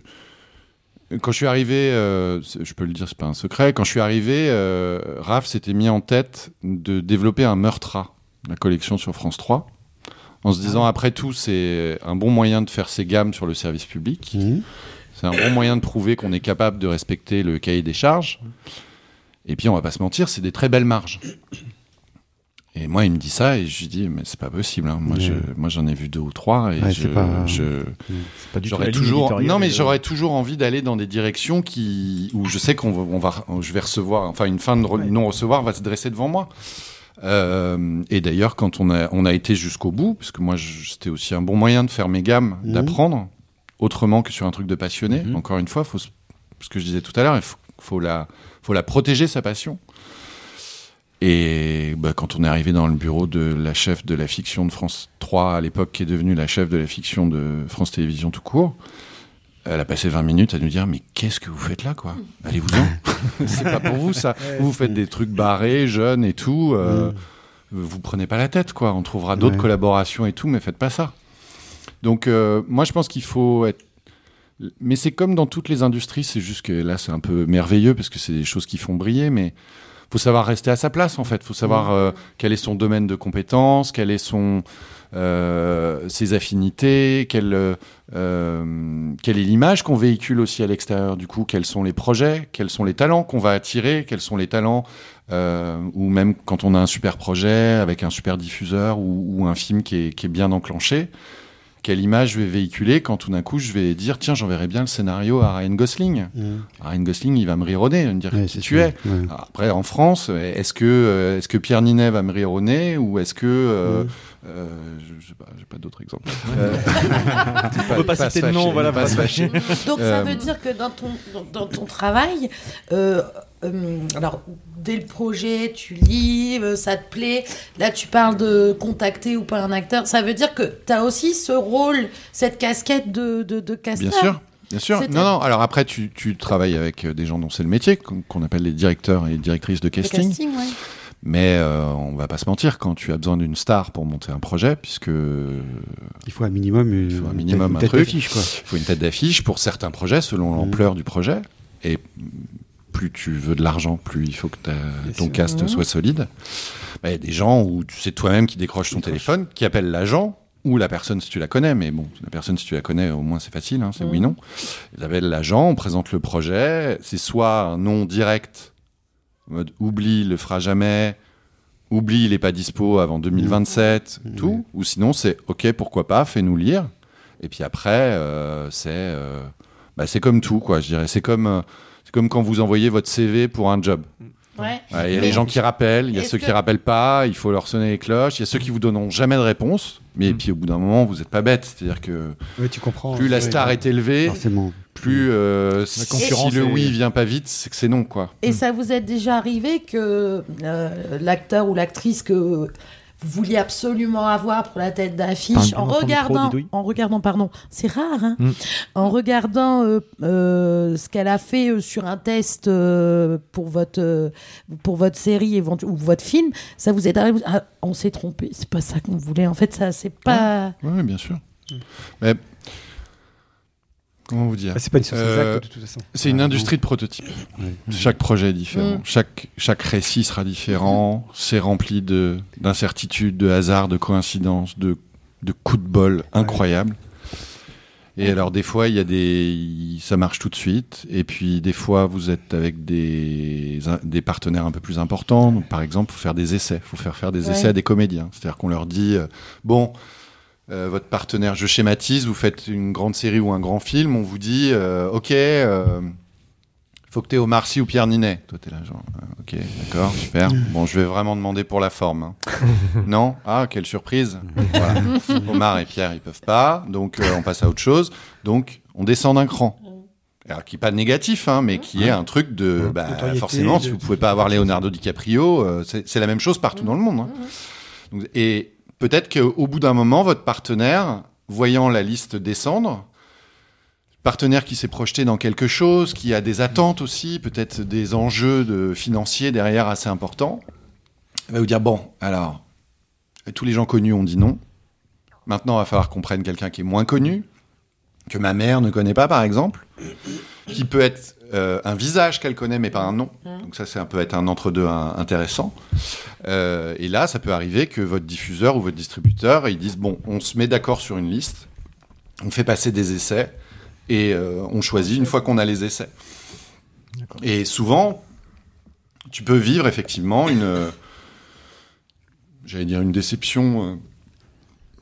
quand je suis arrivé, euh, je peux le dire, c'est pas un secret. Quand je suis arrivé, euh, Raph s'était mis en tête de développer un meurtra, la collection sur France 3, en se disant après tout, c'est un bon moyen de faire ses gammes sur le service public. Mhm. C'est un bon moyen de prouver qu'on est capable de respecter le cahier des charges. Et puis, on va pas se mentir, c'est des très belles marges. Et moi, il me dit ça, et je lui dis, mais c'est pas possible. hein. Moi, Ouais. je, moi, j'en ai vu deux ou trois, et Ouais, je, pas- je- pas du tout j'aurais toujours, non, mais de- j'aurais toujours envie d'aller dans des directions qui, où je sais qu'on va, on va, je vais recevoir, enfin, une fin de re- non-recevoir va se dresser devant moi. Euh, et d'ailleurs, quand on a, on a été jusqu'au bout, parce que moi, c'était aussi un bon moyen de faire mes gammes, Mhm. d'apprendre autrement que sur un truc de passionné. Mhm. Encore une fois, faut, ce que je disais tout à l'heure, il faut, faut la, faut la protéger sa passion. Et bah, quand on est arrivé dans le bureau de la chef de la fiction de France 3 à l'époque, qui est devenue la chef de la fiction de France Télévisions tout court, elle a passé 20 minutes à nous dire mais qu'est-ce que vous faites là quoi? Allez-vous-en. [LAUGHS] C'est pas pour vous ça. Vous faites des trucs barrés, jeunes et tout. euh, Vous prenez pas la tête quoi. On trouvera d'autres Ouais. collaborations et tout, mais faites pas ça. Donc euh, moi je pense qu'il faut être mais c'est comme dans toutes les industries, c'est juste que là c'est un peu merveilleux parce que c'est des choses qui font briller, mais faut savoir rester à sa place en fait. Faut savoir euh, quel est son domaine de compétences, quel est son euh, ses affinités, quelle euh, quelle est l'image qu'on véhicule aussi à l'extérieur. Du coup, quels sont les projets, quels sont les talents qu'on va attirer, quels sont les talents ou même quand on a un super projet avec un super diffuseur ou, ou un film qui est, qui est bien enclenché quelle image je vais véhiculer quand tout d'un coup je vais dire tiens j'enverrai bien le scénario à Ryan Gosling Mhm. Ryan Gosling il va me rire au nez il va me dire Ouais, qui c'est tu es? Ouais. après en France est-ce que euh, est-ce que Pierre Ninet va me rire au nez ou est-ce que euh, Mhm. Euh, je, sais pas j'ai pas d'autres exemples [LAUGHS] On peut pas citer de nom, voilà, pas pas se fâcher Donc ça Euh, veut dire que dans ton, dans, dans ton travail, euh, euh, alors dès le projet, tu lis, euh, ça te plaît, là tu parles de contacter ou pas un acteur, ça veut dire que tu as aussi ce rôle, cette casquette de, de, de casteur. Bien sûr, bien sûr. Non, non. Alors après, tu, tu travailles avec euh, des gens dont c'est le métier, qu'on appelle les directeurs et directrices de casting. casting, ouais. Mais euh, on va pas se mentir, quand tu as besoin d'une star pour monter un projet, puisque Il faut un minimum, une, il faut un minimum une tête truc. d'affiche, quoi. Il faut une tête d'affiche pour certains projets, selon Mhm. l'ampleur du projet. Et plus tu veux de l'argent, plus il faut que ta- ton sûr. cast Mhm. soit solide. Bah, Il y a des gens où tu sais toi-même qui décroche ton téléphone, qui appelle l'agent ou la personne si tu la connais. Mais bon, la personne si tu la connais, au moins c'est facile, hein, c'est Mhm. oui non. Ils appellent l'agent, on présente le projet. C'est soit un nom direct, en mode oublie, il le fera jamais. Oublie, il est pas dispo avant 2027, Mhm. tout. Ou sinon, c'est OK, pourquoi pas, fais-nous lire. Et puis après, euh, c'est euh, bah, c'est comme tout, quoi, je dirais. C'est comme, euh, c'est comme quand vous envoyez votre CV pour un job. Ouais. Ouais, Il y a les gens qui rappellent, il y a ceux que- qui rappellent pas, il faut leur sonner les cloches, il y a ceux qui vous donneront jamais de réponse, mais puis au bout d'un moment, vous n'êtes pas bête. C'est-à-dire que tu comprends. plus la star est élevée, Forcément. Plus euh, si, concurrence si le est- oui vient pas vite, c'est que c'est non, quoi. Et ça vous est déjà arrivé que euh, l'acteur ou l'actrice que vous vouliez absolument avoir pour la tête d'affiche, en micro, regardant, en regardant, pardon, c'est rare, hein, Mm. en regardant euh, euh, ce qu'elle a fait euh, sur un test euh, pour votre euh, pour votre série ou votre film, ça vous est arrivé ah, On s'est trompé, c'est pas ça qu'on voulait. En fait, ça c'est pas. Oui, bien sûr. Mais comment vous dire Ah, c'est pas une science Euh, exacte, de toute façon. C'est une Ah, industrie de prototypes. Chaque projet est différent. Mm. Chaque, chaque récit sera différent. C'est rempli de- d'incertitudes, de, hasards, de coïncidences, de, de coups de bol incroyables. Et alors, des fois, il y a des, il- ça marche tout de suite. Et puis, des fois, vous êtes avec des, des partenaires un peu plus importants. Donc, par exemple, faut faire des essais. faut faire faire des Ouais. essais à des comédiens. C'est-à-dire qu'on leur dit, euh, bon, euh, votre partenaire, je schématise, vous faites une grande série ou un grand film, on vous dit, euh, ok, euh, faut que tu Omar Sy ou Pierre Ninet. Toi, t'es là, genre, euh, ok, d'accord, super. Bon, je vais vraiment demander pour la forme. hein. [LAUGHS] non? Ah, quelle surprise. Voilà. [LAUGHS] Omar et Pierre, ils peuvent pas, donc euh, on passe à autre chose. Donc, on descend d'un cran. Alors, qui n'est pas négatif, hein, mais qui est un truc de. bah, Notoriété, forcément, si vous pouvez pas avoir Leonardo DiCaprio, euh, c'est c'est la même chose partout dans le monde. hein. Donc, et peut-être qu'au bout d'un moment, votre partenaire, voyant la liste descendre, partenaire qui s'est projeté dans quelque chose, qui a des attentes aussi, peut-être des enjeux financiers derrière assez importants, va vous dire bon, alors tous les gens connus ont dit non. Maintenant, il va falloir qu'on prenne quelqu'un qui est moins connu, que ma mère ne connaît pas, par exemple, qui peut être euh, un visage qu'elle connaît, mais pas un nom. Donc ça, c'est un peu être un entre-deux intéressant. Euh, et là, ça peut arriver que votre diffuseur ou votre distributeur, ils disent bon, on se met d'accord sur une liste, on fait passer des essais et euh, on choisit une fois qu'on a les essais. Et souvent, tu peux vivre effectivement une, j'allais dire une déception, euh,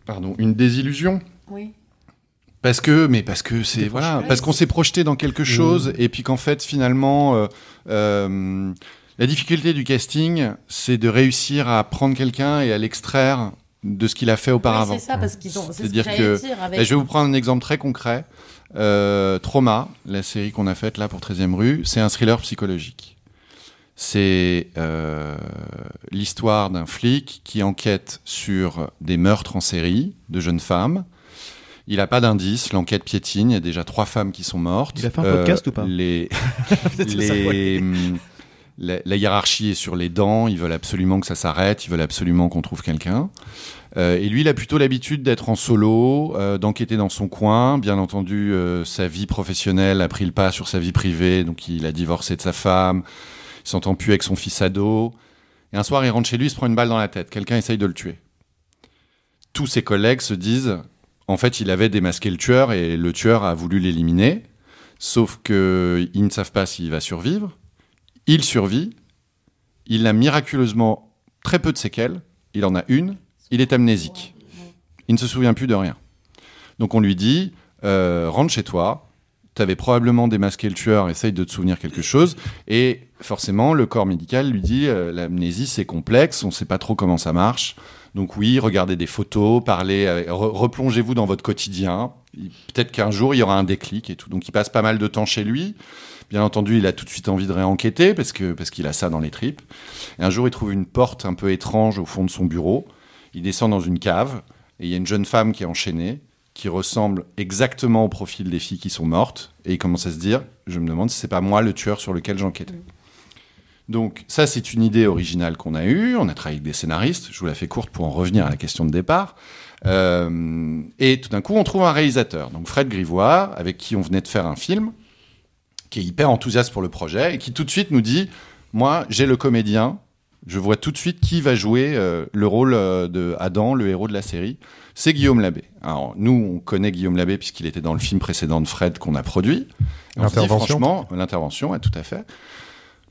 pardon, une désillusion. Oui. Parce que, mais parce que c'est voilà, parce qu'on s'est projeté dans quelque chose et puis qu'en fait finalement, euh, euh, la difficulté du casting, c'est de réussir à prendre quelqu'un et à l'extraire de ce qu'il a fait auparavant. Oui, c'est ça, parce qu'ils ont- c'est ce que C'est-à-dire que, dire avec- je vais vous prendre un exemple très concret. Euh, Trauma, la série qu'on a faite là pour 13e rue, c'est un thriller psychologique. C'est euh, l'histoire d'un flic qui enquête sur des meurtres en série de jeunes femmes. Il n'a pas d'indice, l'enquête piétine, il y a déjà trois femmes qui sont mortes. Il a fait un podcast ou pas les, [LAUGHS] hum, la, la hiérarchie est sur les dents, ils veulent absolument que ça s'arrête, ils veulent absolument qu'on trouve quelqu'un. Euh, et lui, il a plutôt l'habitude d'être en solo, euh, d'enquêter dans son coin. Bien entendu, euh, sa vie professionnelle a pris le pas sur sa vie privée, donc il a divorcé de sa femme, il s'entend plus avec son fils ado. Et un soir, il rentre chez lui, il se prend une balle dans la tête. Quelqu'un essaye de le tuer. Tous ses collègues se disent, en fait, il avait démasqué le tueur et le tueur a voulu l'éliminer. Sauf que ils ne savent pas s'il va survivre. Il survit. Il a miraculeusement très peu de séquelles. Il en a une. Il est amnésique. Il ne se souvient plus de rien. Donc on lui dit euh, rentre chez toi. Tu avais probablement démasqué le tueur. Essaye de te souvenir quelque chose. Et forcément, le corps médical lui dit euh, l'amnésie c'est complexe. On ne sait pas trop comment ça marche. Donc oui, regardez des photos, parlez, euh, re- replongez-vous dans votre quotidien. Peut-être qu'un jour il y aura un déclic et tout. Donc il passe pas mal de temps chez lui. Bien entendu, il a tout de suite envie de réenquêter parce parce qu'il a ça dans les tripes. Et un jour, il trouve une porte un peu étrange au fond de son bureau. Il descend dans une cave et il y a une jeune femme qui est enchaînée, qui ressemble exactement au profil des filles qui sont mortes. Et il commence à se dire, je me demande si c'est pas moi le tueur sur lequel j'enquêtais. Donc ça, c'est une idée originale qu'on a eue. On a travaillé avec des scénaristes. Je vous la fais courte pour en revenir à la question de départ. Euh, et tout d'un coup, on trouve un réalisateur, donc Fred Grivoire, avec qui on venait de faire un film, qui est hyper enthousiaste pour le projet et qui tout de suite nous dit, moi, j'ai le comédien. Je vois tout de suite qui va jouer euh, le rôle euh, de Adam, le héros de la série. C'est Guillaume Labbé. Alors nous, on connaît Guillaume Labbé puisqu'il était dans le film précédent de Fred qu'on a produit. L'intervention. franchement, l'intervention, ouais, tout à fait.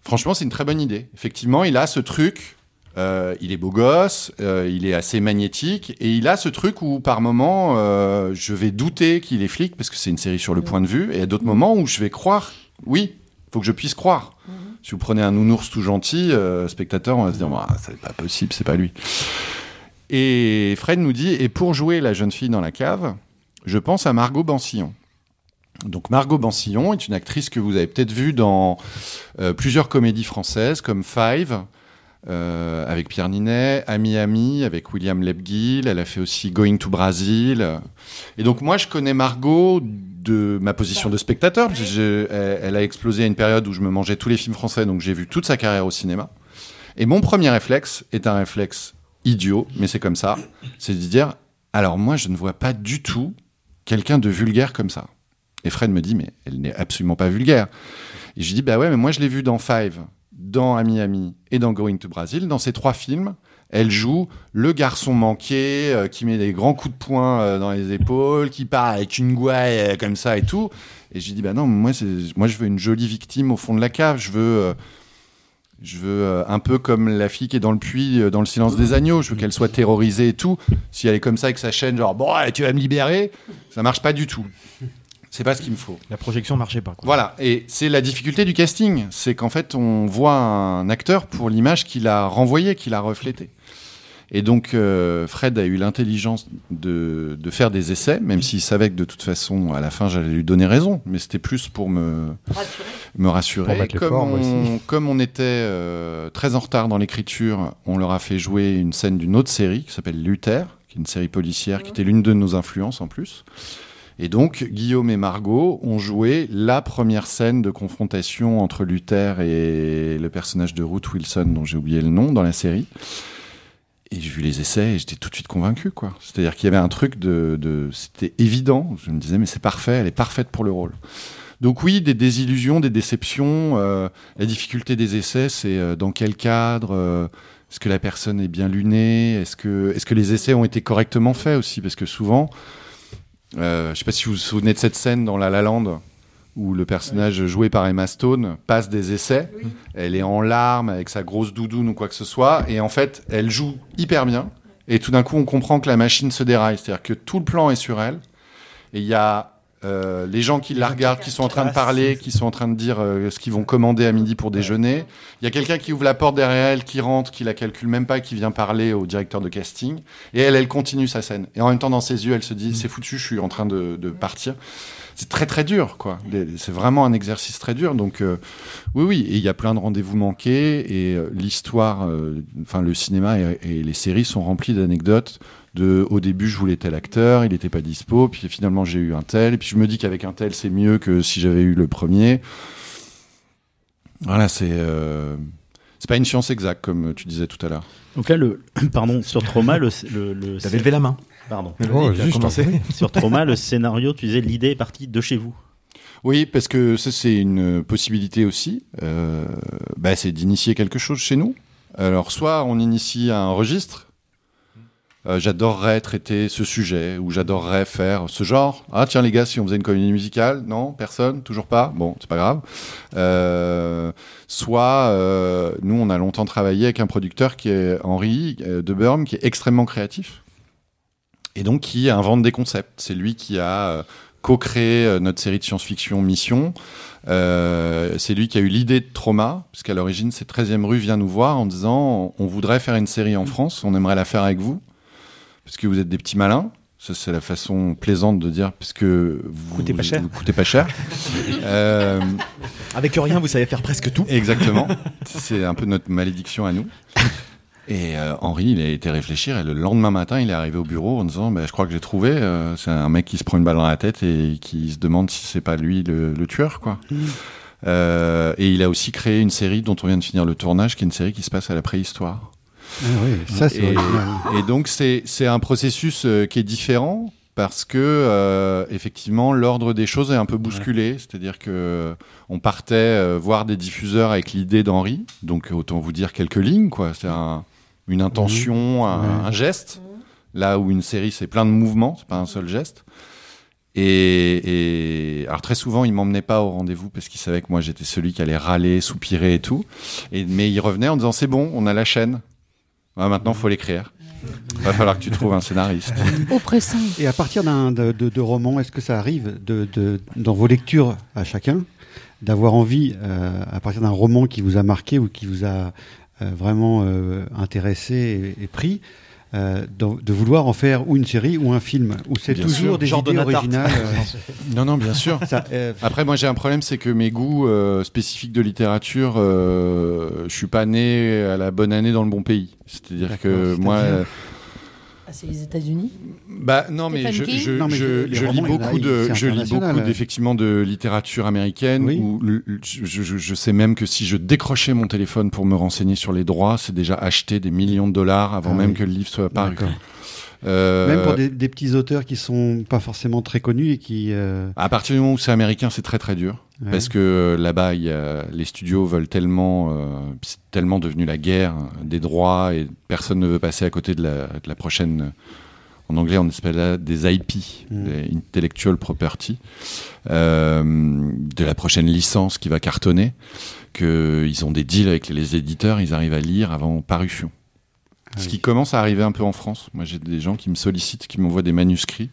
Franchement, c'est une très bonne idée. Effectivement, il a ce truc. euh, il est beau gosse, euh, il est assez magnétique, et il a ce truc où par moment, euh, je vais douter qu'il est flic parce que c'est une série sur le point de vue, et à d'autres moments où je vais croire, oui, faut que je puisse croire. Si vous prenez un nounours tout gentil, spectateur, on va se dire, Ouah, c'est pas possible, c'est pas lui. Et Fred nous dit, et pour jouer la jeune fille dans la cave, je pense à Margot Bansillon. Donc Margot Bansillon est une actrice que vous avez peut-être vue dans euh, plusieurs comédies françaises comme Five euh, avec Pierre Ninet, Ami Ami avec William Lebguil, elle a fait aussi Going to Brazil. Et donc moi je connais Margot de ma position de spectateur. elle, elle a explosé à une période où je me mangeais tous les films français, donc j'ai vu toute sa carrière au cinéma. Et mon premier réflexe est un réflexe idiot, mais c'est comme ça, c'est de dire, alors moi je ne vois pas du tout quelqu'un de vulgaire comme ça. Et Fred me dit, mais elle n'est absolument pas vulgaire. Et je dis, bah ouais, mais moi je l'ai vue dans Five, dans Ami Ami et dans Going to Brazil. Dans ces trois films, elle joue le garçon manqué euh, qui met des grands coups de poing euh, dans les épaules, qui part avec une gouaille euh, comme ça et tout. Et je lui dis, bah non, moi, moi je veux une jolie victime au fond de la cave. Je veux. je veux un peu comme la fille qui est dans le puits, dans le silence des agneaux. Je veux qu'elle soit terrorisée et tout. Si elle est comme ça avec sa chaîne, genre bon, tu vas me libérer, ça marche pas du tout. C'est pas ce qu'il me faut. La projection marchait pas. Quoi. Voilà, et c'est la difficulté du casting, c'est qu'en fait on voit un acteur pour l'image qu'il a renvoyée, qu'il a reflétée. Et donc euh, Fred a eu l'intelligence de, de faire des essais, même s'il savait que de toute façon à la fin j'allais lui donner raison, mais c'était plus pour me me rassurer. Pour mettre les comme, on, aussi. comme on était euh, très en retard dans l'écriture, on leur a fait jouer une scène d'une autre série qui s'appelle Luther, qui est une série policière qui était l'une de nos influences en plus. Et donc, Guillaume et Margot ont joué la première scène de confrontation entre Luther et le personnage de Ruth Wilson, dont j'ai oublié le nom, dans la série. Et j'ai vu les essais et j'étais tout de suite convaincu, quoi. C'est-à-dire qu'il y avait un truc de, c'était évident. Je me disais, mais c'est parfait, elle est parfaite pour le rôle. Donc oui, des désillusions, des déceptions. euh, la difficulté des essais, c'est euh, dans quel cadre euh, Est-ce que la personne est bien lunée Est-ce que, est-ce que les essais ont été correctement faits aussi? Parce que souvent, euh, je ne sais pas si vous vous souvenez de cette scène dans La La Land où le personnage joué par Emma Stone passe des essais. Elle est en larmes avec sa grosse doudoune ou quoi que ce soit. Et en fait, elle joue hyper bien. Et tout d'un coup, on comprend que la machine se déraille. C'est-à-dire que tout le plan est sur elle. Et il y a euh, les gens qui la regardent, qui sont en train de parler, qui sont en train de dire euh, ce qu'ils vont commander à midi pour déjeuner. Il y a quelqu'un qui ouvre la porte derrière elle, qui rentre, qui la calcule même pas, qui vient parler au directeur de casting. Et elle, elle continue sa scène. Et en même temps, dans ses yeux, elle se dit, c'est foutu, je suis en train de, de partir. C'est très très dur, quoi. C'est vraiment un exercice très dur. Donc, euh, oui, oui. Et il y a plein de rendez-vous manqués. Et euh, l'histoire, enfin, le cinéma et, et les séries sont remplis d'anecdotes. De, au début, je voulais tel acteur, il n'était pas dispo, puis finalement j'ai eu un tel, et puis je me dis qu'avec un tel, c'est mieux que si j'avais eu le premier. Voilà, c'est euh, c'est pas une science exacte, comme tu disais tout à l'heure. Donc là, le, [COUGHS] pardon, sur Trauma, le. le, le T'avais levé la main. Pardon. Oh, juste, commencé. Sur Trauma, le scénario, tu disais l'idée est partie de chez vous. Oui, parce que ça, c'est une possibilité aussi. Euh, bah, c'est d'initier quelque chose chez nous. Alors, soit on initie un registre. Euh, j'adorerais traiter ce sujet ou j'adorerais faire ce genre. Ah tiens les gars, si on faisait une comédie musicale, non, personne, toujours pas. Bon, c'est pas grave. Euh, soit euh, nous, on a longtemps travaillé avec un producteur qui est Henri de qui est extrêmement créatif et donc qui invente des concepts. C'est lui qui a co-créé notre série de science-fiction Mission. C'est lui qui a eu l'idée de Trauma, puisqu'à l'origine, c'est 13e rue vient nous voir en disant on voudrait faire une série en France, on aimerait la faire avec vous, parce que vous êtes des petits malins. Ça, c'est la façon plaisante de dire, puisque vous Coûtez pas cher. vous coûtez pas cher. [LAUGHS] Euh, Avec rien, vous savez faire presque tout. Exactement. [LAUGHS] C'est un peu notre malédiction à nous. Et euh, Henri, il a été réfléchir et le lendemain matin, il est arrivé au bureau en disant bah, Je crois que j'ai trouvé. euh, c'est un mec qui se prend une balle dans la tête et qui se demande si c'est pas lui le, le tueur. quoi. Euh, et il a aussi créé une série dont on vient de finir le tournage, qui est une série qui se passe à la préhistoire. Ah oui, ça, c'est et, donc c'est c'est un processus euh, qui est différent parce que euh, effectivement l'ordre des choses est un peu bousculé, c'est-à-dire que on partait euh, voir des diffuseurs avec l'idée d'Henri, donc autant vous dire quelques lignes quoi, c'est un- une intention, un, Ouais. un geste, là où une série c'est plein de mouvements, c'est pas un seul geste. Et, et alors très souvent, il m'emmenait pas au rendez-vous parce qu'il savait que moi j'étais celui qui allait râler, soupirer et tout. Et, mais il revenait en disant c'est bon, on a la chaîne. Maintenant, faut l'écrire. Va falloir que tu trouves un scénariste. Oppressant. Et à partir d'un de, de- de roman, est-ce que ça arrive de, de- dans vos lectures à chacun d'avoir envie, euh, à partir d'un roman qui vous a marqué ou qui vous a euh, vraiment euh, intéressé et, et pris, euh, de, de vouloir en faire ou une série ou un film, où c'est Bien toujours sûr. des Genre idées originales. euh, [LAUGHS] Non, non, bien sûr. Ça, euh, Après, moi, j'ai un problème, c'est que mes goûts euh, spécifiques de littérature, euh, je suis pas né à la bonne année dans le bon pays. C'est-à-dire que moi, c'est les États-Unis bah non, mais je, King je, Non, mais je- les je romans, lis beaucoup de, je lis beaucoup d'effectivement de littérature américaine. Oui. Où le- je, je- je sais même que si je décrochais mon téléphone pour me renseigner sur les droits, c'est déjà acheter des millions de dollars avant Ah même oui. que le livre soit paru. Euh, Même pour des, des petits auteurs qui sont pas forcément très connus et qui. euh, À partir du moment où c'est américain, c'est très très dur. Ouais. Parce que euh, là-bas, les studios veulent tellement. euh, c'est tellement devenu la guerre des droits et personne ne veut passer à côté de la, de la prochaine. En anglais, on appelle ça des IP, Mm. des Intellectual Property, de la prochaine licence qui va cartonner, qu'ils ont des deals avec les éditeurs, ils arrivent à lire avant parution. Ah Ce qui commence à arriver un peu en France. Moi, j'ai des gens qui me sollicitent, qui m'envoient des manuscrits,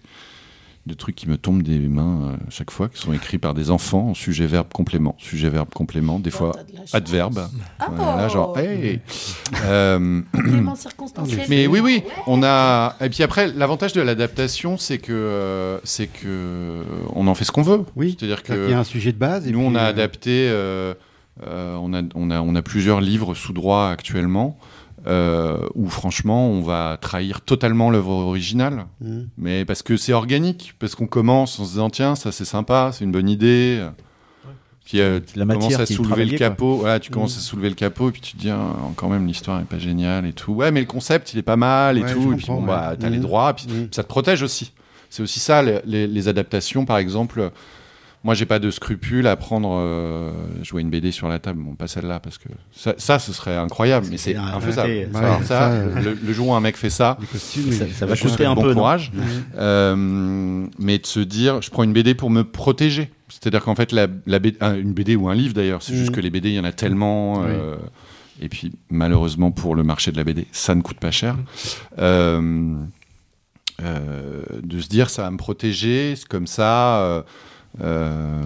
de trucs qui me tombent des mains euh, chaque fois, qui sont écrits par des enfants en sujet, verbe, complément, sujet, verbe, complément, des fois t'as de adverbe. Ah Voilà, genre, oh. hey Euh, mais oui, oui, on a. Et puis après, l'avantage de l'adaptation, c'est que c'est que on en fait ce qu'on veut. Oui. C'est-à-dire que qu'il y a un sujet de base. et nous, on a euh, adapté. euh, euh, on a on a on a plusieurs livres sous droit actuellement. Euh, où franchement on va trahir totalement l'œuvre originale, Mm. mais parce que c'est organique, parce qu'on commence en se disant tiens ça c'est sympa, c'est une bonne idée, puis euh, tu La commences matière à soulever le capot, voilà, tu commences Mm. à soulever le capot et puis tu te dis ah, quand même l'histoire est pas géniale et tout, ouais mais le concept il est pas mal et Ouais, tout, et puis bon bah t'as les Mm. droits, puis ça te protège aussi. C'est aussi ça les, les- les adaptations par exemple. Moi, j'ai pas de scrupule à prendre. euh, je vois une BD sur la table, bon, pas celle-là, parce que ça, ça, ce serait incroyable, mais c'est infaisable. Ça, euh, le, le jour où un mec fait ça, costumes, Ça, ça va coûter un bon peu. courage. Euh, mais de se dire, je prends une BD pour me protéger. C'est-à-dire qu'en fait, la, la BD, un- une BD ou un livre d'ailleurs, c'est juste Mhm. que les BD, il y en a tellement. euh, et puis, malheureusement, pour le marché de la BD, ça ne coûte pas cher. Euh, de se dire, ça va me protéger, c'est comme ça. Euh,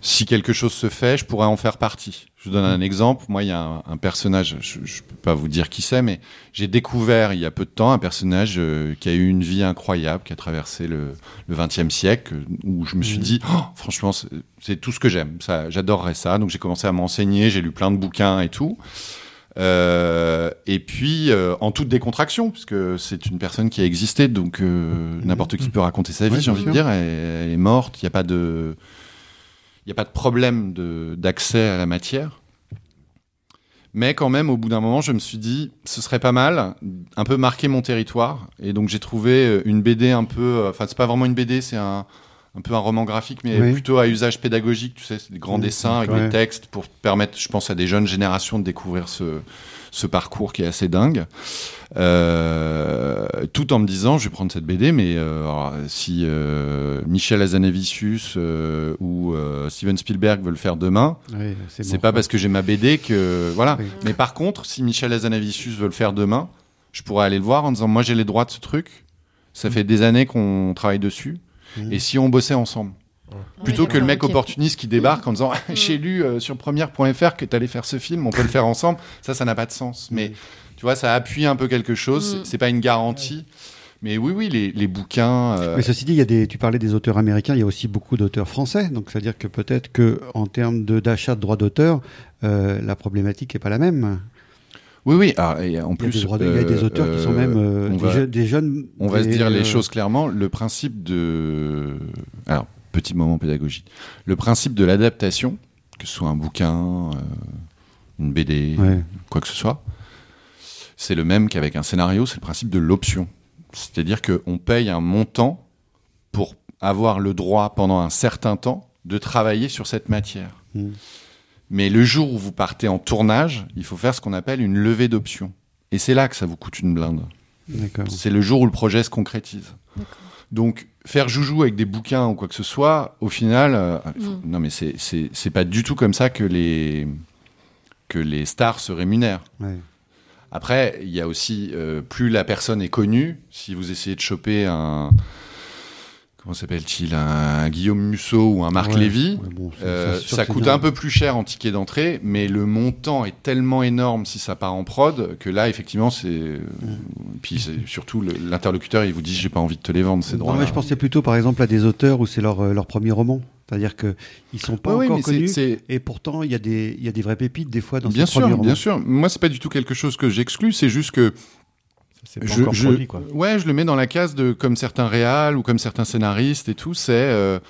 si quelque chose se fait, je pourrais en faire partie. Je vous donne un exemple. Moi, il y a un, un personnage, je ne peux pas vous dire qui c'est, mais j'ai découvert il y a peu de temps un personnage euh, qui a eu une vie incroyable, qui a traversé le, 20e siècle, où je me suis dit, Oh, franchement, c'est- tout ce que j'aime. J'adorerais ça. Donc j'ai commencé à m'enseigner, j'ai lu plein de bouquins et tout. Euh, et puis, euh, en toute décontraction, puisque c'est une personne qui a existé, donc euh, n'importe qui peut raconter sa vie, Ouais, j'ai envie de dire, elle, elle est morte, il n'y a pas de... A pas de problème de- d'accès à la matière. Mais quand même, au bout d'un moment, je me suis dit, ce serait pas mal, un peu marquer mon territoire. Et donc, j'ai trouvé une BD un peu. Enfin, c'est pas vraiment une BD, c'est un, un peu un roman graphique, mais Oui. plutôt à usage pédagogique. Tu sais, c'est des grands dessins avec des textes pour permettre, je pense, à des jeunes générations de découvrir ce, ce parcours qui est assez dingue. Euh, tout en me disant, je vais prendre cette BD, mais euh, alors, si euh, Michel Hazanavicius euh, ou euh, Steven Spielberg veulent le faire demain, Ouais, c'est bon. pas parce que j'ai ma BD que voilà. Oui. Mais par contre, si Michel Hazanavicius veut le faire demain, je pourrais aller le voir en disant moi j'ai les droits de ce truc. Ça fait des années qu'on travaille dessus. Mhm. Et si on bossait ensemble Plutôt que le mec opportuniste qui débarque en disant [LAUGHS] j'ai lu euh, sur première.fr que tu allais faire ce film, on peut le faire ensemble. Ça, ça n'a pas de sens. Mais tu vois, ça appuie un peu quelque chose. C'est- pas une garantie. Mais oui, oui, les, les bouquins. euh, Mais ceci dit, il y a des, tu parlais des auteurs américains, il y a aussi beaucoup d'auteurs français. Donc, c'est-à-dire que peut-être que en termes de- d'achat de, droits d'auteur, euh, la problématique n'est pas la même. Oui, oui. ah, et en Il y a plus, des, il y a des euh, auteurs qui sont même euh, des, va- jeunes- des jeunes. On va se dire les euh, choses clairement. Le principe de. Alors, petit moment pédagogique. Le principe de l'adaptation, que ce soit un bouquin, une BD, Ouais. quoi que ce soit, c'est le même qu'avec un scénario, c'est le principe de l'option. C'est-à-dire qu'on paye un montant pour avoir le droit pendant un certain temps de travailler sur cette matière. Mm. Mais le jour où vous partez en tournage, il faut faire ce qu'on appelle une levée d'options. Et c'est là que ça vous coûte une blinde. D'accord. C'est le jour où le projet se concrétise. Donc, faire joujou avec des bouquins ou quoi que ce soit, au final, euh, il faut- non mais c'est- c'est c'est pas du tout comme ça que les, que les stars se rémunèrent. Ouais. Après, il y a aussi, euh, plus la personne est connue, si vous essayez de choper un, comment s'appelle-t-il, un, Guillaume Musso ou un Marc Ouais. Lévy, Ouais, bon, ça- euh, ça, coûte bien. un peu plus cher en ticket d'entrée, mais le montant est tellement énorme si ça part en prod que là, effectivement, c'est. Mm. Puis surtout l'interlocuteur, il vous dit j'ai pas envie de te les vendre ces Non, droits. mais je pensais plutôt par exemple à des auteurs où c'est leur, euh, leur premier roman. C'est-à-dire qu'ils ne sont pas encore connus et pourtant il y, a des- il y a des vraies pépites des fois dans Bien ces premiers sûr, romans. bien sûr. Moi, c'est pas du tout quelque chose que j'exclus, c'est juste que. C'est pas encore produit, quoi. Ouais, je le mets dans la case de comme certains réals ou comme certains scénaristes et tout, c'est euh,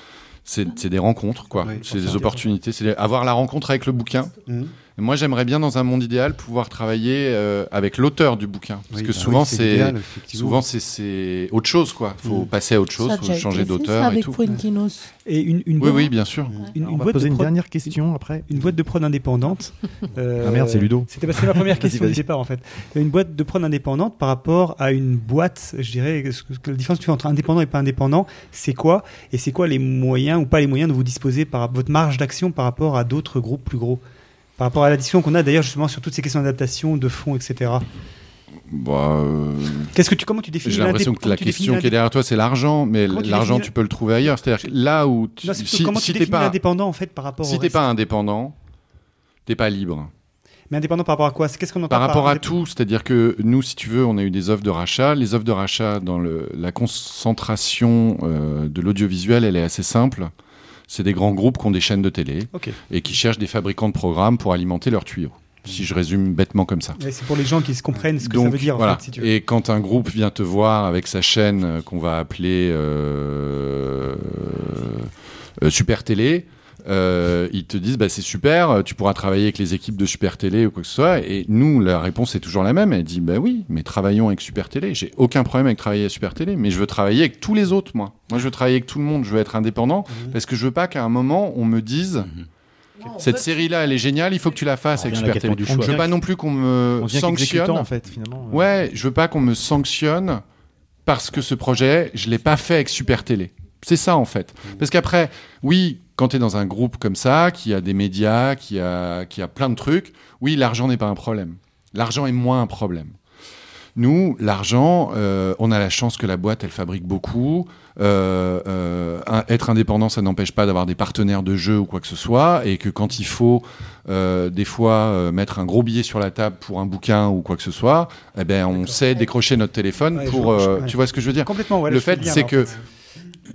c'est des rencontres, quoi. Ouais, c'est des opportunités, c'est avoir la rencontre avec le bouquin. Mhm. Et Moi, j'aimerais bien, dans un monde idéal, pouvoir travailler euh, avec l'auteur du bouquin, parce Oui, que bah souvent, oui, c'est souvent c'est c'est autre chose, quoi. Faut Mhm. passer à autre chose, a faut changer d'auteur et avec tout. Et une, une Oui, boîte- oui, bien sûr. Une, On va boîte poser de une prod- dernière question après. Une boîte de prod indépendante. euh, [LAUGHS] Ah merde, c'est Ludo. C'était ma première [LAUGHS] question vas-y. départ en fait. Une boîte de prod indépendante par rapport à une boîte, je dirais, ce que- ce que la différence tu fais entre indépendant et pas indépendant, c'est quoi? Et c'est quoi les moyens ou pas les moyens de vous disposer par votre marge d'action par rapport à d'autres groupes plus gros? Par rapport à l'addition qu'on a d'ailleurs justement sur toutes ces questions d'adaptation, de fonds, etc. Bah, euh, Qu'est-ce que tu, comment tu définis J'ai l'impression que la question qui est derrière toi, c'est l'argent, mais tu l'argent, tu peux le trouver ailleurs. C'est-à-dire là où tu, Non, si, comment si tu définis pas, l'indépendant en fait par rapport si t'es pas indépendant, t'es pas libre. Mais indépendant par rapport à quoi? Qu'est-ce qu'on entend Par rapport à tout, c'est-à-dire que nous, si tu veux, on a eu des offres de rachat. Les offres de rachat dans le, la concentration euh, de l'audiovisuel, elle est assez simple. C'est des grands groupes qui ont des chaînes de télé et qui cherchent des fabricants de programmes pour alimenter leurs tuyaux. Si je résume bêtement comme ça. C'est pour les gens qui se comprennent ce que Donc, ça veut dire voilà. en fait, si tu veux. Et quand un groupe vient te voir avec sa chaîne euh, qu'on va appeler euh, euh, Super Télé, euh, ils te disent bah, c'est super, euh, tu pourras travailler avec les équipes de Super Télé ou quoi que ce soit. Et nous, la réponse est toujours la même. Elle dit bah oui, mais travaillons avec Super Télé. J'ai aucun problème avec travailler avec Super Télé, mais je veux travailler avec tous les autres, moi. Moi, je veux travailler avec tout le monde. Je veux être indépendant Mhm. parce que je veux pas qu'à un moment on me dise. Cette série-là, elle est géniale, il faut que tu la fasses On avec à Super Télé. du choix. Je veux pas non plus qu'on me On sanctionne. en fait, finalement. Ouais, je veux pas qu'on me sanctionne parce que ce projet, je l'ai pas fait avec Super Télé. C'est ça en fait. Parce qu'après, oui, quand tu es dans un groupe comme ça, qui a des médias, qui a, qui a plein de trucs, oui, l'argent n'est pas un problème. L'argent est moins un problème. Nous, l'argent, euh, on a la chance que la boîte, elle fabrique beaucoup. Euh, euh, être indépendant, ça n'empêche pas d'avoir des partenaires de jeu ou quoi que ce soit, et que quand il faut, des fois, mettre un gros billet sur la table pour un bouquin ou quoi que ce soit, eh ben, on sait décrocher notre téléphone Ouais, pour. ouais. Tu vois ce que je veux dire? Complètement, ouais, Le fait, c'est en que.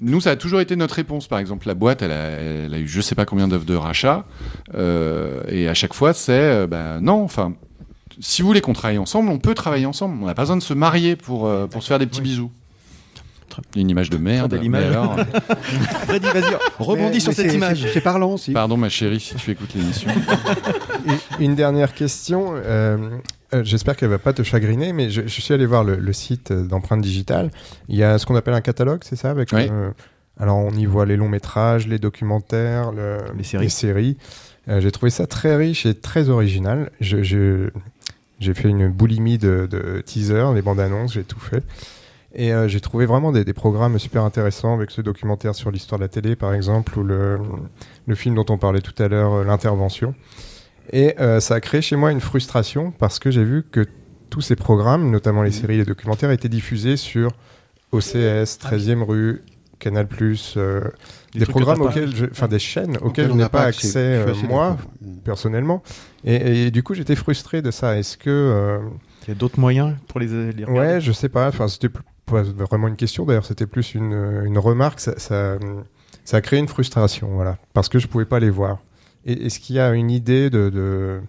Nous, ça a toujours été notre réponse. Par exemple, la boîte, elle a, elle a eu je sais pas combien d'offres de rachat, euh, et à chaque fois, c'est euh, bah, non. Enfin, si vous voulez qu'on travaille ensemble, on peut travailler ensemble. On n'a pas besoin de se marier pour euh, pour se faire des petits bisous. Une image de merde. belle image. mais alors, [LAUGHS] Freddy, vas-y, rebondis Mais- sur mais cette image. c'est- parlant aussi. Pardon, ma chérie, si tu écoutes l'émission. Une- Une dernière question. euh, euh, J'espère qu'elle va pas te chagriner, mais je, je suis allé voir le, le site d'empreinte digitale. Il y a ce qu'on appelle un catalogue, c'est ça avec, Oui. euh, Alors on y voit les longs métrages, les documentaires, le- Les séries. Euh, J'ai trouvé ça très riche et très original. Je- je- J'ai fait une boulimie de, de teasers, les bandes annonces, j'ai tout fait. Et euh, j'ai trouvé vraiment des, des programmes super intéressants avec ce documentaire sur l'histoire de la télé, par exemple, ou le, le film dont on parlait tout à l'heure, euh, L'intervention. Et euh, ça a créé chez moi une frustration parce que j'ai vu que tous ces programmes, notamment les séries et les documentaires, étaient diffusés sur OCS, 13e rue, Canal+, euh, Des programmes auxquels, enfin des chaînes auxquelles je n'ai n'a pas accès, accès. Euh, moi, d'accord. personnellement. Et, et du coup, j'étais frustré de ça. Est-ce que... euh, Il y a d'autres moyens pour les, les regarder Ouais, je sais pas. Enfin, c'était pas vraiment une question. D'ailleurs, c'était plus une, une remarque. Ça, ça, ça a créé une frustration, voilà, parce que je pouvais pas les voir. Est-ce qu'il y a une idée de, de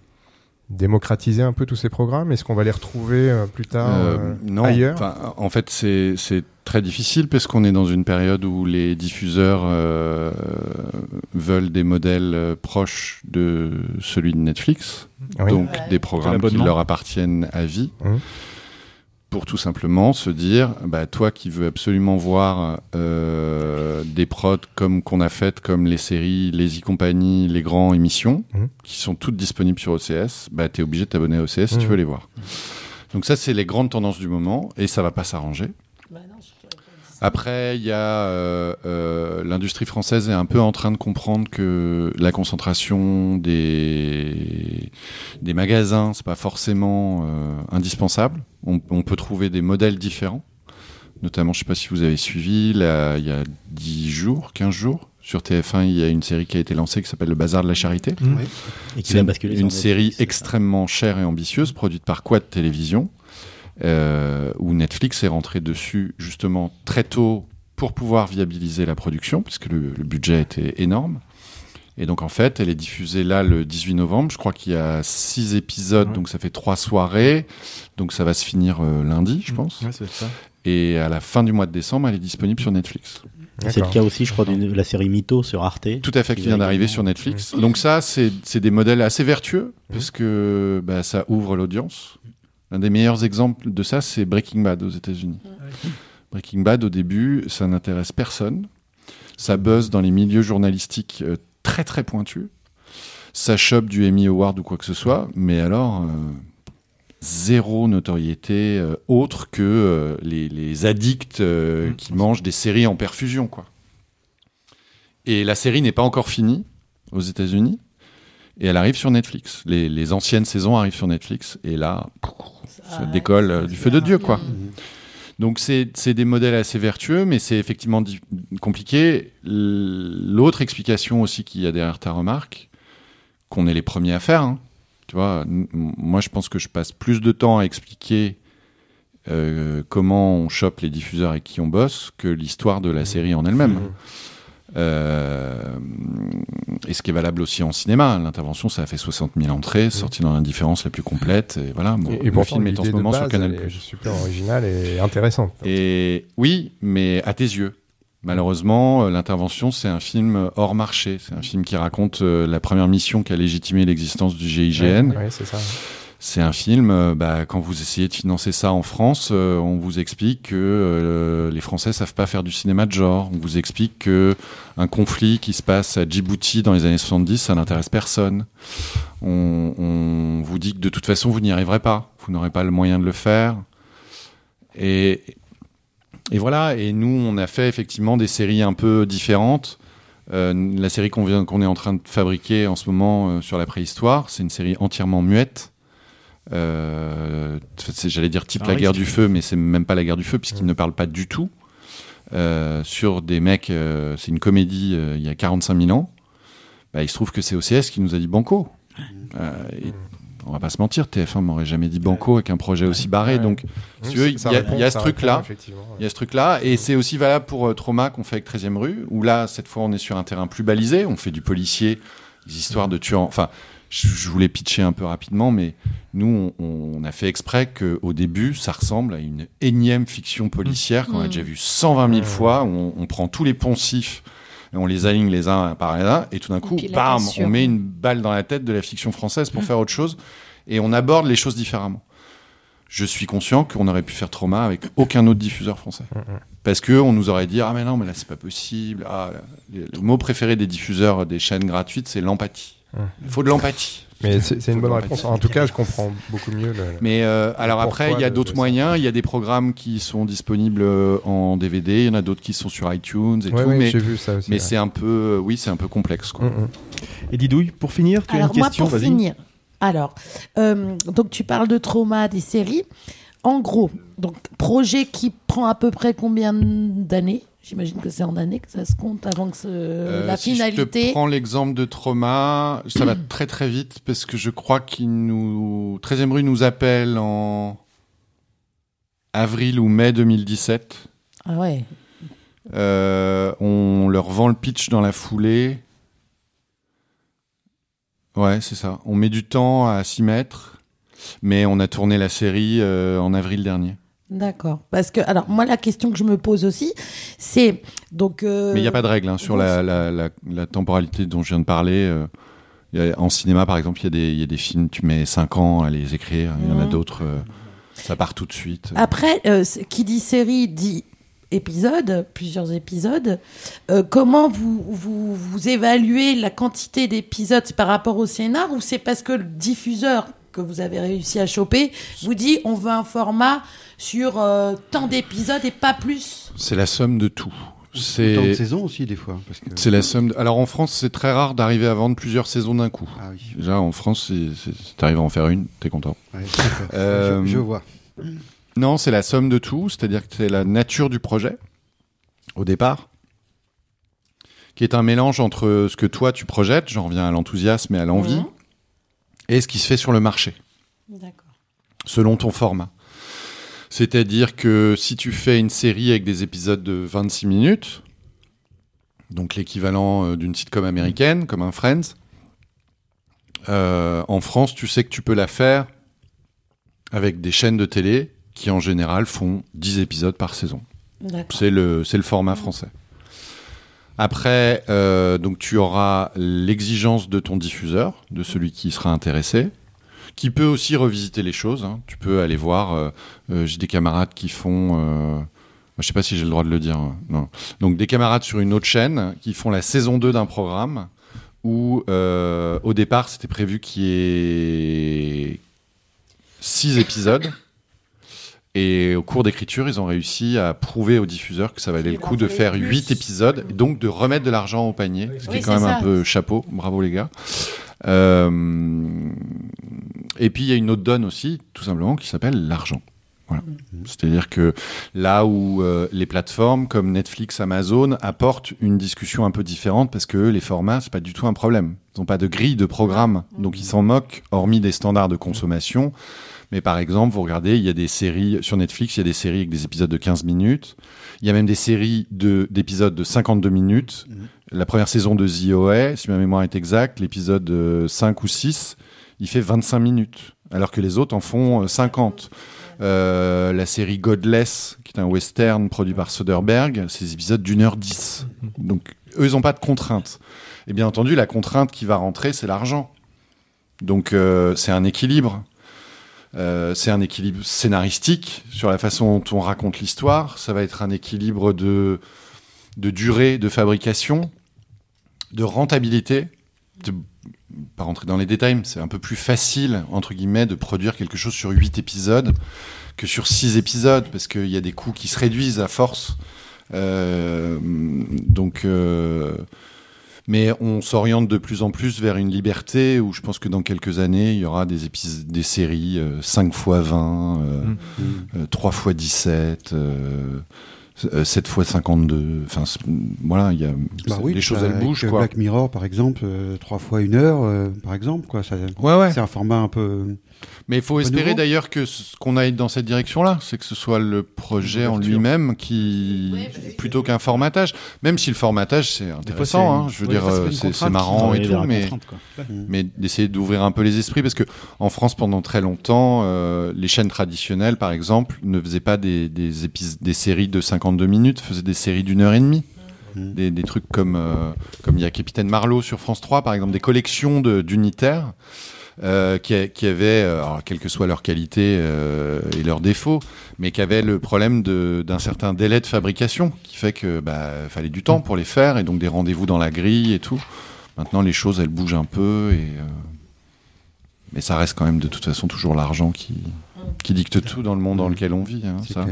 démocratiser un peu tous ces programmes? Est-ce qu'on va les retrouver euh, plus tard Euh, euh, non, ailleurs? En fait, c'est très difficile parce qu'on est dans une période où les diffuseurs euh, veulent des modèles proches de celui de Netflix, Oui. donc Ouais. des programmes qui leur appartiennent à vie. Mhm. Pour tout simplement se dire, bah, toi qui veux absolument voir euh, des prods comme qu'on a faites, comme les séries, les e-compagnies, les grands émissions, Mhm. qui sont toutes disponibles sur OCS, bah, tu es obligé de t'abonner à OCS si tu Mhm. veux les voir. Donc ça, c'est les grandes tendances du moment, et ça va pas s'arranger. Bah non, surtout avec la- Après, il y a euh, euh, l'industrie française est un peu en train de comprendre que la concentration des des magasins, c'est pas forcément euh, indispensable. On, on peut trouver des modèles différents. Notamment, je sais pas si vous avez suivi, là, il y a 10 jours, 15 jours. Sur TF1, il y a une série qui a été lancée qui s'appelle Le Bazar de la Charité. Mmh. Oui. Et qui va basculer une série extrêmement chère et ambitieuse, produite par Quad Télévision, euh, où Netflix est rentré dessus justement très tôt pour pouvoir viabiliser la production, puisque le, le budget était énorme. Et donc en fait, elle est diffusée là le 18 novembre. Je crois qu'il y a six épisodes, donc ça fait trois soirées. Donc ça va se finir euh, lundi, je pense. Ouais, c'est ça. Et à la fin du mois de décembre, elle est disponible sur Netflix. C'est le cas aussi, je crois, de la série Mytho sur Arte. Tout à fait, qui vient d'arriver sur Netflix. Donc ça, c'est des modèles assez vertueux, parce que bah, ça ouvre l'audience. L'un des meilleurs exemples de ça, c'est Breaking Bad aux États-Unis. Breaking Bad, au début, ça n'intéresse personne. Ça buzz dans les milieux journalistiques euh, très très pointus. Ça chope du Emmy Award ou quoi que ce soit, mais alors... euh, zéro notoriété euh, autre que euh, les, les addicts euh, qui mangent des séries en perfusion, quoi. Et la série n'est pas encore finie aux États-Unis. Et elle arrive sur Netflix. Les, les anciennes saisons arrivent sur Netfix. Et là, ça décolle euh, du feu de Dieu, quoi. Donc c'est des modèles assez vertueux, mais c'est effectivement compliqué. L'autre explication aussi qu'il y a derrière ta remarque, qu'on est les premiers à faire. hein. Tu vois, moi je pense que je passe plus de temps à expliquer euh, comment on chope les diffuseurs et qui on bosse que l'histoire de la série en elle-même. Euh, et ce qui est valable aussi en cinéma, l'intervention ça a fait 60 000 entrées, sorti dans l'indifférence la plus complète, et voilà. Bon, Et, et le pourtant, film est en ce moment sur Canal+. est super originale et intéressante. Et oui, mais à tes yeux. Malheureusement, euh, l'intervention, c'est un film hors marché. C'est un film qui raconte euh, la première mission qui a légitimé l'existence du GIGN. Ouais, ouais, c'est ça. C'est un film, euh, bah, quand vous essayez de financer ça en France, euh, on vous explique que euh, les Français savent pas faire du cinéma de genre. On vous explique que un conflit qui se passe à Djibouti dans les années 70, ça n'intéresse personne. On, vous dit que de toute façon, vous n'y arriverez pas. Vous n'aurez pas le moyen de le faire. Et, voilà. Et nous, on a fait effectivement des séries un peu différentes. La série qu'on est en train de fabriquer en ce moment sur la préhistoire, c'est une série entièrement muette. Euh, J'allais dire type la guerre du feu, mais c'est même pas la guerre du feu puisqu'il ne parle pas du tout. Euh, sur des mecs, euh, c'est une comédie il y a 45 000 ans. Bah, il se trouve que c'est OCS qui nous a dit Banco. Euh, et on va pas se mentir, TF1 m'aurait jamais dit Banco avec un projet aussi barré. Donc, si tu veux, il y a, y ce truc-là. Il y a ce truc-là. Et c'est aussi valable pour euh, Trauma qu'on fait avec 13e rue, où là, cette fois, on est sur un terrain plus balisé. On fait du policier, des histoires de tueurs. Enfin, je, je voulais pitcher un peu rapidement, mais nous, on, on a fait exprès qu'au début, ça ressemble à une énième fiction policière qu'on a Mm. déjà vu 120 000 fois. où On, on prend tous les poncifs. Et on les aligne les uns par les uns, et tout d'un coup, bam, on met une balle dans la tête de la fiction française pour faire autre chose, et on aborde les choses différemment. Je suis conscient qu'on aurait pu faire Trauma avec aucun autre diffuseur français. Parce que on nous aurait dit ah mais non mais là c'est pas possible. Ah, le, le mot préféré des diffuseurs des chaînes gratuites c'est l'empathie. Il faut de l'empathie. Mais c'est une bonne réponse. En tout cas, je comprends beaucoup mieux le. Mais euh, alors après, il y a d'autres moyens. Il y a des programmes qui sont disponibles euh, en DVD. Il y en a d'autres qui sont sur iTunes et Ouais, tout. ouais, mais j'ai vu ça aussi, mais c'est un peu, euh, oui, c'est un peu complexe. Quoi. Et Didouille, pour finir, tu as une moi, question, pour finir, alors, euh, donc tu parles de trauma, des séries. En gros, donc projet qui prend à peu près combien d'années? J'imagine que c'est en années que ça se compte avant que ce- Euh, la si je finalité. te prends l'exemple de Trauma, ça va très très vite parce que je crois qu'il nous 13e rue nous appelle en avril ou mai 2017. Ah ouais. Euh, on leur vend le pitch dans la foulée. Ouais, c'est ça. On met du temps à s'y mettre, mais on a tourné la série euh, en avril dernier. D'accord. Parce que, alors, moi, la question que je me pose aussi, c'est. Donc. euh, Mais il n'y a pas de règle hein, sur la, la, la, la temporalité dont je viens de parler. euh, y a- en cinéma, par exemple, il y, a des- il y a des films, tu mets 5 ans à les écrire. Il y en a Mhm. d'autres, euh, ça part tout de suite. Après, qui dit série dit épisode, plusieurs épisodes. Euh, comment vous, vous, vous évaluez la quantité d'épisodes? Par rapport au scénar ou c'est parce que le diffuseur que vous avez réussi à choper vous dit on veut un format sur euh, tant d'épisodes et pas plus C'est la somme de tout. C'est Temps de saison aussi, des fois, parce que- C'est la somme. de- Alors en France, c'est très rare d'arriver à vendre plusieurs saisons d'un coup. Ah oui. Déjà en France, c'est- c'est- si t'arrives à en faire une, t'es content. Ouais, d'accord. Je- je vois. Non, c'est la somme de tout, c'est-à-dire que c'est la nature du projet au départ. qui est un mélange entre ce que toi tu projettes, j'en reviens à l'enthousiasme et à l'envie, et ce qui se fait sur le marché, D'accord. selon ton format. C'est-à-dire que si tu fais une série avec des épisodes de 26 minutes, donc l'équivalent euh, d'une sitcom américaine, comme un Friends, euh, en France, tu sais que tu peux la faire avec des chaînes de télé qui en général font 10 épisodes par saison. C'est le, format français. Après, euh, donc tu auras l'exigence de ton diffuseur, de celui qui sera intéressé, qui peut aussi revisiter les choses. hein. Tu peux aller voir. euh, euh, j'ai des camarades qui font. euh, je sais pas si j'ai le droit de le dire. hein. Non. Donc des camarades sur une autre chaîne qui font la saison 2 d'un programme où euh, au départ c'était prévu qu'il y ait 6 épisodes. Et au cours d'écriture, ils ont réussi à prouver aux diffuseurs que ça valait le coup de faire 8 épisodes et donc de remettre de l'argent au panier, ce qui Oui, est quand même un peu chapeau. Bravo les gars. Euh, et puis il y a une autre donne aussi, tout simplement, qui s'appelle l'argent. Voilà. C'est-à-dire que là où euh, les plateformes comme Netflix, Amazon apportent une discussion un peu différente parce que les formats, c'est pas du tout un problème. Ils n'ont pas de grille de programme, donc ils s'en moquent, hormis des standards de consommation. Mais par exemple, vous regardez, il y a des séries sur Netflix, il y a des séries avec des épisodes de 15 minutes. Il y a même des séries de- d'épisodes de, 52 minutes. La première saison de The OA, si ma mémoire est exacte, l'épisode euh, 5 ou 6, il fait 25 minutes, alors que les autres en font euh, 50. Euh, la série Godless, qui est un western produit par Soderbergh, c'est des épisodes d'une heure dix. Donc, eux, ils n'ont pas de contrainte. Et bien entendu, la contrainte qui va rentrer, c'est l'argent. Donc, euh, c'est un équilibre. Euh, c'est un équilibre scénaristique sur la façon dont on raconte l'histoire. Ça va être un équilibre de, de durée de fabrication, de rentabilité. De, pas rentrer dans les détails, mais c'est un peu plus facile, entre guillemets, de produire quelque chose sur 8 épisodes que sur 6 épisodes, parce qu'il y a des coûts qui se réduisent à force. Euh, donc, euh, mais on s'oriente de plus en plus vers une liberté où je pense que dans quelques années, il y aura des, épis- des séries euh, 5 x 20, euh, euh, 3 x 17, euh, euh, 7 x 52. Enfin, c'est- voilà, il y a, Bah oui, les choses, elles bougent. euh, Quoi. Black Mirror, par exemple, euh, trois fois une heure, euh, par exemple, quoi. Ça, Ouais, ouais. C'est un format un peu. Mais il faut espérer d'ailleurs que ce qu'on aille dans cette direction-là, c'est que ce soit le projet en lui-même qui, plutôt qu'un formatage. Même si le formatage c'est intéressant, une- hein, je veux oui, dire, c'est euh, c'est contrainte marrant et tout, mais, d'essayer d'ouvrir un peu les esprits parce que en France pendant très longtemps, euh, les chaînes traditionnelles, par exemple, ne faisaient pas des des, épis- des séries de 52 minutes, faisaient des séries d'une heure et demie. Des, des trucs comme euh, comme il y a Capitaine Marlowe sur France 3 par exemple des collections de- d'unitaires euh, qui, qui avaient euh, alors, quelle que soit leur qualité euh, et leurs défauts mais qui avaient le problème de- d'un certain délai de fabrication qui fait que bah fallait du temps pour les faire et donc des rendez-vous dans la grille et tout maintenant les choses elles bougent un peu et euh, mais ça reste quand même de toute façon toujours l'argent qui qui dicte tout dans le monde dans lequel on vit hein, ça.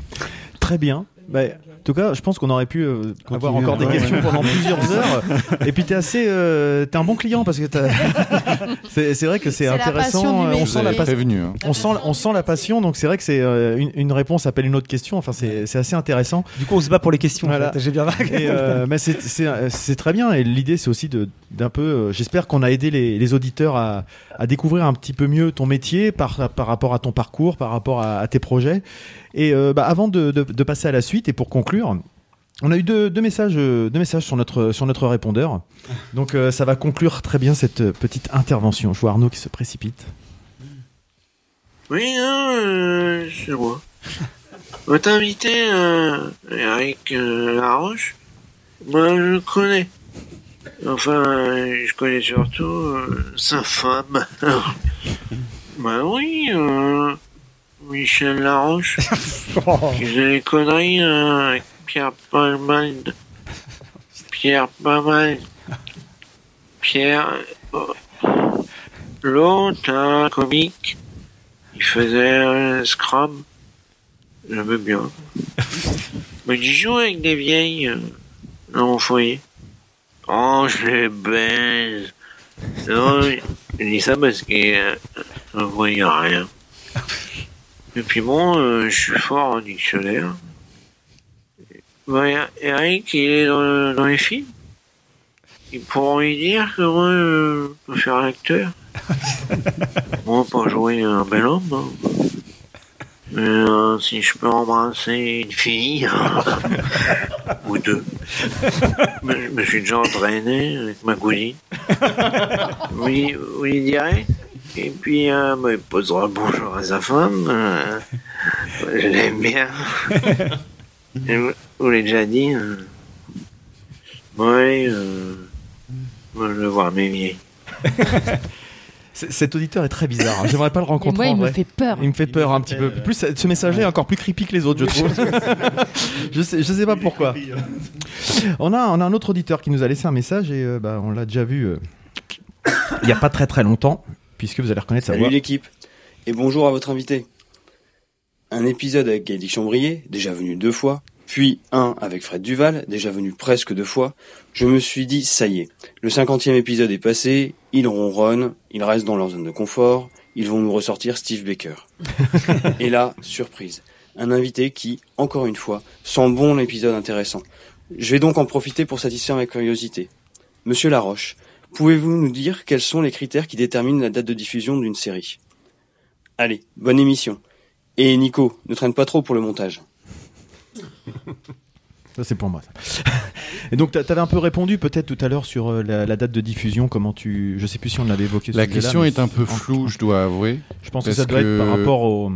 [LAUGHS] Très bien. Bah, en tout cas, je pense qu'on aurait pu euh, avoir encore des ouais. questions pendant plusieurs [LAUGHS] heures. Et puis, t'es assez, euh, t'es un bon client parce que t'as- [LAUGHS] c'est c'est vrai que c'est intéressant. euh, On sent la prévenu, hein. On sent, on sent la passion, donc c'est vrai que c'est euh, une, une réponse appelle une autre question. Enfin, c'est c'est assez intéressant. Du coup, on se bat pour les questions. en Voilà. fait. J'ai bien. Et, euh, mais c'est- c'est c'est très bien. Et l'idée, c'est aussi de- d'un peu. euh, J'espère qu'on a aidé les, les auditeurs à, à découvrir un petit peu mieux ton métier par, par rapport à ton parcours, par rapport à, à tes projets. Et euh, bah, avant de, de- de passer à la suite et pour conclure. On a eu deux, deux messages, euh, deux messages sur notre, sur notre répondeur. Donc euh, ça va conclure très bien cette petite intervention. Je vois Arnaud qui se précipite. Oui, non, euh, c'est moi. [LAUGHS] Votre invité, euh, Eric euh, Laroche, moi je le connais. Enfin, je connais surtout euh, sa femme. [LAUGHS] bah oui, euh, Michel Laroche, [LAUGHS] qui faisait conneries euh, avec Pierre Palmade. Pierre Palmade. Pierre... euh, L'autre, un comique, il faisait euh, Scrum. J'aimais bien. [LAUGHS] Mais j'y joue avec des vieilles euh, dans mon foyer. Oh, je les baise. Non, je dis ça parce que euh, ne voyais rien. [LAUGHS] Et puis bon, euh, je suis fort en dictionnaire. Bah, Eric, il est dans, dans les films? ils pourront lui dire que moi, euh, je peux faire l'acteur? [LAUGHS] moi, pas jouer un bel homme. hein. Mais euh, si je peux embrasser une fille, [LAUGHS] ou deux. Mais je me suis déjà entraîné avec ma gouline. [LAUGHS] Oui, oui, il dirait. Et puis, euh, bah, il posera bonjour à sa femme. euh, [LAUGHS] je l'aime bien. [LAUGHS] Et vous, l'avez déjà dit. Euh, bon, allez, euh, moi, je vais voir mes vieilles. [LAUGHS] C- Cet auditeur est très bizarre. hein. J'aimerais pas le rencontrer. moi, il en me vrai. fait peur. Il me fait peur un petit peu. Plus ce messager est encore plus creepy que les autres, je trouve. je sais, je sais pas pourquoi. On a, on a un autre auditeur qui nous a laissé un message et euh, bah, on l'a déjà vu euh, [COUGHS] il y a pas très très longtemps, puisque vous allez reconnaître sa Salut voix. l'équipe et bonjour à votre invité. Un épisode avec Gaël Chambrier, déjà venu deux fois, puis un avec Fred Duval, déjà venu presque deux fois. Je me suis dit, ça y est, le cinquantième épisode est passé, ils ronronnent, ils restent dans leur zone de confort, ils vont nous ressortir Steve Baker. [LAUGHS] et là, surprise, un invité qui, encore une fois, sent bon l'épisode intéressant. Je vais donc en profiter pour satisfaire ma curiosité. Monsieur Laroche, pouvez-vous nous dire quels sont les critères qui déterminent la date de diffusion d'une série? Allez, bonne émission. Et Nico, ne traîne pas trop pour le montage. [LAUGHS] Ça, c'est pour moi. ça. [LAUGHS] Et donc, tu avais un peu répondu peut-être tout à l'heure sur euh, la, la date de diffusion. Comment tu. Je sais plus si on l'avait évoqué. La question est un peu floue, je dois avouer. Je pense que ça doit être par rapport au,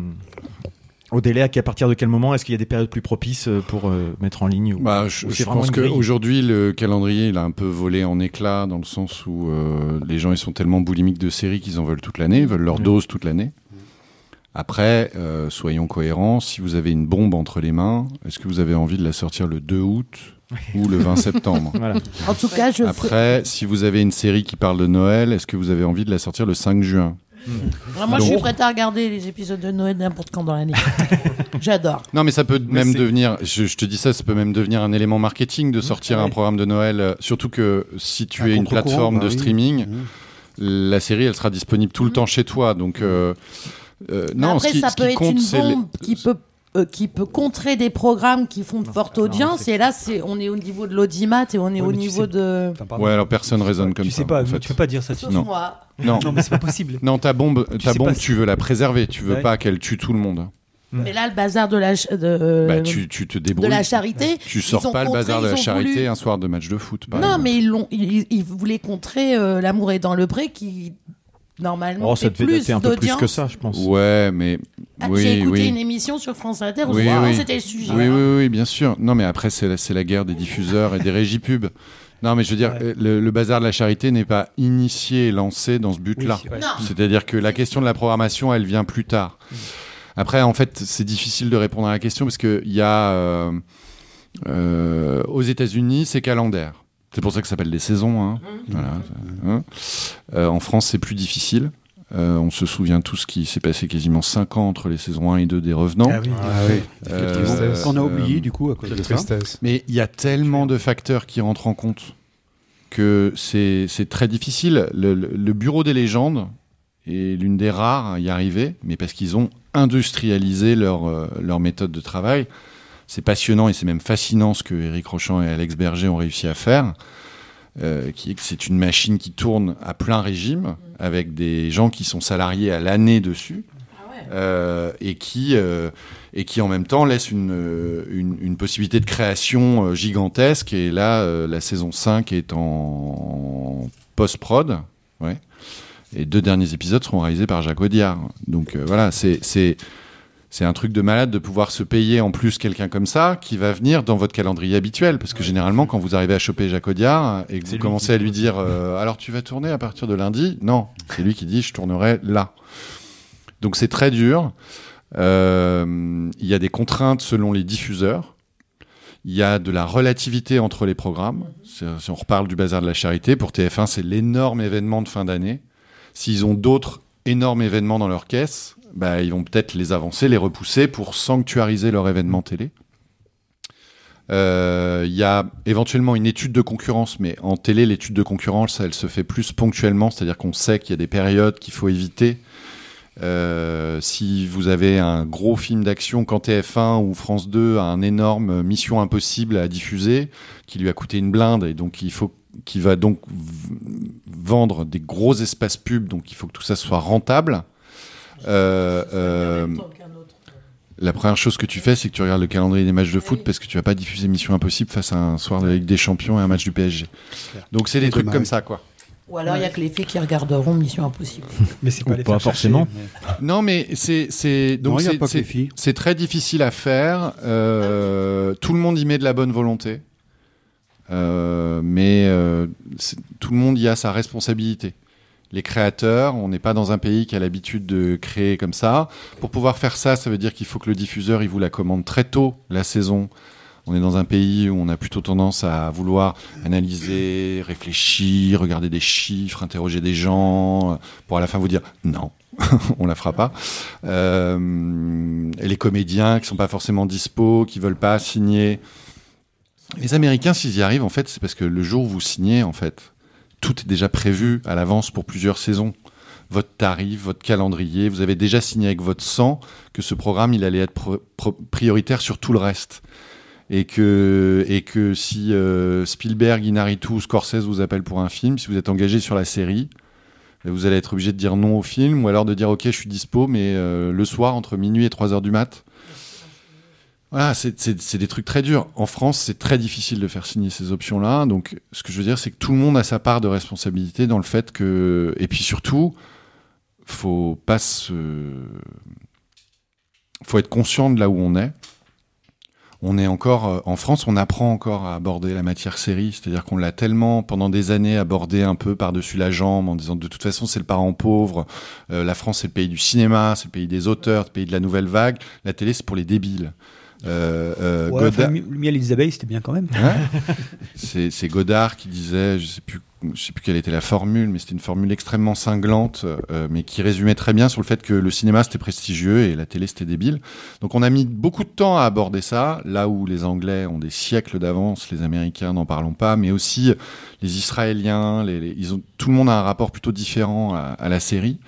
au délai. À qui- à partir de quel moment Est-ce qu'il y a des périodes plus propices euh, pour euh, mettre en ligne ou, Bah, je, ou pense qu'aujourd'hui, le calendrier, il a un peu volé en éclats dans le sens où euh, les gens ils sont tellement boulimiques de séries qu'ils en veulent toute l'année, ils veulent leur Mm. dose toute l'année. Après, euh, soyons cohérents, si vous avez une bombe entre les mains, est-ce que vous avez envie de la sortir le 2 août ou le 20 [LAUGHS] septembre Voilà. En tout cas, je Après, si vous avez une série qui parle de Noël, est-ce que vous avez envie de la sortir le 5 juin Alors, moi, je suis prête à regarder les épisodes de Noël n'importe quand dans l'année. [LAUGHS] J'adore. Non, mais ça peut même c'est- devenir, je, je te dis ça, ça peut même devenir un élément marketing de sortir ouais. un programme de Noël. euh, Surtout que si tu Un es une contre-courant, plateforme bah de oui. streaming, Mhm. la série, elle sera disponible tout le temps chez toi. Donc, euh, euh, non, Après, ce qui, ça ce peut qui être compte, une c'est les- bombe qui peut euh, qui peut contrer des programmes qui font de forte audience et là c'est on est au niveau de l'audimat et on est Ouais, au tu niveau sais- de Ouais, alors personne raisonne comme tu ça. sais pas, en fait. tu peux pas dire ça. Sauf Non. moi. Non. Non, mais c'est pas possible. Non, ta bombe, ta sais bombe, pas tu veux la préserver. Tu veux Ouais. pas qu'elle tue tout le monde. mais là le bazar de la de, Bah, tu, tu te de la charité Tu sors pas le bazar de la charité voulu- un soir de match de foot. par non exemple. mais ils l'ont ils, ils voulaient contrer euh, l'amour est dans le pré qui normalement Oh, ça devait plus un peu plus d'audience que ça, je pense. Ouais, mais Ah, oui, j'ai écouté oui. une émission sur France Inter où Oui, c'était le sujet Oui, oui, oui, bien sûr. Non, mais après, c'est la, c'est la guerre des diffuseurs et des régies pub. Non, mais je veux dire, le, le bazar de la charité n'est pas initié et lancé dans ce but-là. Oui, ouais. Non. C'est-à-dire que la question de la programmation, elle vient plus tard. Après, en fait, c'est difficile de répondre à la question parce qu'il y a euh, euh, aux États-Unis, c'est calendaire. C'est pour ça que ça s'appelle des saisons. hein. Voilà, hein. Euh, en France, c'est plus difficile. Euh, on se souvient tous qu'il s'est passé quasiment 5 ans entre les saisons 1 et 2 des Revenants. Ah oui. Ah oui. Euh, Quelle tristesse. Qu'on a oublié euh, du coup à cause de ça. tristesse. mais il y a tellement de facteurs qui rentrent en compte que c'est très difficile. Le, le- le bureau des légendes est l'une des rares à y arriver, mais parce qu'ils ont industrialisé leur, leur méthode de travail. C'est passionnant et c'est même fascinant ce que Eric Rochant et Alex Berger ont réussi à faire. euh, c'est une machine qui tourne à plein régime avec des gens qui sont salariés à l'année dessus euh, et qui euh, et qui en même temps laisse une, une, possibilité de création gigantesque et là la saison 5 est en post-prod ouais et deux derniers épisodes seront réalisés par Jacques Audiard donc voilà c'est c'est un truc de malade de pouvoir se payer en plus quelqu'un comme ça qui va venir dans votre calendrier habituel. Parce que généralement, quand vous arrivez à choper Jacques Audiard et que vous commencez qui- à lui dire euh, Alors tu vas tourner à partir de lundi? Non, c'est lui qui dit Je tournerai là. Donc c'est très dur. Euh, Il y a des contraintes selon les diffuseurs. Il y a de la relativité entre les programmes. Si on reparle du bazar de la charité, pour TF1, c'est l'énorme événement de fin d'année. S'ils ont d'autres énormes événements dans leur caisse, bah, ils vont peut-être les avancer, les repousser pour sanctuariser leur événement télé. Euh, Il y a éventuellement une étude de concurrence, mais en télé, l'étude de concurrence, elle se fait plus ponctuellement, c'est-à-dire qu'on sait qu'il y a des périodes qu'il faut éviter. Euh, si vous avez un gros film d'action quand TF1 ou France 2 a un énorme Mission Impossible à diffuser, qui lui a coûté une blinde, et donc il qui va donc vendre des gros espaces pubs, donc il faut que tout ça soit rentable. Euh, euh, la première chose que tu fais, c'est que tu regardes le calendrier des matchs de foot parce que tu vas pas diffuser Mission Impossible face à un soir de la Ligue des Champions et un match du PSG. Donc c'est des trucs comme ça, quoi. Ou alors il y a que les filles qui regarderont Mission Impossible. [LAUGHS] Mais c'est Ou pas forcément. Non, mais c'est c'est Non, donc c'est- pas très difficile à faire. Euh, tout le monde y met de la bonne volonté, Euh, mais euh, tout le monde y a sa responsabilité. Les créateurs, on n'est pas dans un pays qui a l'habitude de créer comme ça. Pour pouvoir faire ça, ça veut dire qu'il faut que le diffuseur il vous la commande très tôt la saison. On est dans un pays où on a plutôt tendance à vouloir analyser, réfléchir, regarder des chiffres, interroger des gens, euh, pour à la fin vous dire non, [LAUGHS] on la fera pas. Euh, et les comédiens qui sont pas forcément dispo, qui veulent pas signer. Les Américains, s'ils y arrivent, en fait, c'est parce que le jour où vous signez, en fait, tout est déjà prévu à l'avance pour plusieurs saisons. Votre tarif, votre calendrier, vous avez déjà signé avec votre sang que ce programme, il allait être prioritaire sur tout le reste. Et que, si euh, Spielberg, Inarritu ou Scorsese vous appellent pour un film, si vous êtes engagé sur la série, ben, vous allez être obligé de dire non au film ou alors de dire ok, je suis dispo, mais euh, le soir entre minuit et 3 heures du mat. Voilà, c'est- des trucs très durs. En France, c'est très difficile de faire signer ces options-là. Donc, ce que je veux dire, c'est que tout le monde a sa part de responsabilité dans le fait que. Et puis surtout, faut pas se. faut être conscient de là où on est. On est encore euh, en France, on apprend encore à aborder la matière série, c'est-à-dire qu'on l'a tellement pendant des années abordé un peu par-dessus la jambe en disant de toute façon c'est le parent pauvre, euh, la France c'est le pays du cinéma, c'est le pays des auteurs, c'est le pays de la nouvelle vague, la télé c'est pour les débiles. Euh, euh, Ouais, enfin, Godard- Mi- Miel et Isabelle, c'était bien quand même. [LAUGHS] C'est c'est Godard qui disait, je sais plus, je sais plus quelle était la formule, mais c'était une formule extrêmement cinglante, euh, mais qui résumait très bien sur le fait que le cinéma c'était prestigieux et la télé c'était débile. Donc on a mis beaucoup de temps à aborder ça, là où les Anglais ont des siècles d'avance, les Américains n'en parlons pas, mais aussi les Israéliens, les, les- ils ont, tout le monde a un rapport plutôt différent à, à la série.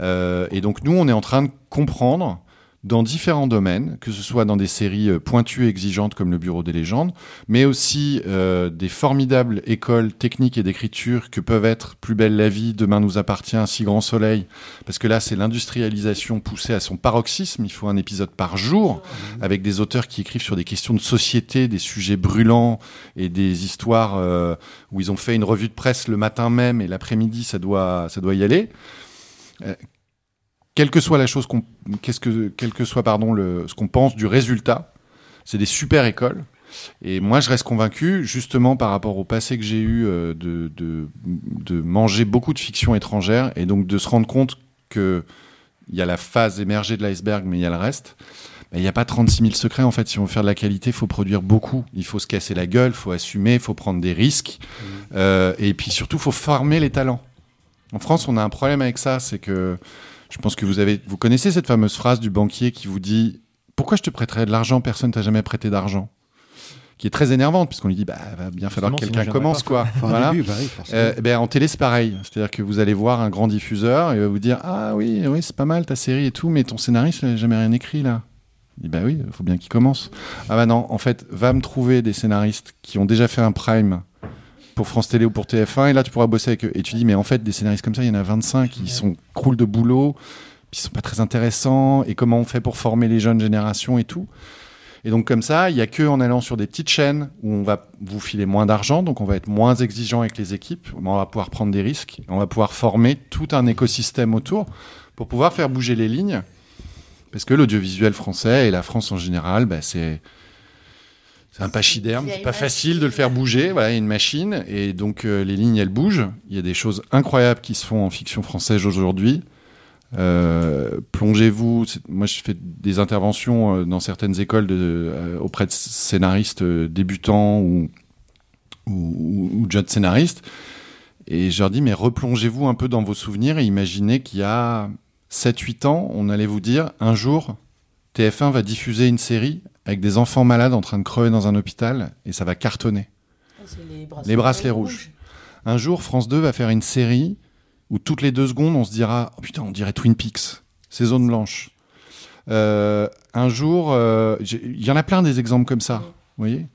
Euh, et donc nous on est en train de comprendre dans différents domaines, que ce soit dans des séries euh, pointues et exigeantes comme le Bureau des légendes, mais aussi euh, des formidables écoles techniques et d'écriture que peuvent être Plus belle la vie, Demain nous appartient, si grand soleil, parce que là c'est l'industrialisation poussée à son paroxysme, il faut un épisode par jour, avec des auteurs qui écrivent sur des questions de société, des sujets brûlants et des histoires euh, où ils ont fait une revue de presse le matin même et l'après-midi ça doit, ça doit y aller. Quelle que soit la chose qu'on, qu'est-ce que, quel que soit pardon le, ce qu'on pense du résultat, c'est des super écoles. Et moi, je reste convaincu, justement par rapport au passé que j'ai eu euh, de, de, de manger beaucoup de fiction étrangère et donc de se rendre compte que il y a la phase émergée de l'iceberg, mais il y a le reste. Ben, Il n'y a pas 36 000 secrets en fait. Si on veut faire de la qualité, il faut produire beaucoup. Il faut se casser la gueule, il faut assumer, il faut prendre des risques. Euh, et puis surtout, il faut former les talents. En France, on a un problème avec ça, c'est que je pense que vous avez, vous connaissez cette fameuse phrase du banquier qui vous dit Pourquoi je te prêterais de l'argent? Personne t'a jamais prêté d'argent. Qui est très énervante puisqu'on lui dit bah va bien falloir que quelqu'un commence quoi. Enfin, voilà. début, bah oui. Euh, ben, en télé c'est pareil. C'est à dire que vous allez voir un grand diffuseur et il va vous dire ah oui oui c'est pas mal ta série et tout mais ton scénariste il a jamais rien écrit là. Il dit bah oui il faut bien qu'il commence. Ah bah non en fait va me trouver des scénaristes qui ont déjà fait un prime pour France Télé ou pour TF1 et là tu pourras bosser avec eux. Et tu dis mais en fait des scénaristes comme ça il y en a 25 qui sont croulent de boulot ils sont pas très intéressants et comment on fait pour former les jeunes générations et tout. Et donc comme ça, il y a que en allant sur des petites chaînes où on va vous filer moins d'argent, donc on va être moins exigeant avec les équipes, on va pouvoir prendre des risques, on va pouvoir former tout un écosystème autour pour pouvoir faire bouger les lignes. Parce que l'audiovisuel français et la France en général, bah, c'est c'est un pachyderme, c'est pas facile de le faire bouger. Voilà, il y a une machine et donc euh, les lignes elles bougent. Il y a des choses incroyables qui se font en fiction française aujourd'hui. Euh, plongez-vous. Moi, je fais des interventions euh, dans certaines écoles de, euh, auprès de scénaristes débutants ou, ou, ou jeunes scénaristes. Et je leur dis, mais replongez-vous un peu dans vos souvenirs et imaginez qu'il y a 7-8 ans, on allait vous dire, un jour, TF1 va diffuser une série avec des enfants malades en train de crever dans un hôpital et ça va cartonner. Les bracelets rouges. Un jour, France 2 va faire une série où toutes les deux secondes, on se dira Oh putain, on dirait Twin Peaks, ces zones blanches. Euh, un jour, euh, il y en a plein des exemples comme ça, vous voyez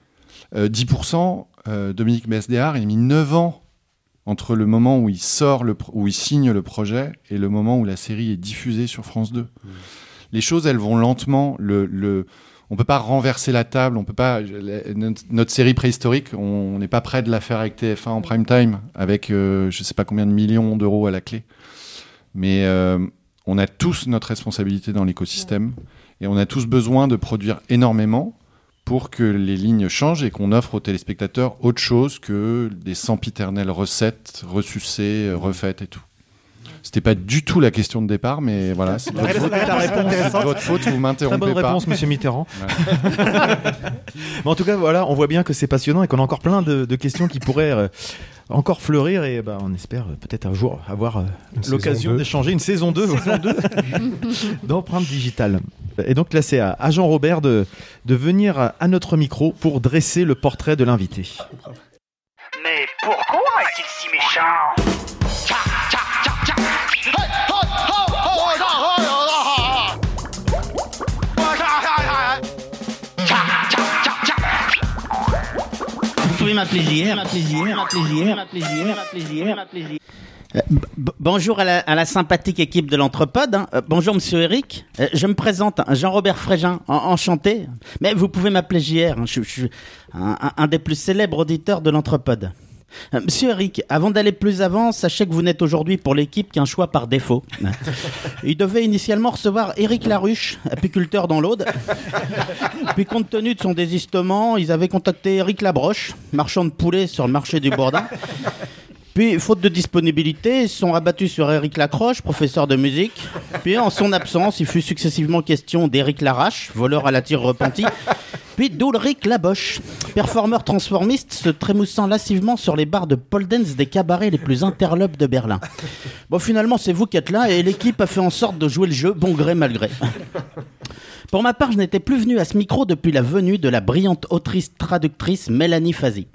euh, 10%, euh, Dominique Besdéard, il a mis 9 ans entre le moment où il sort, le où il signe le projet et le moment où la série est diffusée sur France 2. Les choses, elles vont lentement. Le, le, on peut pas renverser la table. On peut pas. notre série préhistorique, on n'est pas prêt de la faire avec TF1 en prime time, avec euh, je sais pas combien de millions d'euros à la clé. Mais euh, on a tous notre responsabilité dans l'écosystème et on a tous besoin de produire énormément pour que les lignes changent et qu'on offre aux téléspectateurs autre chose que des sempiternelles recettes ressucées, refaites et tout. C'était pas du tout la question de départ, mais voilà, c'est votre faute. C'est votre faute, vous m'interrompez Très bonne pas. réponse, monsieur Mitterrand. Ouais. [LAUGHS] Mais en tout cas, voilà, on voit bien que c'est passionnant et qu'on a encore plein de, de questions qui pourraient euh, encore fleurir et bah, on espère euh, peut-être un jour avoir euh, Une saison l'occasion d'échanger une saison 2 [LAUGHS] d'empreinte digitale. Et donc là, c'est à, à Jean Robert de, de venir à notre micro pour dresser le portrait de l'invité. Mais pourquoi est-il si méchant? B- b- bonjour à la, sympathique équipe de l'Entrepode. hein. Euh, bonjour Monsieur Eric. Euh, je me présente, hein, Jean-Robert Frégin, en- enchanté. Mais vous pouvez m'appeler JR. hein. Je, suis un des plus célèbres auditeurs de l'Entrepode. Euh, Monsieur Eric, avant d'aller plus avant, sachez que vous n'êtes aujourd'hui pour l'équipe qu'un choix par défaut. [LAUGHS] Il devait initialement recevoir Eric Laruche, apiculteur dans l'Aude. [LAUGHS] Puis compte tenu de son désistement, ils avaient contacté Eric Labroche, marchand de poulet sur le marché du Bourdin. Puis, faute de disponibilité, ils sont rabattus sur Eric Lacroche, professeur de musique. Puis, en son absence, il fut successivement question d'Éric Larache, voleur à la tire repenti. Puis d'Ulrich Laboche, performeur transformiste se trémoussant lascivement sur les barres de pole des cabarets les plus interlopes de Berlin. Bon, finalement, c'est vous qui êtes là et l'équipe a fait en sorte de jouer le jeu, bon gré mal gré. Pour ma part, je n'étais plus venu à ce micro depuis la venue de la brillante autrice-traductrice Mélanie Fazi.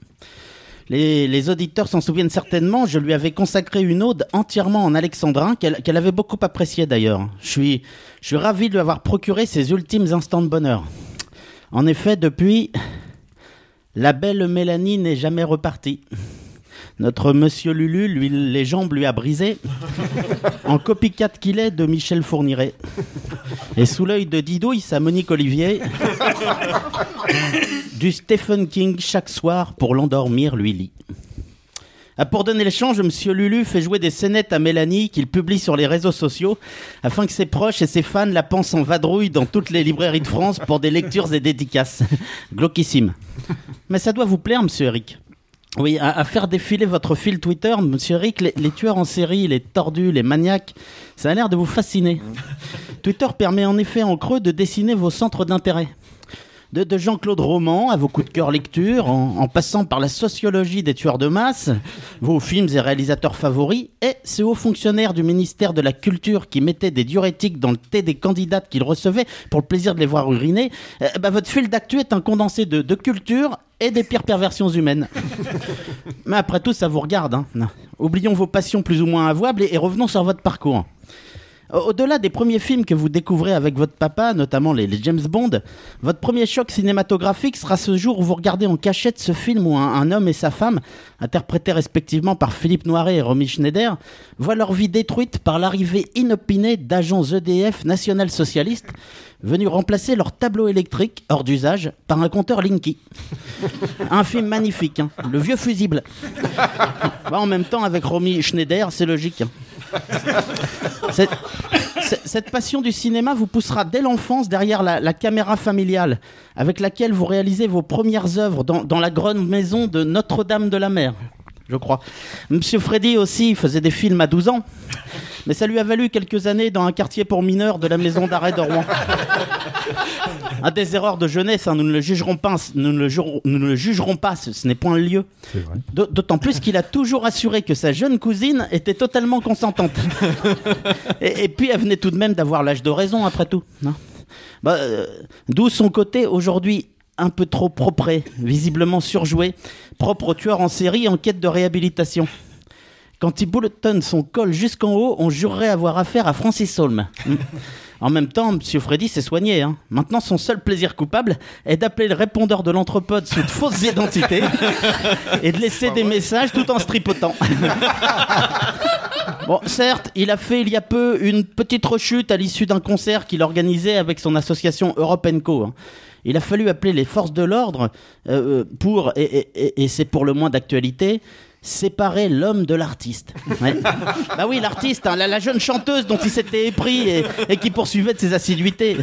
Les, auditeurs s'en souviennent certainement, je lui avais consacré une ode entièrement en alexandrin, qu'elle qu'elle avait beaucoup appréciée d'ailleurs. Je suis, je suis ravi de lui avoir procuré ses ultimes instants de bonheur. En effet, depuis, la belle Mélanie n'est jamais repartie. Notre monsieur Lulu, lui, les jambes lui a brisé, [LAUGHS] en copycat qu'il est de Michel Fourniret. Et sous l'œil de Didouille, sa Monique Olivier, [LAUGHS] du Stephen King chaque soir pour l'endormir, lui lit. Ah, pour donner le change, Monsieur Lulu fait jouer des scénettes à Mélanie qu'il publie sur les réseaux sociaux afin que ses proches et ses fans la pensent en vadrouille dans toutes les librairies de France pour des lectures et dédicaces. Glauquissime. Mais ça doit vous plaire, Monsieur Eric. Oui, à, à faire défiler votre fil Twitter, Monsieur Eric, les, les tueurs en série, les tordus, les maniaques, ça a l'air de vous fasciner. Twitter permet en effet en creux de dessiner vos centres d'intérêt. De, de Jean-Claude Roman à vos coups de cœur lecture, en, en passant par la sociologie des tueurs de masse, vos films et réalisateurs favoris, et ces hauts fonctionnaires du ministère de la Culture qui mettaient des diurétiques dans le thé des candidates qu'ils recevaient pour le plaisir de les voir uriner, euh, bah, votre fil d'actu est un condensé de, de culture et des pires perversions humaines. [LAUGHS] Mais après tout, ça vous regarde. hein. Oublions vos passions plus ou moins avouables et, et revenons sur votre parcours. Au- Au-delà des premiers films que vous découvrez avec votre papa, notamment les, les James Bond, votre premier choc cinématographique sera ce jour où vous regardez en cachette ce film où un, un homme et sa femme, interprétés respectivement par Philippe Noiret et Romy Schneider, voient leur vie détruite par l'arrivée inopinée d'agents EDF national-socialistes venus remplacer leur tableau électrique hors d'usage par un compteur Linky. [LAUGHS] Un film magnifique, hein, le vieux fusible. [LAUGHS] Bah, en même temps, avec Romy Schneider, c'est logique. [LAUGHS] Cette, passion du cinéma vous poussera dès l'enfance derrière la, caméra familiale, avec laquelle vous réalisez vos premières œuvres dans, dans la grande maison de Notre-Dame de la Mer, je crois. Monsieur Freddy aussi faisait des films à 12 ans, mais ça lui a valu quelques années dans un quartier pour mineurs de la maison d'arrêt de Rouen. Un des erreurs de jeunesse, hein, nous ne le jugerons pas, nous ne le, jurons- nous ne le jugerons pas, ce, ce n'est point le lieu. D'aut- D'autant plus qu'il a toujours assuré que sa jeune cousine était totalement consentante. et, et puis elle venait tout de même d'avoir l'âge de raison, après tout. non? Bah, euh, D'où son côté aujourd'hui un peu trop propre, visiblement surjoué, propre au tueur en série en quête de réhabilitation. Quand il boutonne son col jusqu'en haut, on jurerait avoir affaire à Francis Holm. [LAUGHS] En même temps, Monsieur Freddy s'est soigné. hein. Maintenant, son seul plaisir coupable est d'appeler le répondeur de l'entrepode sous de fausses [LAUGHS] identités et de laisser des messages tout en se tripotant. [LAUGHS] Bon, certes, il a fait il y a peu une petite rechute à l'issue d'un concert qu'il organisait avec son association Europe Co. hein. Il a fallu appeler les forces de l'ordre euh, pour, et, et- et- et c'est pour le moins d'actualité, séparer l'homme de l'artiste. [LAUGHS] Ouais. bah oui, l'artiste, hein, la, la jeune chanteuse dont il s'était épris et, et qui poursuivait de ses assiduités.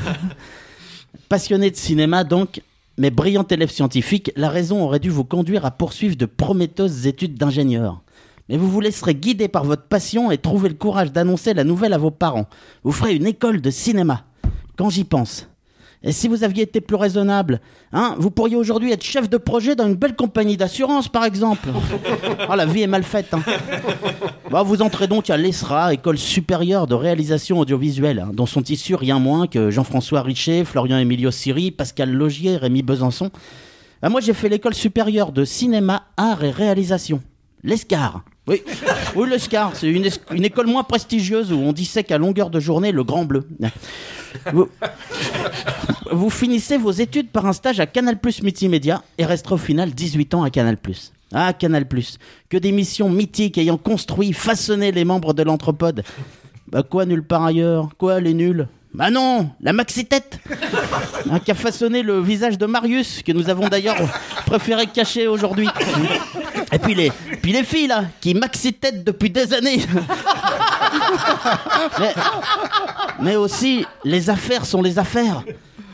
Passionné de cinéma donc, mais brillant élève scientifique, la raison aurait dû vous conduire à poursuivre de prometteuses études d'ingénieur. Mais vous vous laisserez guider par votre passion et trouver le courage d'annoncer la nouvelle à vos parents. Vous ferez une école de cinéma. Quand j'y pense. Et si vous aviez été plus raisonnable, hein, vous pourriez aujourd'hui être chef de projet dans une belle compagnie d'assurance, par exemple. [LAUGHS] Oh, la vie est mal faite. hein. Bah, vous entrez donc à l'ESRA, École supérieure de réalisation audiovisuelle, hein, dont sont issus rien moins que Jean-François Richer, Florian Emilio Siri, Pascal Logier, Rémi Besançon. Ah, moi, j'ai fait l'école supérieure de cinéma, art et réalisation. L'ESCAR. Oui, oui l'ESCAR, c'est une, école moins prestigieuse où on dissèque à longueur de journée le grand bleu. Vous, vous finissez vos études par un stage à Canal Plus Multimédia et resterez au final 18 ans à Canal Plus. Ah, Canal Plus, que des missions mythiques ayant construit, façonné les membres de l'anthropode. Bah quoi, nulle part ailleurs? Quoi, les nuls? Bah non, la maxi-tête Qui a façonné le visage de Marius, que nous avons d'ailleurs préféré cacher aujourd'hui. Et puis les, filles, là, qui maxi-tête depuis des années. mais, mais aussi, les affaires sont les affaires.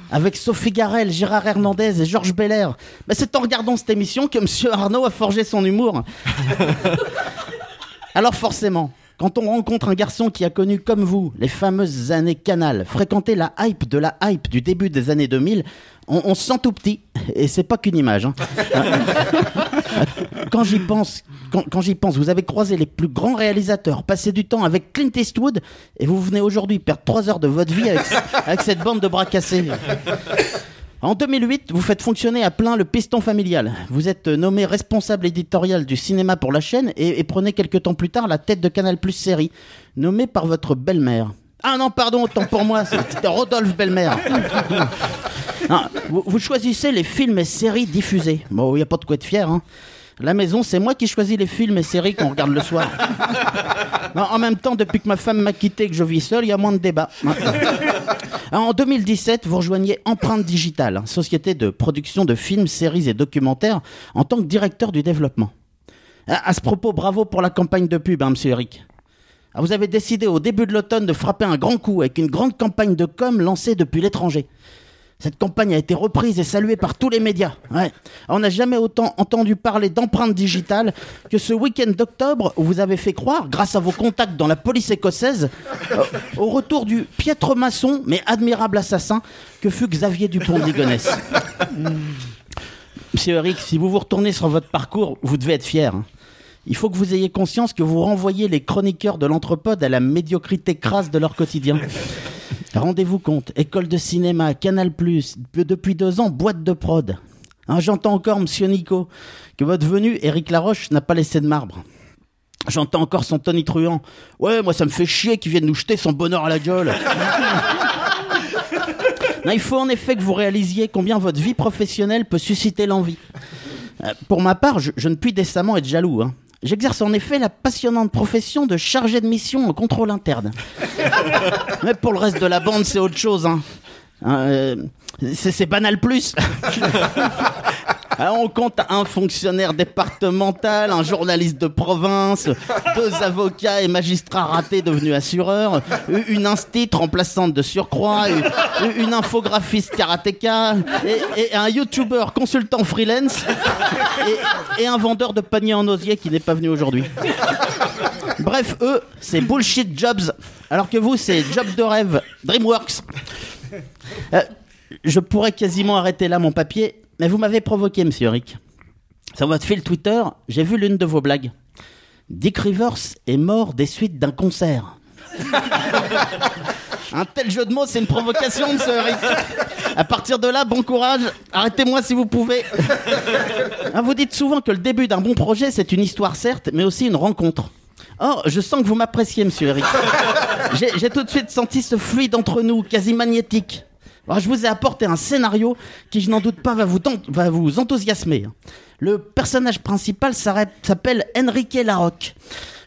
Avec Sophie Garel, Gérard Hernandez et Georges Belair. Bah, c'est en regardant cette émission que Monsieur Arnaud a forgé son humour. Alors forcément, quand on rencontre un garçon qui a connu comme vous les fameuses années Canal, fréquenté la hype de la hype du début des années 2000, on, on se sent tout petit. Et c'est pas qu'une image. hein. [LAUGHS] quand j'y pense, quand, quand j'y pense, vous avez croisé les plus grands réalisateurs, passé du temps avec Clint Eastwood, et vous venez aujourd'hui perdre 3 heures de votre vie avec, avec cette bande de bras cassés. En 2008, vous faites fonctionner à plein le piston familial. Vous êtes nommé responsable éditorial du cinéma pour la chaîne et, et prenez quelques temps plus tard la tête de Canal Plus série, nommé par votre belle-mère. Ah non, pardon, autant pour moi, [LAUGHS] c'était Rodolphe Belle-Mère. Non, [LAUGHS] vous, vous choisissez les films et séries diffusés. Bon, il n'y a pas de quoi être fier. Hein. La maison, c'est moi qui choisis les films et séries qu'on regarde le soir. [LAUGHS] Non, en même temps, depuis que ma femme m'a quitté et que je vis seul, il y a moins de débats. [LAUGHS] En 2017, vous rejoignez Empreinte Digitale, société de production de films, séries et documentaires, en tant que directeur du développement. À, à ce propos, bravo pour la campagne de pub, hein, monsieur Eric. Ah, Vous avez décidé au début de l'automne de frapper un grand coup avec une grande campagne de com lancée depuis l'étranger. Cette campagne a été reprise et saluée par tous les médias. On n'a jamais autant entendu parler d'empreinte digitale que ce week-end d'octobre où vous avez fait croire, grâce à vos contacts dans la police écossaise, euh, au retour du piètre maçon mais admirable assassin que fut Xavier Dupont de. Monsieur Eric, si vous vous retournez sur votre parcours, vous devez être fier. Il faut que vous ayez conscience que vous renvoyez les chroniqueurs de l'anthropode à la médiocrité crasse de leur quotidien. Rendez-vous compte, école de cinéma, Canal+, depuis deux ans, boîte de prod. Hein, J'entends encore, monsieur Nico, que votre venue, Éric Laroche, n'a pas laissé de marbre. J'entends encore son Tony Truant. Ouais, moi ça me fait chier qu'il vienne nous jeter son bonheur à la gueule. [LAUGHS] Non, il faut en effet que vous réalisiez combien votre vie professionnelle peut susciter l'envie. Euh, pour ma part, je, je ne puis décemment être jaloux. hein. J'exerce en effet la passionnante profession de chargé de mission en contrôle interne. [LAUGHS] Mais pour le reste de la bande, c'est autre chose. hein. Euh, c'est banal plus. [LAUGHS] Alors, on compte un fonctionnaire départemental, un journaliste de province, deux avocats et magistrats ratés devenus assureurs, une instite remplaçante de surcroît, une, infographiste karatéka et, un youtubeur consultant freelance et, et un vendeur de paniers en osier qui n'est pas venu aujourd'hui. Bref, eux, c'est bullshit jobs, alors que vous, c'est job de rêve, DreamWorks. Euh, je pourrais quasiment arrêter là mon papier, mais vous m'avez provoqué, monsieur Rick. Sur votre fil Twitter, j'ai vu l'une de vos blagues. Dick Rivers est mort des suites d'un concert. [LAUGHS] Un tel jeu de mots, c'est une provocation, monsieur Rick. À partir de là, bon courage. Arrêtez-moi si vous pouvez. Ah, Vous dites souvent que le début d'un bon projet, c'est une histoire certes, mais aussi une rencontre. Oh, je sens que vous m'appréciez, monsieur Eric. J'ai tout de suite senti ce fluide entre nous, quasi magnétique. Alors, je vous ai apporté un scénario qui, je n'en doute pas, va vous, ton- va vous enthousiasmer. Le personnage principal s'appelle Enrique Larocque,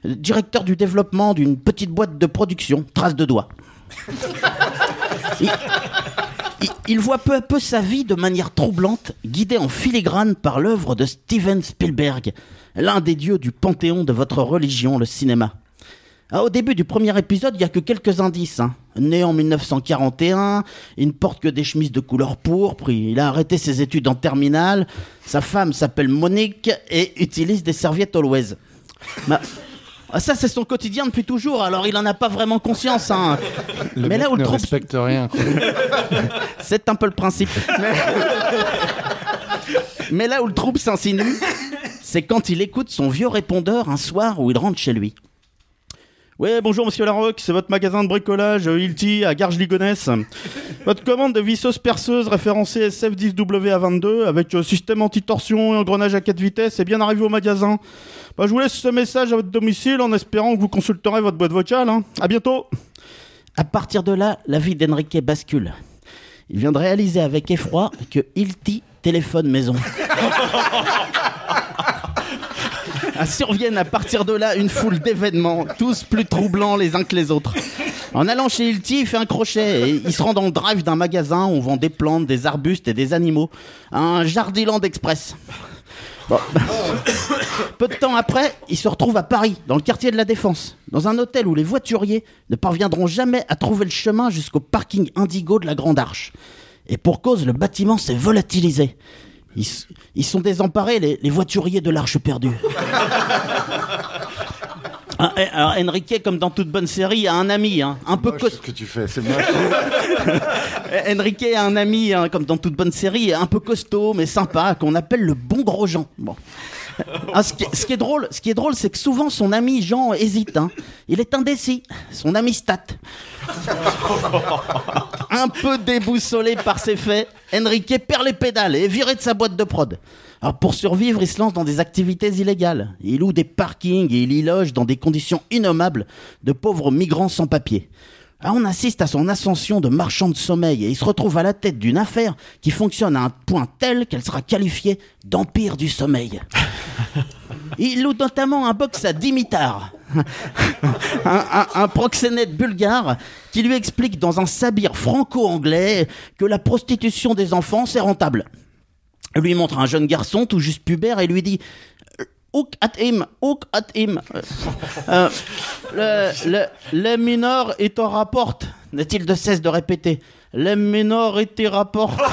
directeur du développement d'une petite boîte de production, trace de doigts. [LAUGHS] Il, il- il voit peu à peu sa vie de manière troublante, guidée en filigrane par l'œuvre de Steven Spielberg, l'un des dieux du panthéon de votre religion, le cinéma. Ah, au début du premier épisode, il n'y a que quelques indices. hein. Né en 1941, il ne porte que des chemises de couleur pourpre, il a arrêté ses études en terminale, sa femme s'appelle Monique et utilise des serviettes Always. Ah, ça, c'est son quotidien depuis toujours, alors il en a pas vraiment conscience. hein. Le Mais là où le ne trouble- respecte rien. [LAUGHS] c'est un peu le principe. Mais, Mais là où le trouble s'insinue, c'est quand il écoute son vieux répondeur un soir où il rentre chez lui. Oui, bonjour monsieur Larocque, c'est votre magasin de bricolage euh, Hilti à Garges-Ligonesse. [LAUGHS] Votre commande de visseuse perceuse référencée SF10W A22 avec euh, système anti-torsion et engrenage à 4 vitesses est bien arrivé au magasin. Bah, je vous laisse ce message à votre domicile en espérant que vous consulterez votre boîte vocale. Hein. À bientôt À partir de là, la vie d'Enrique bascule. Il vient de réaliser avec effroi que Hilti téléphone maison. [LAUGHS] Surviennent à partir de là une foule d'événements, tous plus troublants les uns que les autres. En allant chez Hilti, il fait un crochet et il se rend dans le drive d'un magasin où on vend des plantes, des arbustes et des animaux. Un Jardiland Express. Peu de temps après, il se retrouve à Paris, dans le quartier de la Défense, dans un hôtel où les voituriers ne parviendront jamais à trouver le chemin jusqu'au parking Indigo de la Grande Arche. Et pour cause, le bâtiment s'est volatilisé. Ils, s- ils sont désemparés, les, les voituriers de l'Arche perdue. [LAUGHS] Ah, eh, Alors, Enrique, comme dans toute bonne série, a un ami, hein, un peu Moche, ce que tu fais, c'est. [LAUGHS] Enrique a un ami, hein, comme dans toute bonne série, un peu costaud mais sympa, qu'on appelle le bon gros Jean. Bon. [LAUGHS] Ah, ce, qui, ce qui est drôle, ce qui est drôle, c'est que souvent son ami Jean hésite. hein. Il est indécis. Son ami Stat. [LAUGHS] Un peu déboussolé par ses faits, Enrique perd les pédales et est viré de sa boîte de prod. Alors pour survivre, il se lance dans des activités illégales. Il loue des parkings et il y loge dans des conditions innommables de pauvres migrants sans papier. Alors on assiste à son ascension de marchand de sommeil et il se retrouve à la tête d'une affaire qui fonctionne à un point tel qu'elle sera qualifiée d'empire du sommeil. [LAUGHS] Il loue notamment un box à Dimitar, un, un- un proxénète bulgare qui lui explique dans un sabir franco-anglais que la prostitution des enfants c'est rentable. Il lui montre un jeune garçon tout juste pubère et lui dit Hook at him, hook at him. Euh, le, le, les mineurs, ils te rapportent. N'est-il de cesse de répéter Les mineurs, ils te rapportent. [LAUGHS]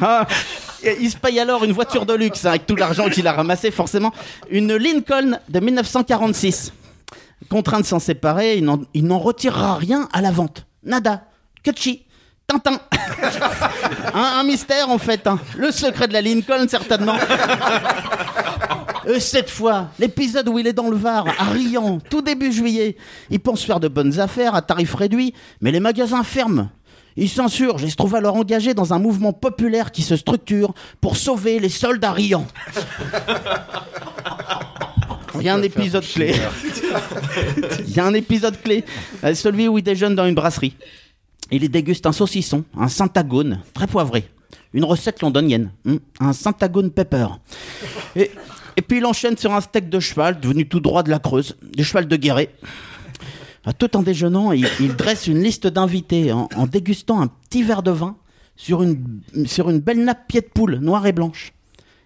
Ah, il se paye alors une voiture de luxe hein, avec tout l'argent qu'il a ramassé, forcément. Une Lincoln de 1946. Contraint de s'en séparer, il n'en- retirera rien à la vente. Nada. Que chi. Tintin. [LAUGHS] un, un mystère en fait. hein. Le secret de la Lincoln, certainement. [LAUGHS] Et cette fois, l'épisode où il est dans le Var, à Riant, tout début juillet, il pense faire de bonnes affaires à tarif réduit, mais les magasins ferment. Il s'insurge et se trouve alors engagé dans un mouvement populaire qui se structure pour sauver les soldats Riant. [LAUGHS] Il y a un épisode clé. Il y a un épisode clé, celui où il déjeune dans une brasserie. Il y déguste un saucisson, un syntagone, très poivré. Une recette londonienne, hmm, un syntagone pepper. Et, puis il enchaîne sur un steak de cheval, devenu tout droit de la Creuse, du cheval de Guéret. Tout en déjeunant, il, dresse une liste d'invités en, dégustant un petit verre de vin sur une, belle nappe pied de poule, noire et blanche.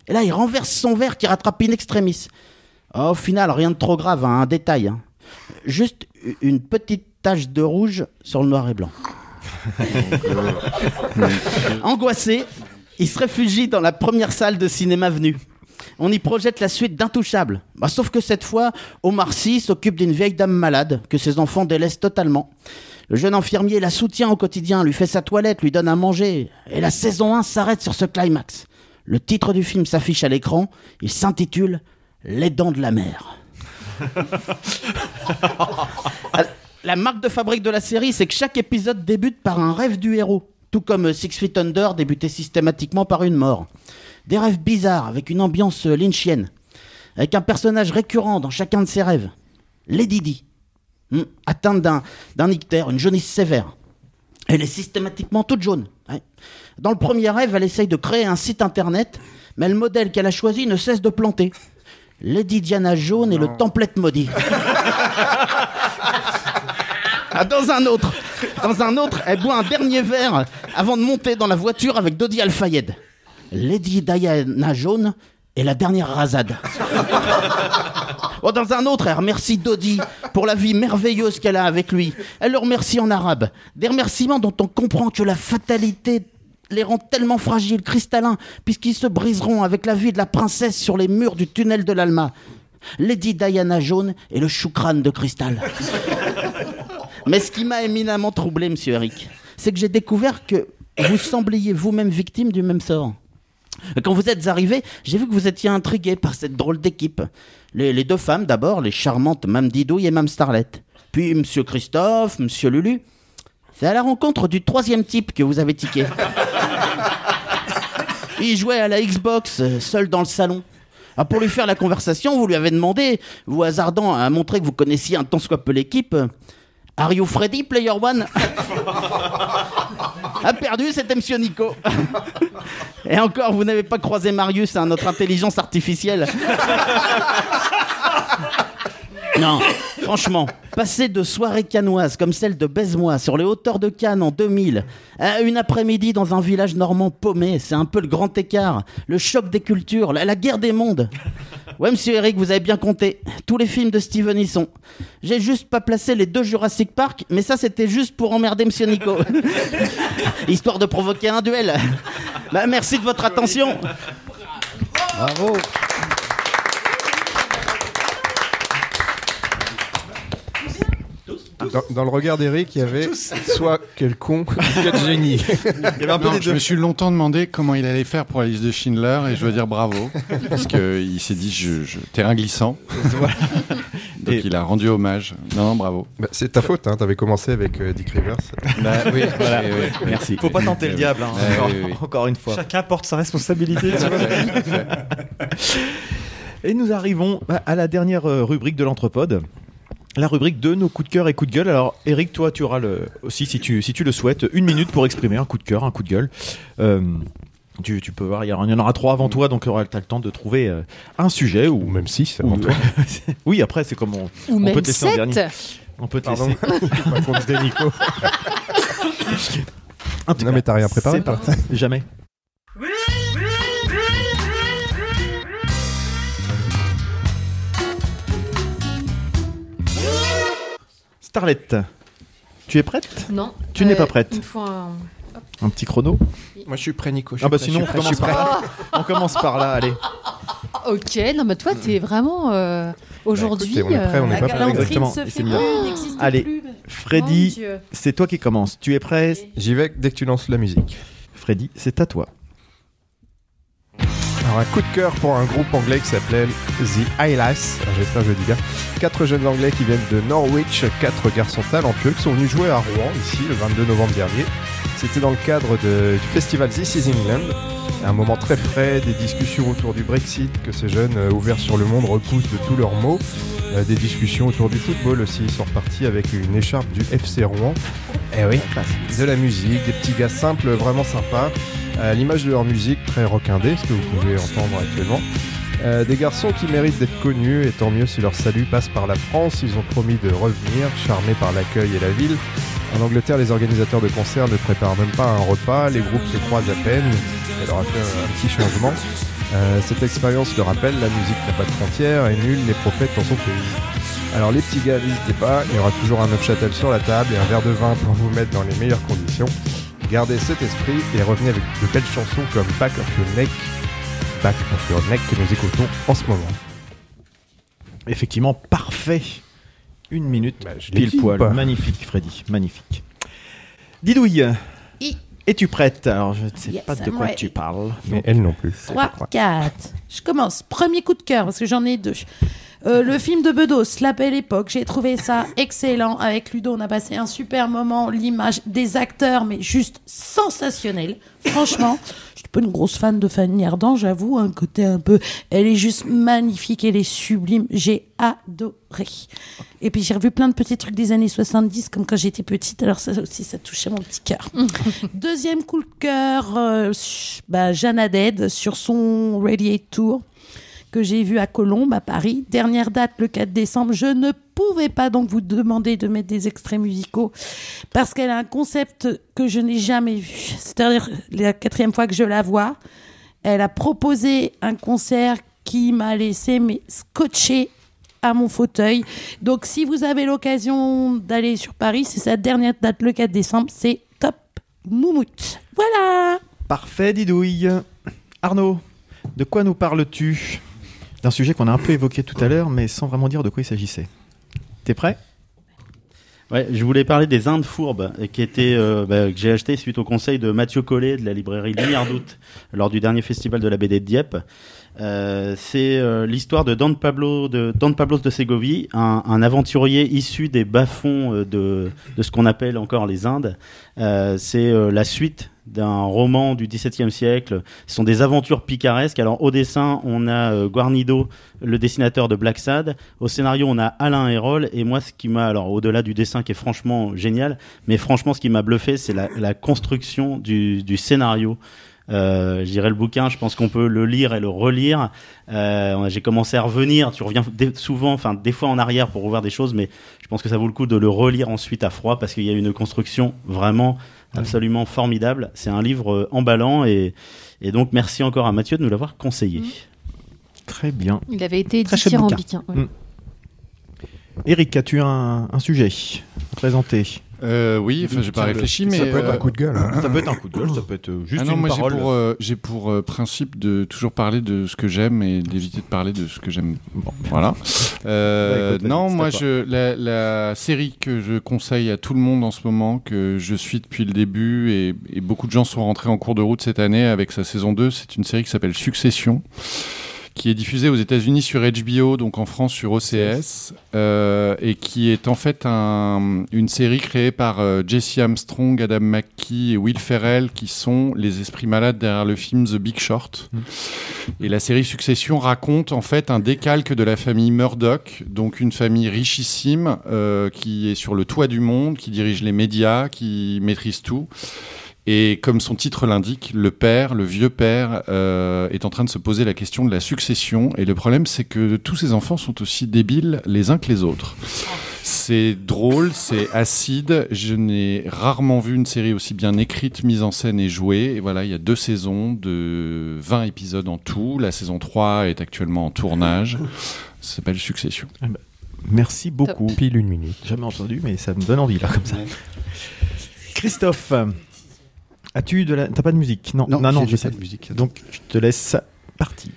Et là, il renverse son verre qui rattrape in extremis. Ah, au final, rien de trop grave, hein, un détail. hein. Juste une petite tache de rouge sur le noir et blanc. Angoissé, il se réfugie dans la première salle de cinéma venue. On y projette la suite d'Intouchable. Bah, sauf que cette fois, Omar Sy s'occupe d'une vieille dame malade que ses enfants délaissent totalement. Le jeune infirmier la soutient au quotidien, lui fait sa toilette, lui donne à manger. Et la saison 1 s'arrête sur ce climax. Le titre du film s'affiche à l'écran. Il s'intitule Les dents de la mer. [LAUGHS] La marque de fabrique de la série, c'est que chaque épisode débute par un rêve du héros, tout comme Six Feet Under débutait systématiquement par une mort. Des rêves bizarres avec une ambiance lynchienne. avec un personnage récurrent dans chacun de ses rêves. Lady Di, hmm, atteinte d'un, d'un ictère, une jaunisse sévère. Elle est systématiquement toute jaune. ouais. Dans le premier rêve, elle essaye de créer un site internet, mais le modèle qu'elle a choisi ne cesse de planter. Lady Diana jaune et le template maudit. [LAUGHS] Ah, dans un autre, dans un autre, elle boit un dernier verre avant de monter dans la voiture avec Dodi Al-Fayed. Lady Diana jaune et la dernière rasade. Oh, dans un autre, elle remercie Dodi pour la vie merveilleuse qu'elle a avec lui. Elle le remercie en arabe. Des remerciements dont on comprend que la fatalité les rend tellement fragiles, cristallins, puisqu'ils se briseront avec la vie de la princesse sur les murs du tunnel de l'Alma. Lady Diana jaune et le choucran de cristal. Mais ce qui m'a éminemment troublé, monsieur Eric, c'est que j'ai découvert que vous sembliez vous-même victime du même sort. Quand vous êtes arrivé, j'ai vu que vous étiez intrigué par cette drôle d'équipe. Les, deux femmes, d'abord, les charmantes Mme Didouille et Mme Starlet. Puis Monsieur Christophe, Monsieur Lulu. C'est à la rencontre du troisième type que vous avez tiqué. Il jouait à la Xbox, euh, seul dans le salon. Ah, pour lui faire la conversation, vous lui avez demandé, vous hasardant à montrer que vous connaissiez un tant soit peu l'équipe, Are you Freddy, Player One? [LAUGHS] A perdu, c'était Monsieur Nico. Et encore, vous n'avez pas croisé Marius, hein, notre intelligence artificielle. [LAUGHS] Non, franchement, passer de soirées canoises comme celle de Baise-moi sur les hauteurs de Cannes en 2000 à une après-midi dans un village normand paumé, c'est un peu le grand écart, le choc des cultures, la, la guerre des mondes. Ouais, monsieur Eric, vous avez bien compté. Tous les films de Steven y sont. J'ai juste pas placé les deux Jurassic Park, mais ça c'était juste pour emmerder monsieur Nico. [LAUGHS] Histoire de provoquer un duel. Bah, merci de votre attention. Bravo. Dans, dans le regard d'Eric, il y avait soit quel con, [LAUGHS] quel génie. Non, je me suis longtemps demandé comment il allait faire pour la liste de Schindler et je veux dire bravo parce que il s'est dit je, je- terrain glissant. Donc il a rendu hommage. Non, bravo. Bah, c'est ta faute, hein, t'avais commencé avec euh, Dick Rivers. Bah oui, [LAUGHS] voilà. Oui, oui. Merci. Faut pas tenter le diable, hein, Ouais, encore, oui, oui. encore une fois. Chacun porte sa responsabilité. tu vois. Et nous arrivons à la dernière euh, rubrique de l'Anthropode. La rubrique de nos coups de cœur et coups de gueule. Alors, Eric, toi, tu auras le, aussi, si tu, si tu le souhaites, une minute pour exprimer un coup de cœur, un coup de gueule. Euh, tu, tu peux voir, il y en aura trois avant toi, donc tu auras le temps de trouver euh, un sujet. Ou, même six avant toi. [LAUGHS] oui, après, c'est comme on, Ou on même peut te laisser en dernier. On peut te Pardon. laisser. [LAUGHS] Pas contre des Nico. Non, mais t'as rien préparé, parti. Jamais. Starlet, tu es prête? Non. Tu n'es Euh, pas prête. Il me faut un. Un petit chrono? Moi, je suis prêt, Nico. je Ah bah sinon, on prêt, je suis commence, prêt. par là. on commence par là, allez. Ok, non, mais toi, t'es vraiment. euh, Aujourd'hui. écoutez, on est prêt, on est euh, pas prêt. galanterie Exactement, ne se et fait c'est plus, bien. il n'existe Allez, plus. Mon Freddy, Dieu. c'est toi qui commences. Tu es prêt? J'y vais dès que tu lances la musique. Freddy, c'est à toi. Alors un coup de cœur pour un groupe anglais qui s'appelait The Eyelass, Alors, j'espère que je dis bien. Quatre jeunes anglais qui viennent de Norwich, quatre garçons talentueux qui sont venus jouer à Rouen ici le 22 novembre dernier. C'était dans le cadre de- du festival This is England. Un moment très frais, des discussions autour du Brexit que ces jeunes euh, ouverts sur le monde repoussent de tous leurs mots. Euh, des discussions autour du football aussi, ils sont repartis avec une écharpe du FC Rouen. Eh oui, de la musique, des petits gars simples, vraiment sympas. À l'image de leur musique, très rockindée, ce que vous pouvez entendre actuellement. Euh, des garçons qui méritent d'être connus, et tant mieux si leur salut passe par la France. Ils ont promis de revenir, charmés par l'accueil et la ville. En Angleterre, les organisateurs de concerts ne préparent même pas un repas, les groupes se croisent à peine. Ça leur a fait un, un petit changement. Euh, cette expérience le rappelle, la musique n'a pas de frontières et nul n'est prophète dans son pays. Alors les petits gars, n'hésitez pas, il y aura toujours un Neufchâtel sur la table et un verre de vin pour vous mettre dans les meilleures conditions. Gardez cet esprit et revenez avec de belles chansons comme Back of Your Neck, Back of Your Neck que nous écoutons en ce moment. Effectivement, parfait. Une minute, Bah, je pile poil. pas Magnifique, Freddy, magnifique. Didouille, I. es-tu prête? Alors, je ne sais Yes, pas de I'm quoi tu parles. Mais elle non plus. 3, 4. Je commence. Premier coup de cœur, parce que j'en ai deux. Euh, le film de Bedos, La Belle Époque, j'ai trouvé ça excellent. Avec Ludo, on a passé un super moment. L'image des acteurs, mais juste sensationnel. Franchement, je suis pas une grosse fan de Fanny Ardant, j'avoue, un côté un peu. Elle est juste magnifique, elle est sublime. J'ai adoré. Et puis j'ai revu plein de petits trucs des années 70, comme quand j'étais petite, alors ça aussi, ça touchait mon petit cœur. [LAUGHS] Deuxième coup de cœur, euh, bah, Jeanne Haddad sur son Radiate Tour que j'ai vu à Colombes, à Paris. Dernière date, le 4 décembre. Je ne pouvais pas donc vous demander de mettre des extraits musicaux parce qu'elle a un concept que je n'ai jamais vu. C'est-à-dire la quatrième fois que je la vois, elle a proposé un concert qui m'a laissé mais scotché à mon fauteuil. Donc si vous avez l'occasion d'aller sur Paris, c'est sa dernière date le 4 décembre, c'est top moumoute. Voilà. Parfait, Didouille. Arnaud, de quoi nous parles-tu? D'un sujet qu'on a un peu évoqué tout à l'heure, mais sans vraiment dire de quoi il s'agissait. T'es prêt? Ouais, je voulais parler des Indes fourbes qui étaient, euh, bah, que j'ai acheté suite au conseil de Mathieu Collet de la librairie Lumière d'août lors du dernier festival de la BD de Dieppe. Euh, c'est euh, l'histoire de Don Pablo de Don Pablos de Ségovie, un, un aventurier issu des bas-fonds euh, de, de ce qu'on appelle encore les Indes. Euh, c'est la suite d'un roman du XVIIe siècle. Ce sont des aventures picaresques. Alors au dessin, on a Guarnido, le dessinateur de Black Sad. Au scénario, on a Alain Hérol. Et moi, ce qui m'a, alors au-delà du dessin qui est franchement génial, mais franchement, ce qui m'a bluffé, c'est la, la construction du, du scénario. Euh, je dirais le bouquin, je pense qu'on peut le lire et le relire. Euh, J'ai commencé à revenir, tu reviens souvent, enfin des fois en arrière pour revoir des choses, mais je pense que ça vaut le coup de le relire ensuite à froid parce qu'il y a une construction vraiment absolument formidable. C'est un livre euh, emballant et, et donc merci encore à Mathieu de nous l'avoir conseillé. Très bien. Il avait été Très chouette dithyrambique. bouquin. hein, ouais. Mm. Eric, as-tu un, un sujet à présenter? Euh, oui, enfin, j'ai pas réfléchi, mais Ça peut être euh, un coup de gueule. hein. [CLEARS THROAT] Ça peut être un coup de gueule, ça peut être euh, juste Ah non, une moi j'ai parole. pour, euh, j'ai pour euh, principe de toujours parler de ce que j'aime et d'éviter de parler de ce que j'aime. Bon, voilà. Euh, [LAUGHS] Bah, écoute, non, moi je, la série que je conseille à tout le monde en ce moment, que je suis depuis le début et, et beaucoup de gens sont rentrés en cours de route cette année avec sa saison 2, c'est une série qui s'appelle Succession qui est diffusée aux États-Unis sur HBO, donc en France sur OCS, euh, et qui est en fait un- une série créée par euh, Jesse Armstrong, Adam McKee et Will Ferrell, qui sont les esprits malades derrière le film The Big Short. Et la série Succession raconte en fait un décalque de la famille Murdoch, donc une famille richissime euh, qui est sur le toit du monde, qui dirige les médias, qui maîtrise tout. Et comme son titre l'indique, le père, le vieux père, euh, est en train de se poser la question de la succession. Et le problème, c'est que tous ces enfants sont aussi débiles les uns que les autres. C'est drôle, c'est acide. Je n'ai rarement vu une série aussi bien écrite, mise en scène et jouée. Et voilà, il y a deux saisons de 20 épisodes en tout. La saison 3 est actuellement en tournage. Ça s'appelle Succession. Merci beaucoup. Pile une minute. Jamais entendu, mais ça me donne envie là comme ça. Christophe, as-tu de la... T'as pas de musique? Non, Non, non, non, j'ai pas de musique. Donc je te laisse partir.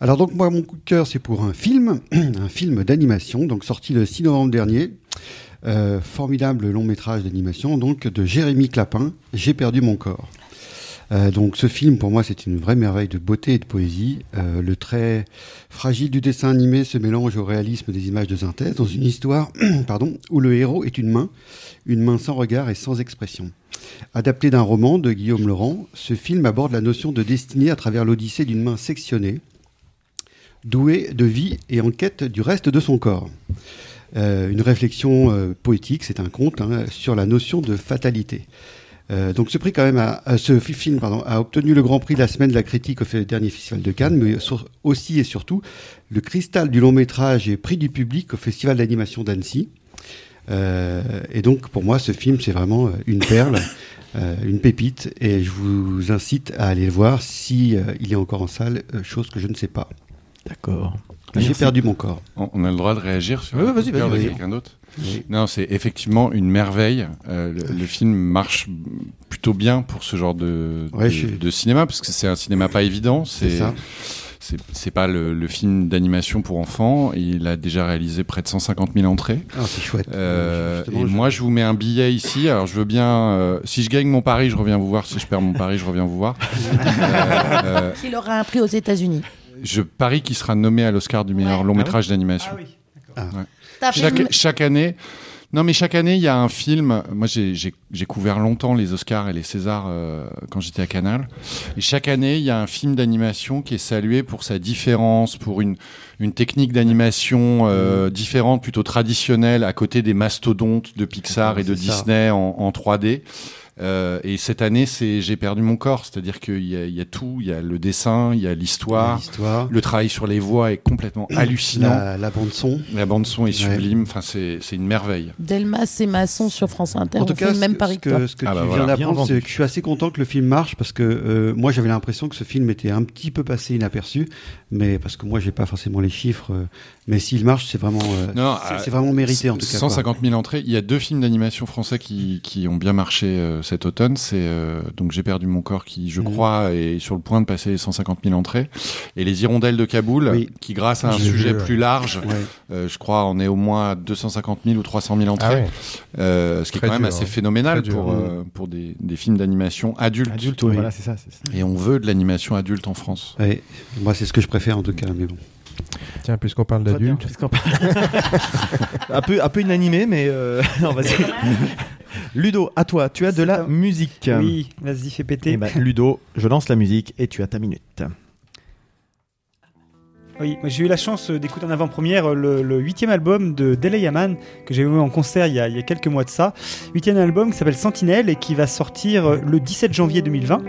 Alors donc moi mon coup de cœur c'est pour un film, [CLEARS THROAT] un film d'animation donc sorti le 6 novembre dernier, Euh, formidable long métrage d'animation donc de Jérémy Clapin, J'ai perdu mon corps. Euh, donc ce film pour moi c'est une vraie merveille de beauté et de poésie. Euh, le trait fragile du dessin animé se mélange au réalisme des images de synthèse dans une histoire [CLEARS THROAT] pardon, où le héros est une main, une main sans regard et sans expression. Adapté d'un roman de Guillaume Laurent, ce film aborde la notion de destinée à travers l'odyssée d'une main sectionnée, douée de vie et en quête du reste de son corps. Euh, une réflexion euh, poétique, c'est un conte, hein, sur la notion de fatalité. Euh, donc ce prix quand même, ce fi- film a obtenu le Grand Prix de la semaine de la critique au dernier festival de Cannes, mais aussi et surtout le cristal du long métrage et prix du public au festival d'animation d'Annecy. Euh, et donc pour moi ce film c'est vraiment euh, une perle, [LAUGHS] euh, une pépite, et je vous incite à aller le voir si euh, il est encore en salle, euh, chose que je ne sais pas. D'accord. J'ai perdu mon corps. On on a le droit de réagir sur Ouais, vas-y, vas-y. quelqu'un d'autre Oui. Non, c'est effectivement une merveille. Euh, le, le film marche plutôt bien pour ce genre de, Ouais, de, je suis- de cinéma, parce que c'est un cinéma pas évident. C'est ça. C'est pas le, le film d'animation pour enfants. Il a déjà réalisé près de 150 000 entrées. Ah, c'est chouette. Euh, et je- moi, je vous mets un billet ici. Alors, je veux bien. euh, si je gagne mon pari, je reviens vous voir. Si je perds mon pari, je reviens vous voir. [LAUGHS] Euh, euh, Qu'il aura un prix aux États-Unis. je parie qu'il sera nommé à l'Oscar du meilleur long métrage d'animation. Fait Chaque, une- chaque année, Non, mais chaque année, il y a un film. Moi, j'ai- couvert longtemps les Oscars et les Césars euh, quand j'étais à Canal. Et chaque année, il y a un film d'animation qui est salué pour sa différence, pour une, une technique d'animation euh, différente, plutôt traditionnelle, à côté des mastodontes de Pixar et de. Disney en, en 3D. Euh, et cette année, c'est j'ai perdu mon corps, c'est-à-dire qu'il y, y a tout, il y a le dessin, il y a l'histoire, le travail sur les voix est complètement hallucinant. La, la bande son. La bande son est Ouais. sublime, enfin c'est c'est une merveille. Delmas et Masson sur France Inter. En tout cas, même ce, pari ce que ce que Ah tu bah viens voilà. Bien d'apprendre, c'est que je suis assez content que le film marche parce que euh, moi j'avais l'impression que ce film était un petit peu passé inaperçu, mais parce que moi j'ai pas forcément les chiffres, euh, mais s'il marche, c'est vraiment, euh, c'est- euh, c'est vraiment mérité en tout cas. quoi. 150 000 entrées. Il y a deux films d'animation français qui, qui ont bien marché euh, cet automne. C'est euh, donc J'ai perdu mon corps qui, je Mhm. crois, est sur le point de passer les 150 000 entrées. Et Les Hirondelles de Kaboul, Oui. qui grâce à un sujet plus large, Ouais. euh, je crois, on est au moins à 250 000 ou 300 000 entrées. Ah ouais. Euh, ce qui est quand même assez hein. phénoménal pour, euh, pour des, des films d'animation adultes. Adulte, oui, voilà, c'est ça. c'est ça. Et on veut de l'animation adulte en France. Ouais. Moi c'est ce que je préfère en tout cas, mais bon. Tiens, puisqu'on parle d'adultes, parle- [LAUGHS] un peu, un peu inanimé, mais euh, [LAUGHS] non, vas-y. Ludo, à toi, tu as de la un- musique. Oui, vas-y, fais péter. Eh ben, Ludo, je lance la musique et tu as ta minute. Oui, j'ai eu la chance euh, d'écouter en avant-première euh, le, huitième album de Dele Yaman que j'ai vu en concert il y, a, il y a quelques mois de ça. Huitième album qui s'appelle Sentinelle et qui va sortir euh, le 17 janvier 2020.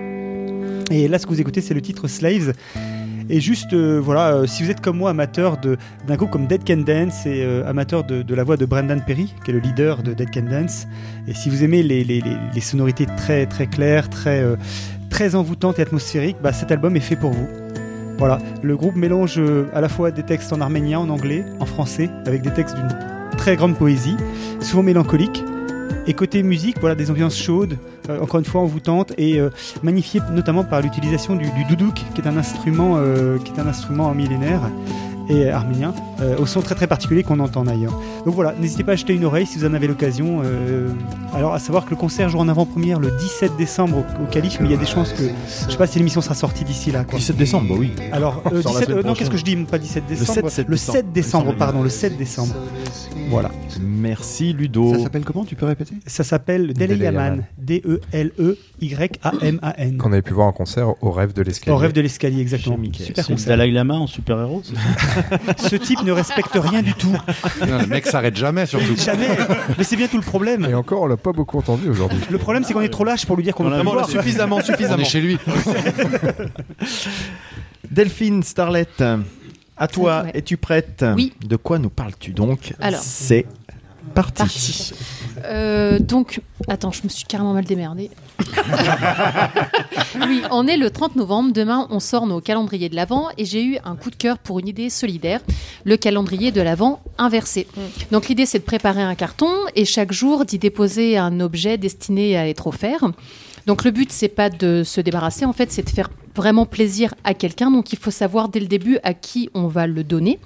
Et là, ce que vous écoutez, c'est le titre Slaves. Et juste, euh, voilà, euh, si vous êtes comme moi amateur d'un groupe comme Dead Can Dance et euh, amateur de, la voix de Brendan Perry, qui est le leader de Dead Can Dance, et si vous aimez les, les- sonorités très très claires, très, très envoûtantes et atmosphériques, bah, cet album est fait pour vous. Voilà, le groupe mélange à la fois des textes en arménien, en anglais, en français, avec des textes d'une très grande poésie, souvent mélancoliques. Et côté musique, voilà, des ambiances chaudes, encore une fois envoûtantes et euh, magnifiées notamment par l'utilisation du, du doudouk, qui est un instrument, euh, qui est un instrument millénaire et arménien, euh, au son très très particulier qu'on entend d'ailleurs. Donc voilà, n'hésitez pas à jeter une oreille si vous en avez l'occasion. euh, alors à savoir que le concert joue en avant-première le 17 décembre au, au Calife, mais il y a des chances que, je sais pas si l'émission sera sortie d'ici là. Quoi. 17 décembre, bah oui. Alors, euh, [LAUGHS] Sort la 17, semaine euh, non, qu'est-ce que je dis Pas 17 Le décembre. 7, 7 le décembre. 7 décembre, pardon, le 7 décembre. Voilà. Merci Ludo. Ça s'appelle comment Tu peux répéter? Ça s'appelle Dele Dele Yaman. Yaman. E D-E-L-E-Y-A-M-A-N. qu'on avait pu voir en concert au rêve de l'escalier. Au rêve de l'escalier, exactement. Super C'est le concert. Dalai Lama en super-héros [LAUGHS] [LAUGHS] Ce type ne respecte rien du tout. Non, le mec s'arrête jamais surtout. Jamais. Mais c'est bien tout le problème. Et encore, on l'a pas beaucoup entendu aujourd'hui. Le problème, c'est qu'on est trop lâche pour lui dire qu'on Vraiment, voir. suffisamment, [LAUGHS] On suffisamment. est chez lui. [LAUGHS] Delphine Starlet, à toi, es-tu prête? Oui. De quoi nous parles-tu donc? Alors. C'est parti. Parti. Euh, donc, attends, je me suis carrément mal démerdée. [LAUGHS] oui, on est le 30 novembre. Demain, on sort nos calendriers de l'Avent et j'ai eu un coup de cœur pour une idée solidaire, le calendrier de l'Avent inversé. Donc, l'idée, c'est de préparer un carton et chaque jour d'y déposer un objet destiné à être offert. Donc, le but, c'est pas de se débarrasser, en fait, c'est de faire vraiment plaisir à quelqu'un. Donc, il faut savoir dès le début à qui on va le donner.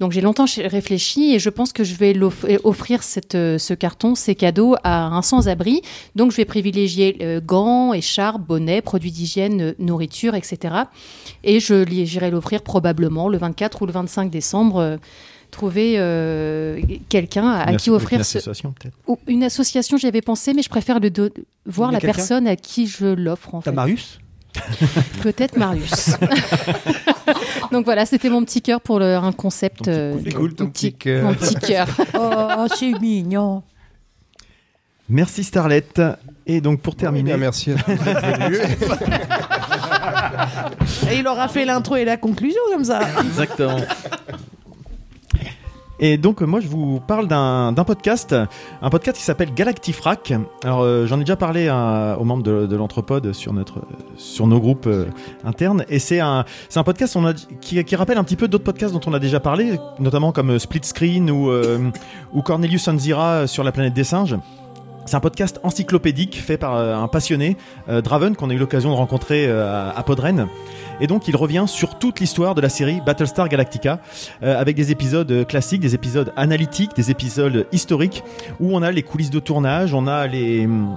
Donc j'ai longtemps ch- réfléchi et je pense que je vais euh, offrir euh, ce carton, ces cadeaux à un sans-abri. Donc je vais privilégier euh, gants, écharpes, bonnets, produits d'hygiène, nourriture, etc. Et je j'irai l'offrir probablement le 24 ou le 25 décembre. Trouver euh, quelqu'un à, qui offrir une ce- association peut-être. ou une association j'y avais pensé mais je préfère le do- voir la personne à qui je l'offre en T'as fait. Marius? [LAUGHS] Peut-être Marius [LAUGHS] donc voilà c'était mon petit cœur pour le, un concept euh, C'est cool ton mon petit cœur. mon petit cœur [LAUGHS] Oh, c'est mignon. Merci Starlet. Et donc pour Eh terminer, bien, merci. d'être venu. Et il aura fait l'intro et la conclusion comme ça. Exactement. Et donc euh, moi je vous parle d'un podcast, un podcast qui s'appelle Galactifrac. Alors euh, j'en ai déjà parlé à- aux membres de, de sur sur nos groupes euh, internes et c'est un un podcast qui, qui rappelle un petit peu d'autres podcasts dont on a déjà parlé, notamment comme euh, Split Screen ou euh, ou Cornelius Anzira sur la planète des singes. C'est un podcast encyclopédique fait par euh, un passionné, euh, Draven, qu'on a eu l'occasion de rencontrer euh, à Podren. Et donc il revient sur toute l'histoire de la série Battlestar Galactica, euh, avec des épisodes euh, classiques, des épisodes analytiques, des épisodes historiques, où on a les coulisses de tournage, on a les... hum,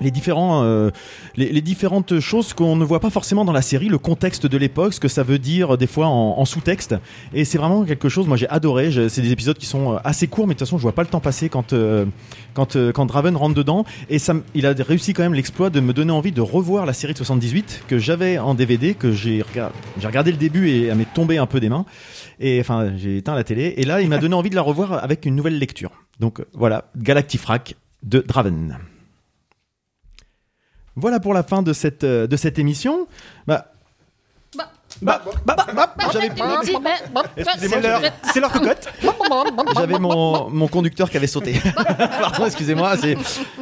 les différents euh, les, les différentes choses qu'on ne voit pas forcément dans la série le contexte de l'époque ce que ça veut dire euh, des fois en, en sous-texte. Et c'est vraiment quelque chose moi j'ai adoré. C'est des épisodes qui sont euh, assez courts mais de toute façon je vois pas le temps passer quand euh, quand euh, quand Draven rentre dedans. Et ça il a réussi quand même l'exploit de me donner envie de revoir la série de 78 que j'avais en DVD que j'ai regard- j'ai regardé le début et elle m'est tombée un peu des mains. Et enfin j'ai éteint la télé. Et là il m'a donné envie de la revoir avec une nouvelle lecture. Donc voilà Galactifrac de Draven voilà pour la fin de cette, euh, de cette émission. Bah, j'avais Excusez-moi, C'est leur, j'avais- c'est leur cocotte. J'avais mon, mon conducteur qui avait sauté. [LAUGHS] Pardon, excusez-moi, c'est,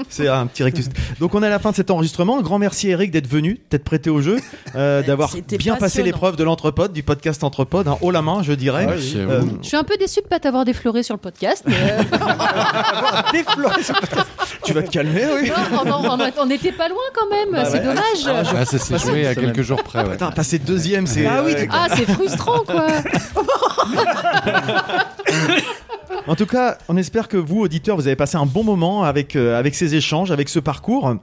c'est un petit rectus. Donc on est à la fin de cet enregistrement. Un grand merci Eric d'être venu, d'être prêté au jeu, euh, d'avoir C'était bien passé passionnant. l'épreuve de l'entrepode, du podcast Entrepode, hein, haut la main, je dirais. Ah. Euh, Je suis un peu déçu de pas t'avoir défloré sur le podcast. mais, euh, [LAUGHS] Défloré sur le podcast. tu vas te calmer, oui. non, on, on- on était pas loin quand même. Bah c'est ouais. dommage. Ah, je- Ah, ça s'est joué à quelques jours près. ouais. Putain, passer deuxième, c'est. Ah oui, Ah, c'est frustrant quoi. [LAUGHS] En tout cas, on espère que vous, auditeurs, vous avez passé un bon moment avec, euh, avec ces échanges, avec ce parcours.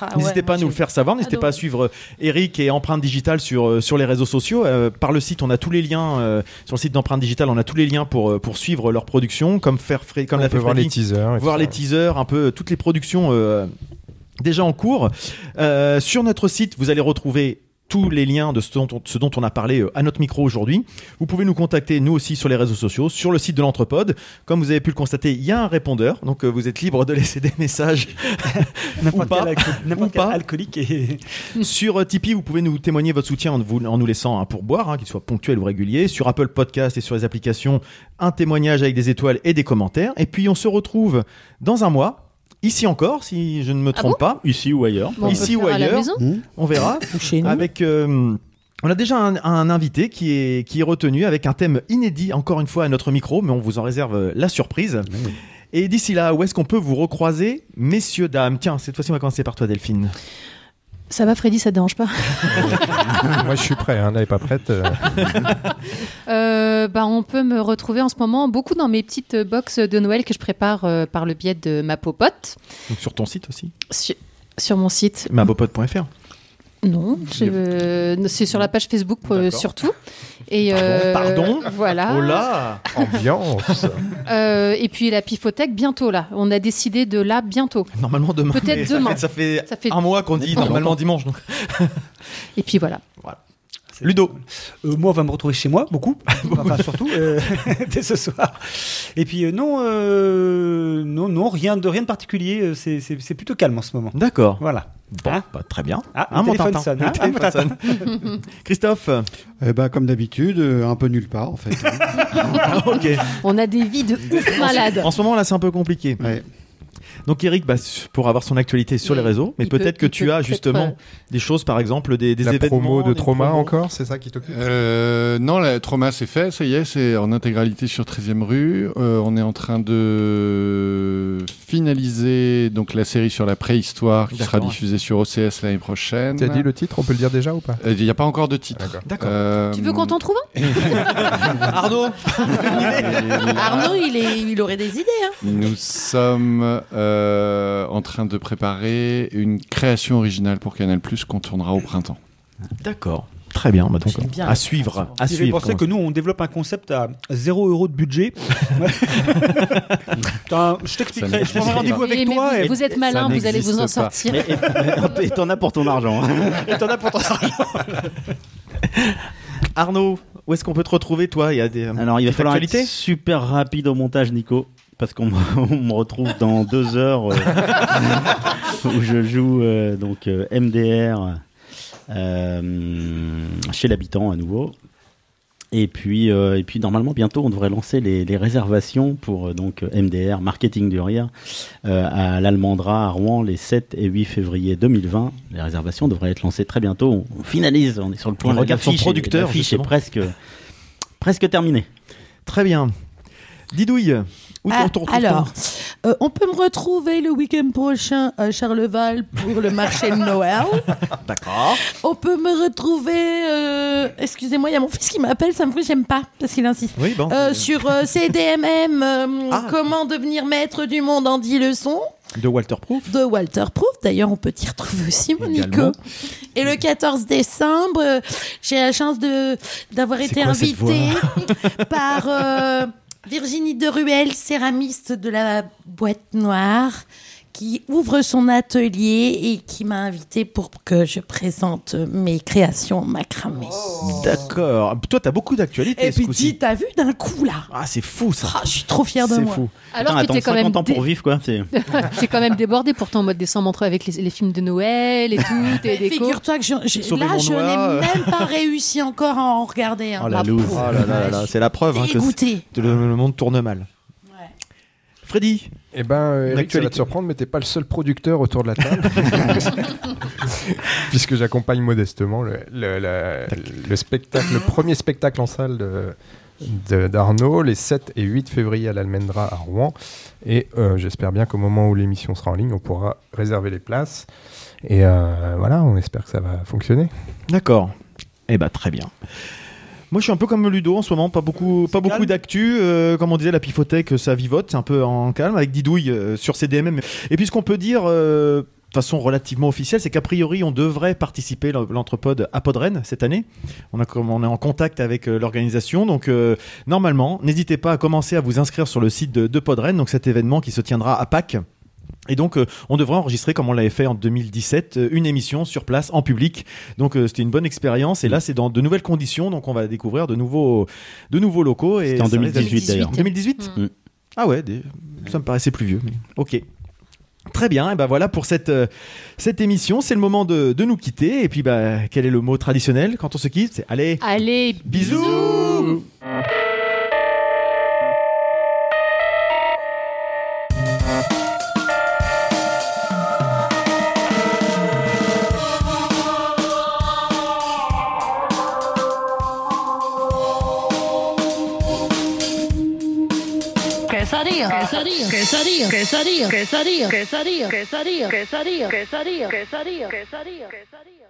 Ah N'hésitez ouais, pas à nous le faire savoir. N'hésitez pas à suivre euh, Eric et Empreinte Digitale sur, euh, sur les réseaux sociaux. Euh, par le site, on a tous les liens. euh, sur le site d'Empreinte Digitale, on a tous les liens pour, pour suivre leur production, comme, faire, comme On l'a peut voir Freddy. les teasers. et voir les teasers, un peu toutes les productions euh, déjà en cours. Euh, sur notre site, vous allez retrouver tous les liens de ce dont on, ce dont on a parlé euh, à notre micro aujourd'hui. Vous pouvez nous contacter, nous aussi, sur les réseaux sociaux, sur le site de l'Entrepode. Comme vous avez pu le constater, il y a un répondeur, donc euh, vous êtes libre de laisser des [LAUGHS] messages. [LAUGHS] N'importe Ou pas. quel, Ou pas. alcoolique et [LAUGHS] Sur euh, Tipeee, vous pouvez nous témoigner votre soutien en, vous- en nous laissant un pourboire, hein, qu'il soit ponctuel ou régulier. Sur Apple Podcast et sur les applications, un témoignage avec des étoiles et des commentaires. Et puis on se retrouve dans un mois, ici encore, si je ne me trompe pas. Ici ou ailleurs. Bon, Ici ou ailleurs. On verra. [LAUGHS] Chez nous. Avec. euh, on a déjà un, un invité qui est, qui est retenu avec un thème inédit, encore une fois, à notre micro, mais on vous en réserve la surprise. Et d'ici là, où est-ce qu'on peut vous recroiser, messieurs, dames? Tiens, cette fois-ci, on va commencer par toi, Delphine. Ça va, Freddy, ça te dérange pas [LAUGHS] Moi, je suis prêt. Hein, elle n'est pas prête. euh. [LAUGHS] Euh, bah, On peut me retrouver en ce moment beaucoup dans mes petites box de Noël que je prépare euh, par le biais de ma popote Donc sur ton site aussi, sur, sur mon site. mabopote.fr. Non, euh, c'est sur la page Facebook euh, surtout. Et euh, Pardon Voilà. Oh là Ambiance. [LAUGHS] Euh, et puis la Pifothèque bientôt là. On a décidé de là bientôt. Normalement demain. Peut-être ça demain. fait- Ça fait, Ça fait- un mois qu'on dit normalement dimanche. Donc. Et puis voilà. Ludo. Euh, moi, on va me retrouver chez moi, beaucoup, [LAUGHS] enfin surtout euh, [LAUGHS] dès ce soir. Et puis euh, non, euh, non, non, rien de rien de particulier. C'est c'est- c'est plutôt calme en ce moment. D'accord. Voilà. Bon, Hein bah, très bien. Ah, Hein, mon téléphone Tintin sonne, hein, mon téléphone sonne. [LAUGHS] Christophe. Eh ben, comme d'habitude, un peu nulle part en fait. Ah, ok. On a des vies de ouf malades. En ce moment là, c'est un peu compliqué. Ouais. Donc Eric, bah, pour avoir son actualité sur les réseaux, mais peut-être que tu peut as justement des choses, par exemple, des, des La événements. promo de trauma promos. encore, c'est ça qui t'occupe Euh, non, la trauma c'est fait, ça y est, c'est en intégralité sur 13e rue. Euh, on est en train de finaliser donc la série sur la préhistoire qui sera diffusée sur OCS l'année prochaine. Tu as dit le titre, on peut le dire déjà ou pas? Euh, Il n'y a pas encore de titre. D'accord. Euh, Tu veux qu'on t'en trouve un? [LAUGHS] Arnaud. [LAUGHS] Arnaud, il, est, il aurait des idées. Hein. Nous sommes euh, en train de préparer une création originale pour Canal Plus qu'on tournera au printemps. D'accord. Très bien. Bah, donc, bien. à suivre. À suivre. pensé que nous, on développe un concept à 0 euros de budget. [LAUGHS] Je t'expliquerai. Je prendrai rendez-vous avec mais toi. vous, et vous êtes malin, vous allez vous en pas. sortir. Mais- et- et t'en as pour ton argent. hein. t'en as pour ton argent. Arnaud, où est-ce qu'on peut te retrouver, toi? Il y a des. Alors, il va falloir être super rapide au montage, Nico. Parce qu'on [LAUGHS] me- retrouve dans deux heures euh, [LAUGHS] où je joue euh, donc euh, MDR chez l'habitant à nouveau. Et puis, euh, et puis normalement bientôt on devrait lancer les, les réservations pour euh, donc MDR marketing du rire euh, à l'Almandra à Rouen les 7 et 8 février 2020. Les réservations devraient être lancées très bientôt. On, on finalise, on est sur le point. Regarde son producteur, L'affiche est presque presque terminée. Très bien. Didouille, où Ah, alors, euh, on peut me retrouver le week-end prochain à Charleval pour le marché de Noël. [LAUGHS] D'accord. On peut me retrouver. euh, Excusez-moi, il y a mon fils qui m'appelle, ça me fait, j'aime pas, parce qu'il insiste. Oui, bon. Euh, sur CDMM, [LAUGHS] Ah. comment devenir maître du monde en 10 leçons. De Walter Proof. de Walter Proof. D'ailleurs, on peut t'y retrouver aussi, mon Nico. Et le 14 décembre, j'ai la chance d'avoir été invitée [LAUGHS] par Virginie Deruel, céramiste de la Boîte Noire, qui ouvre son atelier et qui m'a invitée pour que je présente mes créations macramé. D'accord. Toi, t'as beaucoup d'actualités Et ce puis, dis, t'as vu d'un coup là Ah, c'est fou ça. Ah, Je suis trop fière de C'est moi. fou. Alors Putain, que t'es attends quand même 50 ans dé- pour vivre, quoi. C'est... [LAUGHS] [LAUGHS] T'es quand même débordé pourtant en mode décembre entre avec les, les films de Noël et tout. T'es déco. Figure-toi que je, je- là, je euh. n'ai même pas [LAUGHS] réussi encore à en regarder. un. Oh la loose. pauvre. Oh là là là là, c'est la preuve hein, que c'est- le, le monde tourne mal. Freddy Eh ben, euh, Eric, ça va L'actualité. te surprendre, mais t'es pas le seul producteur autour de la table. [LAUGHS] Puisque j'accompagne modestement le, le- la- le spectacle, le premier spectacle en salle de- d'Arnaud, les 7 et 8 février à l'Almendra à Rouen. Et euh, j'espère bien qu'au moment où l'émission sera en ligne, on pourra réserver les places. Et euh, voilà, on espère que ça va fonctionner. D'accord. Eh ben très bien. Moi, je suis un peu comme Ludo en ce moment, pas beaucoup, pas beaucoup d'actu. euh, comme on disait, la pifothèque, ça vivote, c'est un peu en calme avec Didouille euh, sur CDMM. Et puis, ce qu'on peut dire euh, de façon relativement officielle, c'est qu'a priori, on devrait participer l'entrepode à Podren cette année. On, a, on est en contact avec euh, l'organisation, donc euh, normalement, n'hésitez pas à commencer à vous inscrire sur le site de, de Podren, donc cet événement qui se tiendra à Pâques. Et donc, euh, on devrait enregistrer, comme on l'avait fait en 2017, euh, une émission sur place, en public. Donc, euh, c'était une bonne expérience. Et là, c'est dans de nouvelles conditions. Donc, on va découvrir de nouveaux, de nouveaux locaux. et C'était en ça risque d'être- 2018, d'ailleurs. 2018 Mm. Ah ouais, des- ça me paraissait plus vieux. Mais... Ok. Très bien, et ben voilà pour cette, euh, cette émission. C'est le moment de, de nous quitter. Et puis, bah, quel est le mot traditionnel quand on se quitte? C'est allez, Allez, bisous Quesadilla, quesadilla, quesadilla, quesadilla, quesadilla, quesadilla, quesadilla, quesadilla, quesadilla, quesadilla, quesadilla.